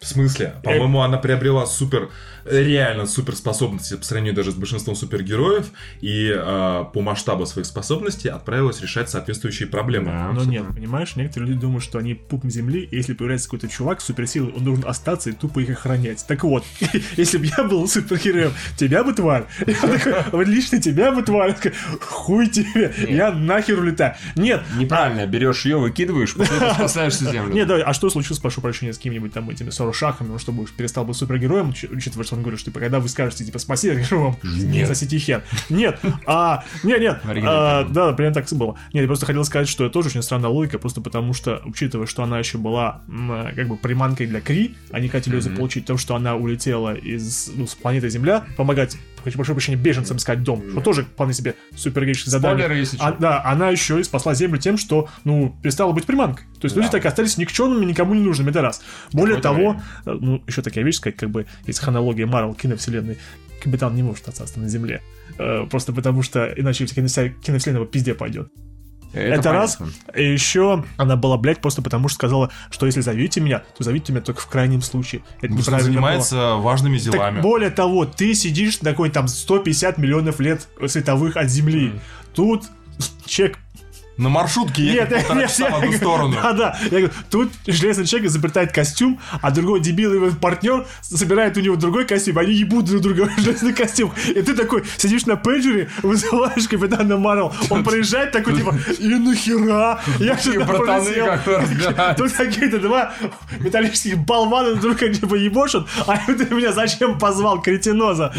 В смысле? По-моему, она приобрела супер, реально суперспособности по сравнению даже с большинством супергероев и э, по масштабу своих способностей отправилась решать соответствующие проблемы. Да, Но нет, понимаешь, некоторые люди думают, что они пупом земли, и если появляется какой-то чувак с суперсилой, он должен остаться и тупо их охранять. Так вот, (laughs) если бы я был супергероем, тебя бы тварь. (laughs) Я такой, вот лично тебя бы тварь. Хуй тебе, я нахер улетаю. Нет, Неправильно, берешь ее, выкидываешь, потом спасаешь всю (laughs) землю. нет, да, а что случилось, прошу прощения, с какими-нибудь там этими Сорошахами, ну что будешь, перестал быть супергероем, уч- учитывая, что он говорит, что типа, когда вы скажете, типа, спаси, я скажу вам, не Нет. сосите хер. Нет, а, нет, нет, а, да, примерно так было. Нет, я просто хотел сказать, что это тоже очень странная логика, просто потому что, учитывая, что она еще была, как бы, приманкой для Кри, они хотели ее заполучить то, что она улетела из, ну, с планеты Земля, помогать, хочу прошу прощения, беженцам искать дом, что тоже вполне себе супергеройское задание. Спойлеры, если А, да, она еще и спасла Землю тем, что, ну, перестала быть приманкой. То есть люди так и остались никчемными, никому не нужными, это раз. Более того, э, ну, еще такая вещь сказать, как бы, есть хронология Марвел киновселенной, Капитан не может остаться на Земле. Э, Просто потому что иначе вся киновселенная киновселенная по пизде пойдет. Это, раз. понятно. И еще она была, блядь, просто потому что сказала, что если зовите меня, то зовите меня только в крайнем случае. Это он неправильно было. занимается важными Так делами. более того, ты сидишь на какой там 150 миллионов лет световых от Земли. Тут человек На маршрутке едет полтора часа в одну я- сторону. Да, да. Я говорю, тут железный человек изобретает костюм, а другой дебил его партнер собирает у него другой костюм, они ебут друг друга железный костюм. И ты такой сидишь на пейджере, вызываешь капитана Марвел, он проезжает такой, типа, и нахера? Я сюда братаны, пролетел». как бы разбираются. Тут какие-то два металлических болвана друг друга типа ебошат, а ты меня зачем позвал, кретиноза?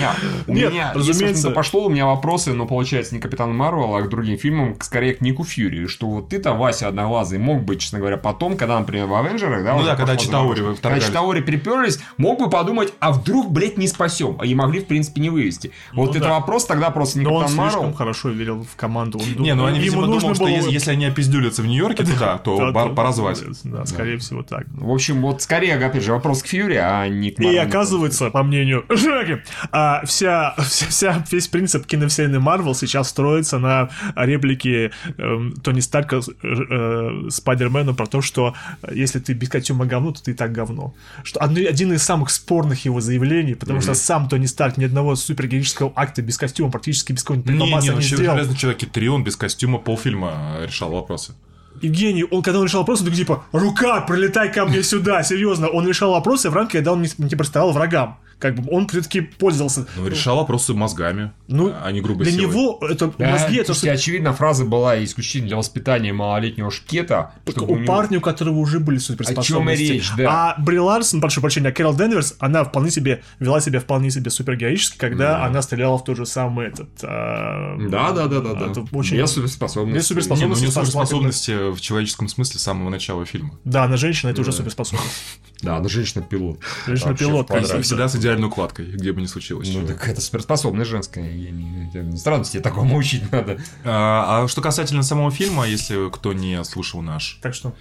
Нет, разумеется. пошло, у меня вопросы, но получается не к Капитану Марвел, а к другим фильмам, скорее к Нику Фьюри. Фьюри, что вот ты там, Вася Одноглазый, мог быть, честно говоря, потом, когда, например, в Авенджерах, да, Ну да, когда Читаори. Когда Читаори приперлись, мог бы подумать, а вдруг, блядь, не спасем, и могли, в принципе, не вывести. Вот Ну это да. вопрос тогда просто не Но он слишком Марвел. хорошо верил в команду. Он Не, ну они, ему видимо, нужно думал, что было- если, если они опиздюлятся в Нью-Йорке, то да, то Да, бар- то- пора звать. Да, скорее всего так. В общем, вот скорее, опять же, вопрос к Фьюри, а не к И Марвелу. оказывается, по мнению (laughs) Жаки, а, вся, вся, вся- весь принцип киновселенной Марвел сейчас строится на реплике эм, Тони Старка э, э, Спайдермена про то, что э, если ты без костюма говно, то ты и так говно. Что одно- один из самых спорных его заявлений, потому что сам Тони Старк ни одного супергероического акта без костюма, практически без какого-нибудь Не, не, не, ну сделал. Железный Человек 3, он без костюма полфильма решал вопросы. Евгений, он когда он решал вопросы, он такой типа, рука, прилетай ко мне сюда, серьезно. Он решал вопросы в рамках, когда он не, не противостоял врагам. Как бы он все-таки пользовался. Ну, решал вопросы мозгами, Ну, а не грубой Для силой. него это Да, мозги, это слушайте, очевидно, фраза была исключительно для воспитания малолетнего шкета. чтобы у него- парня, у которого уже были суперспособности. О чем речь, да. А Бри Ларсон, прошу прощения, Кэрол Денверс, она вполне себе вела себя вполне себе супергероически, когда она стреляла в тот же самый этот. а, Да, да, да, да, да. это очень- Без суперспособностей. Без Не, ну, Саша суперспособности в человеческом смысле с самого начала фильма. Да, она женщина, это уже суперспособность. (laughs) Да, она женщина-пилот. Женщина-пилот, И квадрате. всегда с идеальной укладкой, где бы ни случилось. Ну чего. так это суперспособность женская. Я не... это Странности такому учить надо. А, а что касательно самого фильма, если кто не слушал наш Так что.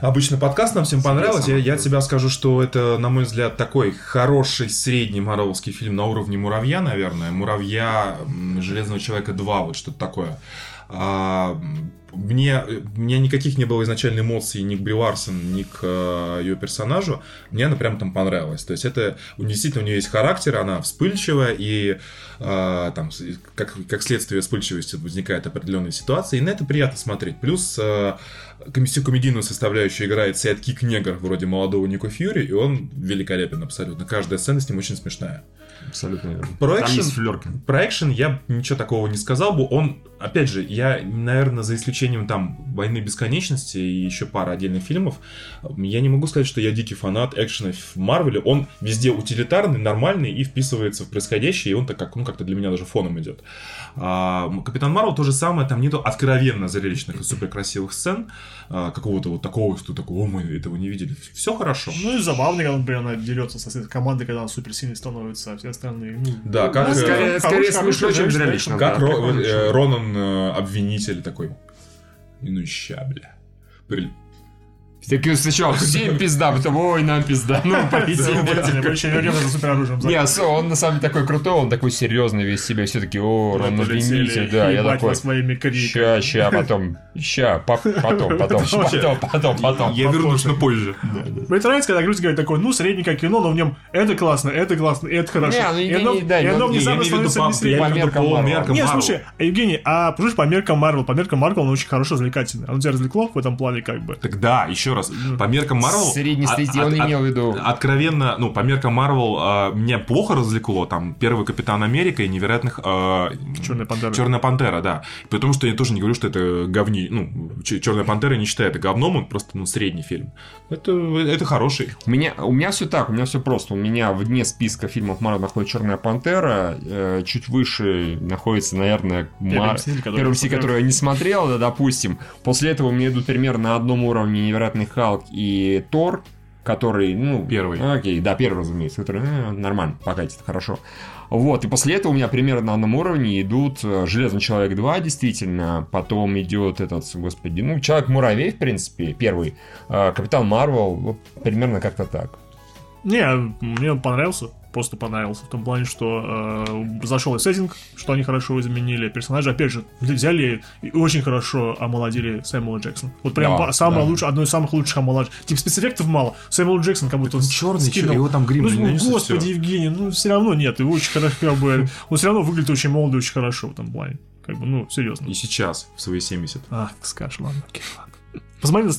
Обычно подкаст нам всем понравился. Я, я тебе скажу, что это, на мой взгляд, такой хороший средний марвеловский фильм на уровне муравья, наверное. Муравья Железного человека 2, вот что-то такое. А, мне, у меня никаких не было изначально эмоций ни к Бри Ларсон, ни к э, ее персонажу. Мне она прям там понравилась. То есть это действительно у нее есть характер, она вспыльчивая, и э, там, как, как следствие вспыльчивости возникает определенные ситуации, и на это приятно смотреть. Плюс э, всю комедийную составляющую играет sidekick негр вроде молодого Ника Фьюри, и он великолепен абсолютно. Каждая сцена с ним очень смешная. Абсолютно верно. Про экшен-. Про я ничего такого не сказал бы. Он, опять же, я, наверное, за исключением там «Войны бесконечности» и еще пара отдельных фильмов, я не могу сказать, что я дикий фанат экшена в Марвеле. Он везде утилитарный, нормальный и вписывается в происходящее, и он так как, ну, как-то для меня даже фоном идет. А, Капитан Марвел то же самое, там нету откровенно зрелищных и супер красивых сцен, а, какого-то вот такого, что такого, о, мы этого не видели. Все хорошо. Ну и забавно, когда, например, она дерется со своей командой, когда она суперсильной становится, а все остальные. Ну, Да, как, ну, Скорее, хороший- скорее хороший смешно, чем зрелищно. Как да, Ро- э, Ронан э, обвинитель такой. И ну ща, бля. При- Так сначала (laughs) всем пизда, потом ой, нам пизда. Ну, полетели. Больше вернемся за супероружием. Не, со- он на самом деле такой крутой, он такой серьезный весь себя, все таки о, Рон обвинитель, да, я такой, своими криками. ща, ща, потом, ща, по- потом, (laughs) потом, потом, потом, потом. Я вернусь, но позже. Мне нравится, когда Грузия говорит такое, ну, средненькое кино, но в нем это классно, это классно, это хорошо. Не, ну, и не- оно, оно внезапно становится не меркам Не, слушай, а, Евгений, а слушай, по меркам Марвел, по меркам Марвел, он очень хорошо развлекательный. Он тебя развлекло в этом плане как бы. Так да, еще раз, по меркам Марвел... Среднестатистический, он имел в виду. Откровенно, ну, по меркам Марвел а, меня плохо развлекло, там, первый Капитан Америка и невероятных... Черная пантера. Черная Пантера, да. Потому что я тоже не говорю, что это говни... Ну, Черная Пантера не считаю это говном, он просто, ну, средний фильм. Это, это хороший. У меня, у меня все так, у меня все просто. У меня вне списка фильмов Марвел находится Черная Пантера, э, чуть выше находится, наверное, Мар... Первый я Мститель, который я не смотрел, да, допустим. После этого у меня идут примерно на одном уровне Невероятный Халк и Тор, который, ну... Первый. Окей, да, первый, разумеется, который э, нормально, покатит, хорошо. Вот, и после этого у меня примерно на одном уровне идут э, Железный Человек 2, действительно, потом идет этот, господи, ну, Человек-муравей, в принципе, первый, э, Капитан Марвел, вот примерно как-то так. Не, мне он понравился, просто понравился. В том плане, что э, зашел и сеттинг, что они хорошо изменили. Персонажи, опять же, взяли и очень хорошо омолодили Сэмюэла Джексона. Вот прям Да, самое да. лучшее, одно из самых лучших омолаживаний. Типа спецэффектов мало. Сэмюэл Джексон как будто он черный, скинул. его там грим Ну, ну, господи, всё. Евгений, ну все равно нет, его очень хорошо, как бы, он все равно выглядит очень молодо и очень хорошо в этом плане. Как бы, ну, серьезно. И сейчас, в свои 70. Ах, скажешь, ладно, окей, ладно. Посмотри,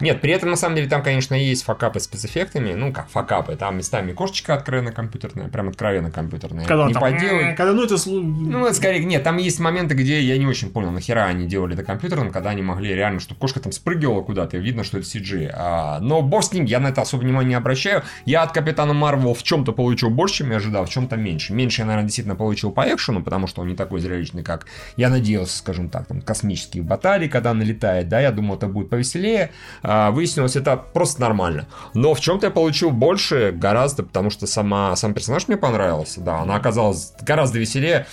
Нет, при этом, на самом деле, там, конечно, есть факапы с спецэффектами. Ну, как факапы. Там местами кошечка откровенно компьютерная, прям откровенно компьютерная. когда не там, поделать. когда, ну, это... Ну, это скорее, нет, там есть моменты, где я не очень понял, нахера они делали это компьютером, когда они могли реально, чтобы кошка там спрыгивала куда-то, и видно, что это CG. А, но бог с ним, я на это особо внимания не обращаю. Я от Капитана Марвел в чем-то получил больше, чем я ожидал, в чем-то меньше. Меньше я, наверное, действительно получил по экшену, потому что он не такой зрелищный, как я надеялся, скажем так, там, космические баталии, когда налетает, да, я думал, это будет повеселее. А, выяснилось, это просто нормально. Но в чем-то я получил больше гораздо, потому что сама, сам персонаж мне понравился, да, она оказалась гораздо веселее.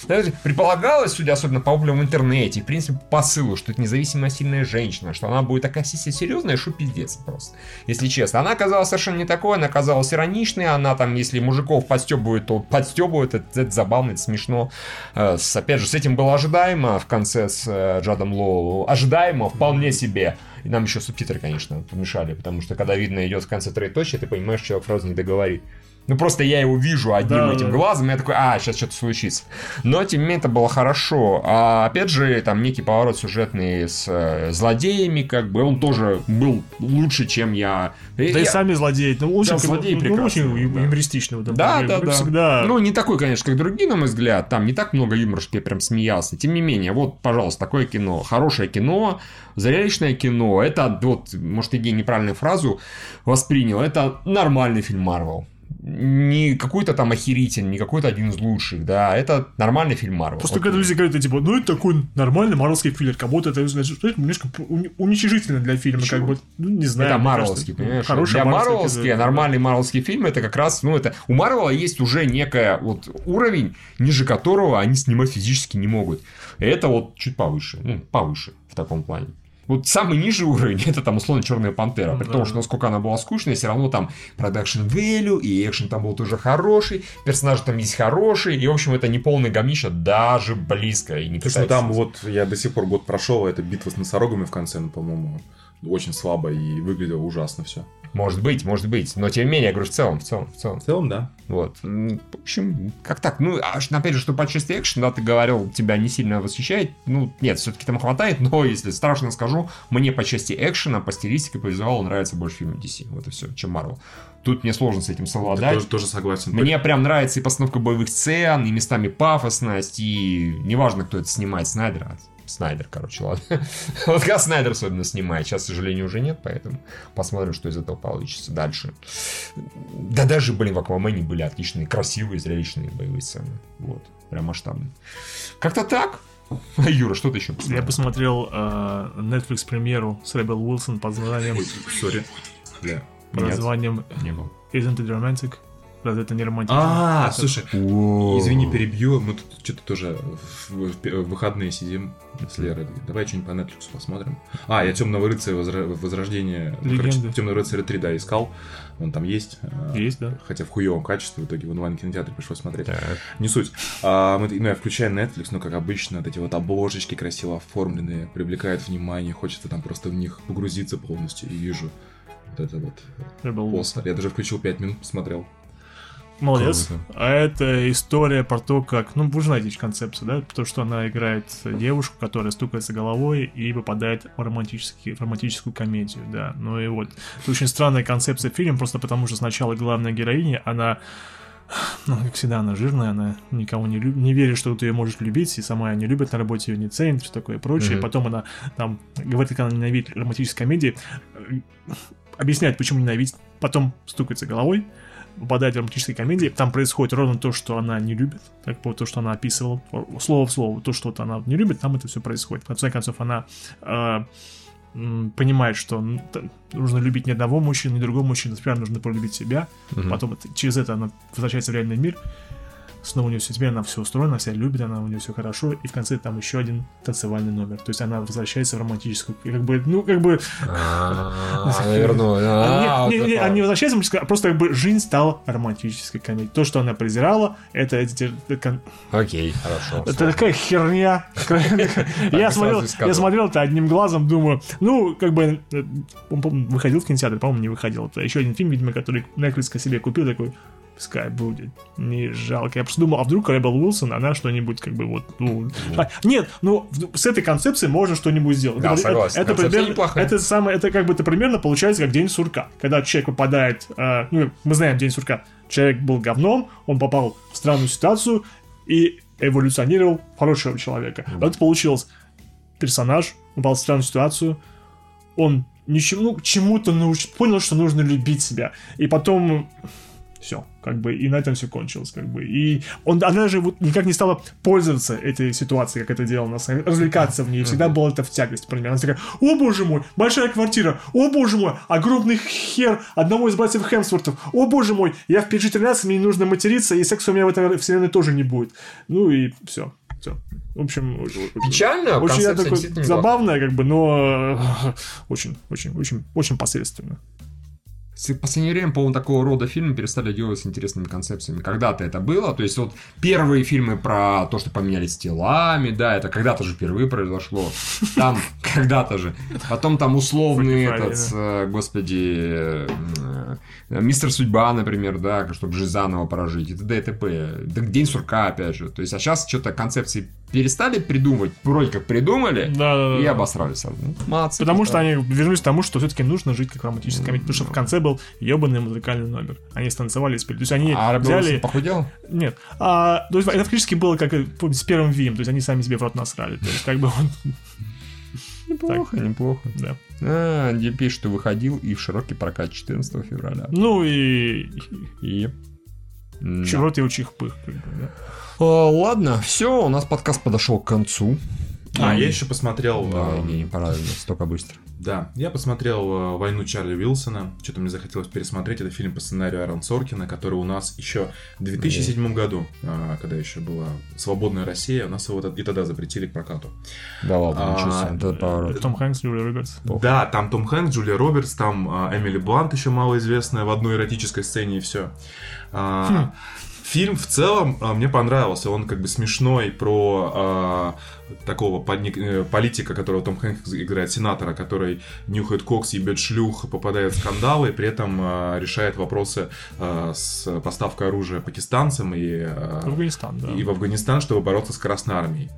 Предполагалось, судя особенно по в интернете, в принципе, по посылу, что это независимая сильная женщина, что она будет такая серьезная, что пиздец просто, если честно. Она оказалась совершенно не такой, она оказалась ироничной, она там, если мужиков подстебывает, то подстебывает, это, это забавно, это смешно. Э, с- опять же, с этим было ожидаемо в конце с э, Джадом Лоу, ожидаемо вполне себе. И нам еще субтитры, конечно, помешали, потому что когда видно идет в конце троеточие, ты понимаешь, человек фразу не договорит. Ну, просто я его вижу одним Да, этим да. глазом, и я такой, а, сейчас что-то случится. Но, тем не менее, это было хорошо. А, опять же, там некий поворот сюжетный с э, злодеями, как бы, он тоже был лучше, чем я... Да и Я- сами злодеи. Ну, очень, Да, злодеи ну, прекрасные, очень ю- да. юмористично в этом Да, да, Мы да. Всегда... Ну, не такой, конечно, как другие, на мой взгляд. Там не так много юмора, что я прям смеялся. Тем не менее, вот, пожалуйста, такое кино. Хорошее кино, зрелищное кино. Это, вот, может, Евгений неправильную фразу воспринял. Это нормальный фильм Марвел. Не какой-то там охерительный, не какой-то один из лучших, да. Это нормальный фильм Марвел. Просто Вот. когда люди говорят, типа, ну это такой нормальный марвелский филлер, как будто это значит, немножко уни- уничижительно для фильма, как бы, ну не знаю. Это марвелский, кажется, понимаешь? Хороший Для марвелский да. нормальный марвелский фильм, это как раз, ну, это... У Марвела есть уже некая вот уровень, ниже которого они снимать физически не могут. Это вот чуть повыше, ну, повыше в таком плане. Вот самый нижний уровень (laughs) это там условно Черная Пантера. При Да. том, что насколько она была скучная, все равно там продакшн value и экшен там был тоже хороший, персонажи там есть хорошие, и в общем это не полный говнище даже близко. И не Слушай, ну там вот я до сих пор год прошел, а это битва с носорогами в конце, ну, по-моему, очень слабо и выглядело ужасно все. Может быть, может быть. Но тем не менее, я говорю, в целом, в целом, в целом. В целом, да. Вот. В общем, как так? Ну, а ш- опять же, что по части экшен, да, ты говорил, тебя не сильно восхищает. Ну, нет, все-таки там хватает, но (laughs) если страшно скажу, мне по части экшена, по стилистике, по визуалу нравится больше фильм DC. Вот и все, чем Marvel. Тут мне сложно с этим Я совладать. тоже, тоже согласен. Мне прям нравится и постановка боевых сцен, и местами пафосность, и неважно, кто это снимает, Снайдер. Снайдер, короче, ладно. (laughs) Вот как Снайдер особенно снимает. Сейчас, к сожалению, уже нет, поэтому посмотрим, что из этого получится дальше. Да даже, блин, в Аквамене были отличные, красивые, зрелищные боевые сцены. Вот, прям масштабные. Как-то так. (laughs) Юра, что ты еще Я посмотрел? посмотрел э, Netflix премьеру с Ребел Уилсон под названием, сори. Под названием не был. Isn't it romantic? Разве это не романтично? А, Это- слушай, извини, перебью. Мы тут что-то тоже в, выходные сидим с Лерой. Давай что-нибудь по Netflix посмотрим. А, я Темного рыцаря возра- Возрождение. ну, Легенды. Темного рыцаря 3, да, искал. Он там есть. а, Есть, да. Хотя в хуевом качестве в итоге в онлайн-кинотеатре пришлось смотреть. Так. Не суть. А, мы, ну, я включаю Netflix, ну, как обычно, вот эти вот обложечки красиво оформленные, привлекают внимание, хочется там просто в них погрузиться полностью, и вижу вот это вот Rebel. Я даже включил 5 минут, посмотрел. Молодец. Круто. А это история про то, как... Ну, вы же знаете концепцию, да? То, что она играет девушку, которая стукается головой и попадает в, романтический, в романтическую комедию, да. Ну и вот. Это очень странная концепция фильма, просто потому что сначала главная героиня, она... Ну, как всегда, она жирная, она никого не, любит, не верит, что ты ее можешь любить, и сама ее не любит, на работе ее не ценит, все такое прочее. Мгм. Потом она там говорит, как она ненавидит романтические комедии, э, объясняет, почему ненавидит, потом стукается головой, попадает в романтической комедии, там происходит ровно то, что она не любит, как бы то, что она описывала, слово в слово, то, что вот она не любит, там это все происходит. В конце концов, она э, понимает, что т- нужно любить не одного мужчину, не другого мужчину, сперва нужно полюбить себя, Мгм. потом это- через это она возвращается в реальный мир, снова у нее все, теперь она все устроена, она себя любит, она у нее все хорошо, и в конце там еще один танцевальный номер. То есть она возвращается в романтическую, как бы, ну, как бы, А, (laughs) Наверное. а, не, не, вот не, можно сказать, а просто как бы жизнь стала романтической комедией. То, что она презирала, это, эти- это, Окей, хорошо. это такая херня. (laughs) Я смотрел, я смотрел это одним глазом, думаю, ну, как бы, э, он, выходил в кинотеатр, по-моему, не выходил. Это еще один фильм, видимо, который Netflix себе купил, такой, пускай будет. Не жалко. Я просто думал, а вдруг Ребел Уилсон, она что-нибудь как бы вот, ну... А, нет, ну, с этой концепцией можно что-нибудь сделать. Да, Это- согласен. Это, Концепция примерно, неплохая. это самое, это как бы это примерно получается как день сурка. Когда человек попадает, э, ну, мы знаем день сурка. Человек был говном, он попал в странную ситуацию и эволюционировал в хорошего человека. А это получилось. Персонаж попал в странную ситуацию, он ничему, ну, чему-то науч... понял, что нужно любить себя. И потом все, как бы, и на этом все кончилось, как бы. И он, она же вот никак не стала пользоваться этой ситуацией, как это делала на самом развлекаться в ней. Всегда было это в тягость, например. Она такая, о боже мой, большая квартира, о боже мой, огромный хер одного из братьев Хемсвортов, о боже мой, я в PG-13, мне не нужно материться, и секса у меня в этой вселенной тоже не будет. Ну и все, все. В общем, Печально, очень концепция такой забавная, как бы, но э, очень, очень, очень, очень посредственно. В последнее время, по-моему, такого рода фильмы перестали делать с интересными концепциями. Когда-то это было, то есть вот первые фильмы про то, что поменялись телами, да, это когда-то же впервые произошло. Там (laughs) когда-то же. Потом там условный этот, э, господи, э, э, Мистер Судьба, например, да, чтобы жизнь заново прожить, и т.д. и т.п. День сурка, опять же. То есть, а сейчас что-то концепции перестали придумывать, вроде как придумали, Да, да, да. и обосрались. Ну, молодцы. Потому что они вернулись к тому, что все-таки нужно жить как романтическая комедия, потому что в конце был ебаный музыкальный номер. Они станцевали и спели. То есть они А взяли... Похудел? Нет. А, то есть это фактически было как с первым Вием, то есть они сами себе в рот насрали. То есть как бы он... Неплохо, неплохо. Да. А, где пишет, что выходил и в широкий прокат 14 февраля. Ну и... И... Чего ты учих пых. как бы, да. А, ладно, все, у нас подкаст подошел к концу. А, я еще посмотрел... Да, э, Евгений, пора столько быстро. Да, я посмотрел э, «Войну Чарли Уилсона». Что-то мне захотелось пересмотреть. Это фильм по сценарию Аарона Соркина, который у нас еще в 2007 году, когда еще была свободная Россия, у нас его и тогда запретили к прокату. Да ладно, А, ничего себе. Том Хэнкс, Джулия Робертс. Да, там Том Хэнкс, Джулия Робертс, там Эмили Блант еще малоизвестная в одной эротической сцене и все. Фильм в целом э, мне понравился. Он как бы смешной про э, такого подник- э, политика, которого Том Хэнкс играет, сенатора, который нюхает кокс, ебет шлюх, попадает в скандалы, и при этом э, решает вопросы э, с поставкой оружия пакистанцам и, э, Афганистан, да. и в Афганистан, чтобы бороться с Красной Армией.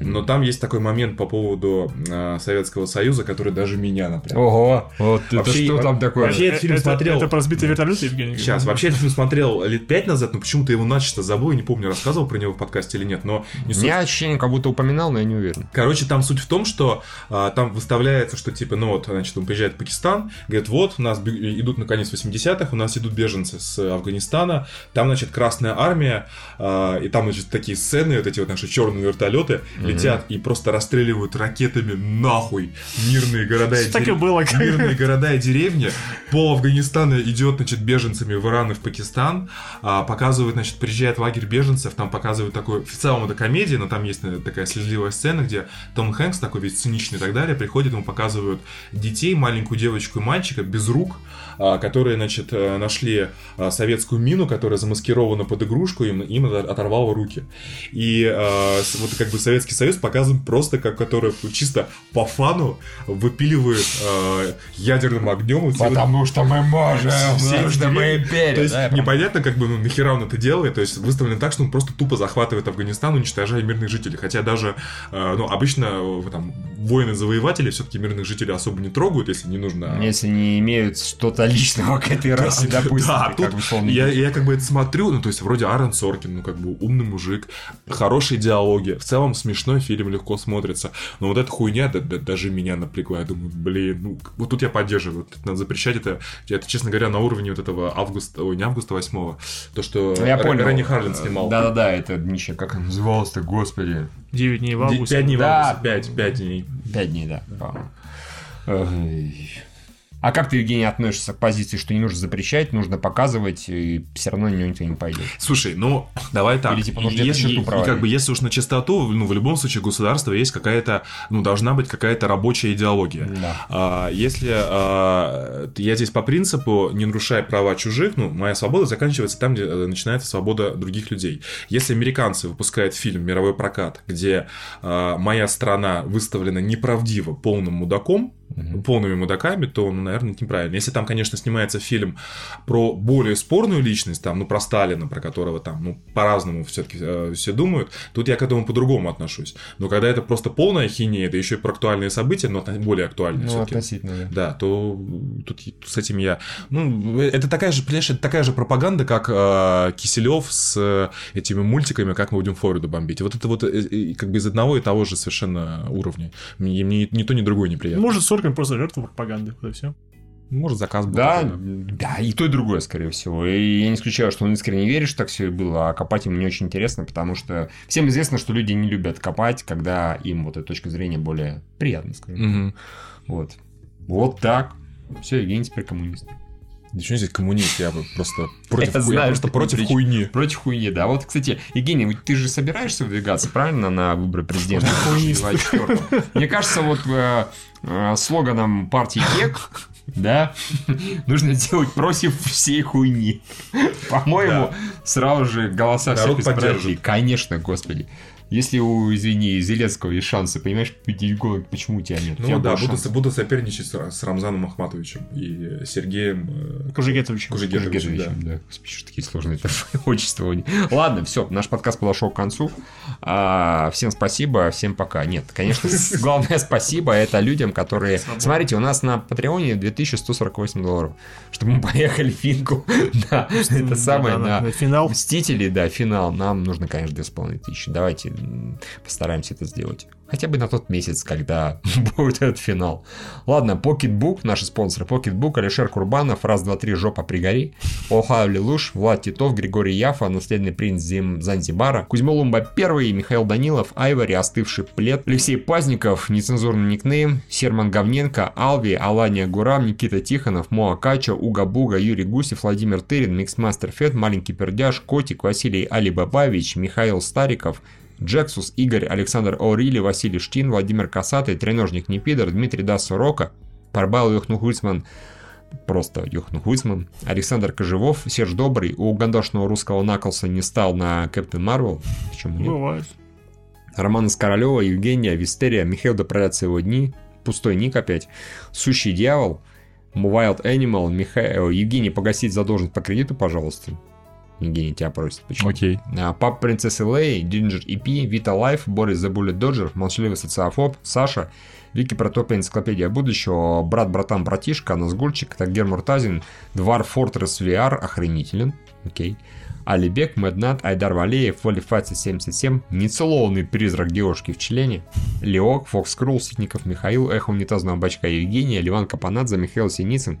Но там есть такой момент по поводу э, Советского Союза, который даже меня напряг. Ого, вот это Вообще, что там такое? вообще- я этот фильм это, смотрел. Это про сбитый вертолет, Евгений? Сейчас, вообще этот фильм смотрел лет пять назад, но почему-то его начисто забыл, я не помню, рассказывал про него в подкасте или нет, но не меня ощущение, как будто упоминал, но я не уверен. Короче, там суть в том, что а, там выставляется, что типа, ну вот, значит, он приезжает в Пакистан, говорит, вот, у нас идут на конец 80-х, у нас идут беженцы с Афганистана, там, значит, Красная Армия, а, и там, значит, такие сцены, вот эти вот наши черные вертолеты летят и просто расстреливают ракетами нахуй мирные города и дерев- было, мирные города и деревни. Пол Афганистана идет, значит, беженцами в Иран и в Пакистан, а, показывают, значит, приезжает лагерь беженцев, там показывают такой, в целом это комедия, но там есть такая слезливая сцена, где Том Хэнкс, такой весь циничный и так далее, приходит, ему показывают детей, маленькую девочку и мальчика без рук, а, которые, значит, э, нашли а, советскую мину, которая замаскирована под игрушку, им, им оторвало руки. И а, вот как бы Советский Союз показан просто как который чисто по фану выпиливает ядерным огнем. вот- что мы можем, потому что мы империя. то есть да, непонятно, как бы, ну, нахера он это делает. То есть выставлено так, что он просто тупо захватывает Афганистан, уничтожая мирных жителей. Хотя даже, ну, обычно э, там воины-завоеватели все-таки мирных жителей особо не трогают, если не нужно. Если не имеют что-то личного к этой расе, допустим, Да, тут как я, как бы это смотрю, ну, то есть, вроде Аарон Соркин, ну, как бы умный мужик, хорошие диалоги, в целом смешной фильм, легко смотрится, но вот эта хуйня да- да- даже меня напрягла, я думаю, блин, ну, вот тут я поддерживаю, надо запрещать это, это, честно говоря, на уровне вот этого августа, ой, не августа 8 то, что Я понял. Ренни Харлин снимал. Да-да-да, это днище, как он назывался-то, господи. 9 дней в августе. Пять дней в Да. августе, пять, пять дней. Пять дней, да. по-моему. А как ты, Евгений, относишься к позиции, что не нужно запрещать, нужно показывать, и все равно никто не пойдет? Слушай, ну, давай так. Или, типа, нужно если, и как бы, если уж на чистоту, ну, в любом случае, государство есть какая-то, ну, должна быть какая-то рабочая идеология. Да. А, если а, я здесь по принципу, не нарушая права чужих, ну, моя свобода заканчивается там, где э, начинается свобода других людей. Если американцы выпускают фильм «Мировой прокат», где а, моя страна выставлена неправдиво полным мудаком, полными мудаками, то, ну, наверное, это неправильно. Если там, конечно, снимается фильм про более спорную личность, там, ну, про Сталина, про которого там, ну, по-разному все-таки э, все думают, тут я к этому по-другому отношусь. Но когда это просто полная хинея, это еще и про актуальные события, но более актуальные Ну, все-таки. относительно, да. Да, то тут с этим я... Ну, это такая же, понимаешь, это такая же пропаганда, как э, Киселев с э, этими мультиками, как мы будем Флориду бомбить. Вот это вот э, э, как бы из одного и того же совершенно уровня. Мне, мне ни то, ни другое неприятно. Может, Соркин просто жертва пропаганды, вот и все. Может, заказ был. Да, да, и то, и другое, скорее всего. И я не исключаю, что он искренне верит, что так все и было, а копать ему не очень интересно, потому что всем известно, что люди не любят копать, когда им вот эта точка зрения более приятна, скажем. так. Мгм. Вот. Вот так. Все, Евгений теперь коммунист. Да что здесь коммунист, я бы просто против, Я ху- знаю, просто что против прич- хуйни. Против хуйни, да. Вот, кстати, Евгений, ты же собираешься выдвигаться, правильно, на выборы президента? Хуйнист. 24-го? Мне кажется, вот э, э, слоганом партии КЕК, да, нужно делать против всей хуйни. По-моему, сразу же голоса Народ всех избирателей. Конечно, господи. Если у, извини, Зеленского есть шансы, понимаешь, голод, почему у тебя нет? У тебя Ну да, буду, шанс. буду соперничать с, с Рамзаном Ахматовичем и Сергеем э, Кужегетович. Кужегетовичем. да. Георгиевичем, да. Господи, что такие сложные (laughs) отчества. Ладно, все, наш подкаст подошел к концу. А, всем спасибо, всем пока. Нет, конечно, (laughs) главное спасибо это людям, которые... Смотрите, у нас на Патреоне 2148 долларов, чтобы мы (laughs) поехали в Финку. Да, это самое, да. Финал. Мстители, да, финал. Нам нужно, конечно, 2500. Давайте постараемся это сделать. Хотя бы на тот месяц, когда (laughs) будет этот финал. Ладно, Pocketbook, наши спонсоры. Pocketbook, Алишер Курбанов, раз, два, три, жопа пригори. Охайо Лелуш, Влад Титов, Григорий Яфа, наследный принц Зим Занзибара, Кузьма Лумба первый, Михаил Данилов, Айвари, остывший плед, Алексей Пазников, нецензурный никнейм, Серман Говненко, Алви, Алания Гурам, Никита Тихонов, Моа Кача, Уга Буга, Юрий Гусев, Владимир Тырин, Миксмастер Фет, Маленький Пердяж, Котик, Василий Алибабаевич, Михаил Стариков, Джексус, Игорь, Александр Орили, Василий Штин, Владимир Касатый, Треножник Непидор, Дмитрий Дасурока, Парбал Йохнухульцман, просто Йохнухульцман, Александр Кожевов, Серж Добрый, у угандошного русского Наклса не стал на Кэптен Марвел, почему нет? Бывает. Роман Скоролева, Евгения, Вистерия, Михаил доправятся его дни, пустой ник опять, Сущий Дьявол, Wild Animal, Михаил, Евгений, погасить задолженность по кредиту, пожалуйста. Евгений тебя просит. Почему? Окей. А, Пап Принцесс Лей, Динджер EP, Вита Лайф, Борис The Bullet Dodger, Молчаливый социофоб, Саша, Вики Протопия, Энциклопедия будущего, Брат, Братан, Братишка, Назгульчик, Тагер Муртазин, Двар Fortress VR, охренителен, окей. Алибек, Меднат, Айдар Валеев, Воли 77, Нецелованный призрак девушки в члене, Леок, Фокс Крул, Ситников, Михаил, Эхо унитазного бачка Евгения, Ливан Капанадзе, Михаил Синицын,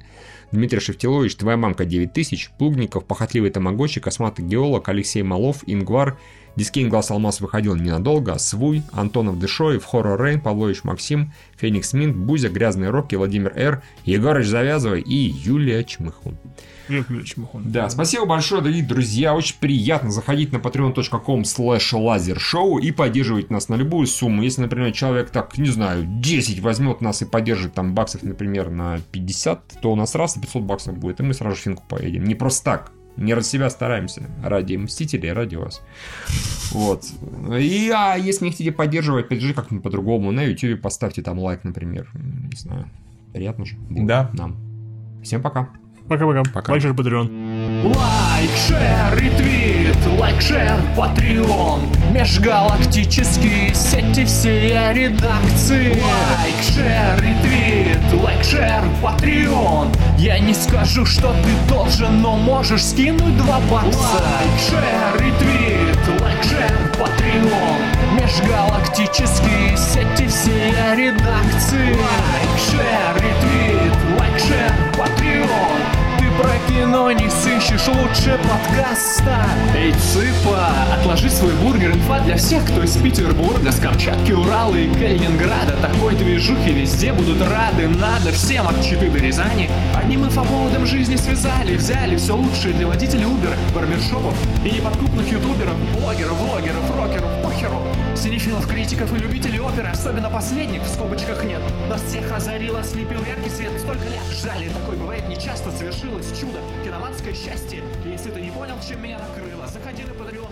Дмитрий Шевтилович, Твоя мамка 9000, Плугников, Похотливый Тамагочи, Косматый геолог, Алексей Малов, Ингвар, Дискейн Глаз Алмаз выходил ненадолго, Свуй, Антонов Дышоев, Хоррор Рейн, Павлович Максим, Феникс Минт, Бузя, Грязный Рокки, Владимир Р, Егорыч Завязывай и Юлия Чмыхун. Да, спасибо большое, дорогие друзья. Очень приятно заходить на patreon.com slash лазершоу и поддерживать нас на любую сумму. Если, например, человек так, не знаю, 10 возьмет нас и поддержит там баксов, например, на 50, то у нас раз и 500 баксов будет, и мы сразу финку поедем. Не просто так. Не ради себя стараемся, а ради Мстителей, ради вас. Вот. И а если не хотите поддерживать, поддержите как-нибудь по-другому. На YouTube поставьте там лайк, например. Не знаю. Приятно же. будет Да. Нам. Всем пока. Пока-пока. Пока. Лайк, share, Patreon. Лайк, share, ретвит, лайк, share, Patreon. Межгалактические сети все редакции. Лайк, share, ретвит, лайк, share, Patreon. Я не скажу, что ты должен, но можешь скинуть два бакса. Лайк, share, ретвит, лайк, share, патреон. Межгалактические сети все редакции. Лайк, шер, ретвит, лайк, шер, патреон про кино не сыщешь лучше подкаста. Эй, цыпа, отложи свой бургер Инфа для всех, кто из Петербурга С Камчатки, Урала и Калининграда. Такой движухи везде будут рады Надо всем от Читы до Рязани. Одним инфоповодом жизни связали Взяли все лучшее для водителей Uber Барбершопов и неподкупных ютуберов Блогеров, влогеров, рокеров, похеру Синефилов, критиков и любителей оперы Особенно последних в скобочках нет. Нас всех озарил, ослепил яркий свет. Столько лет ждали, такое бывает нечасто Совершилось чудо, киноманское счастье Если ты не понял, чем меня накрыло. Заходи на Patreon,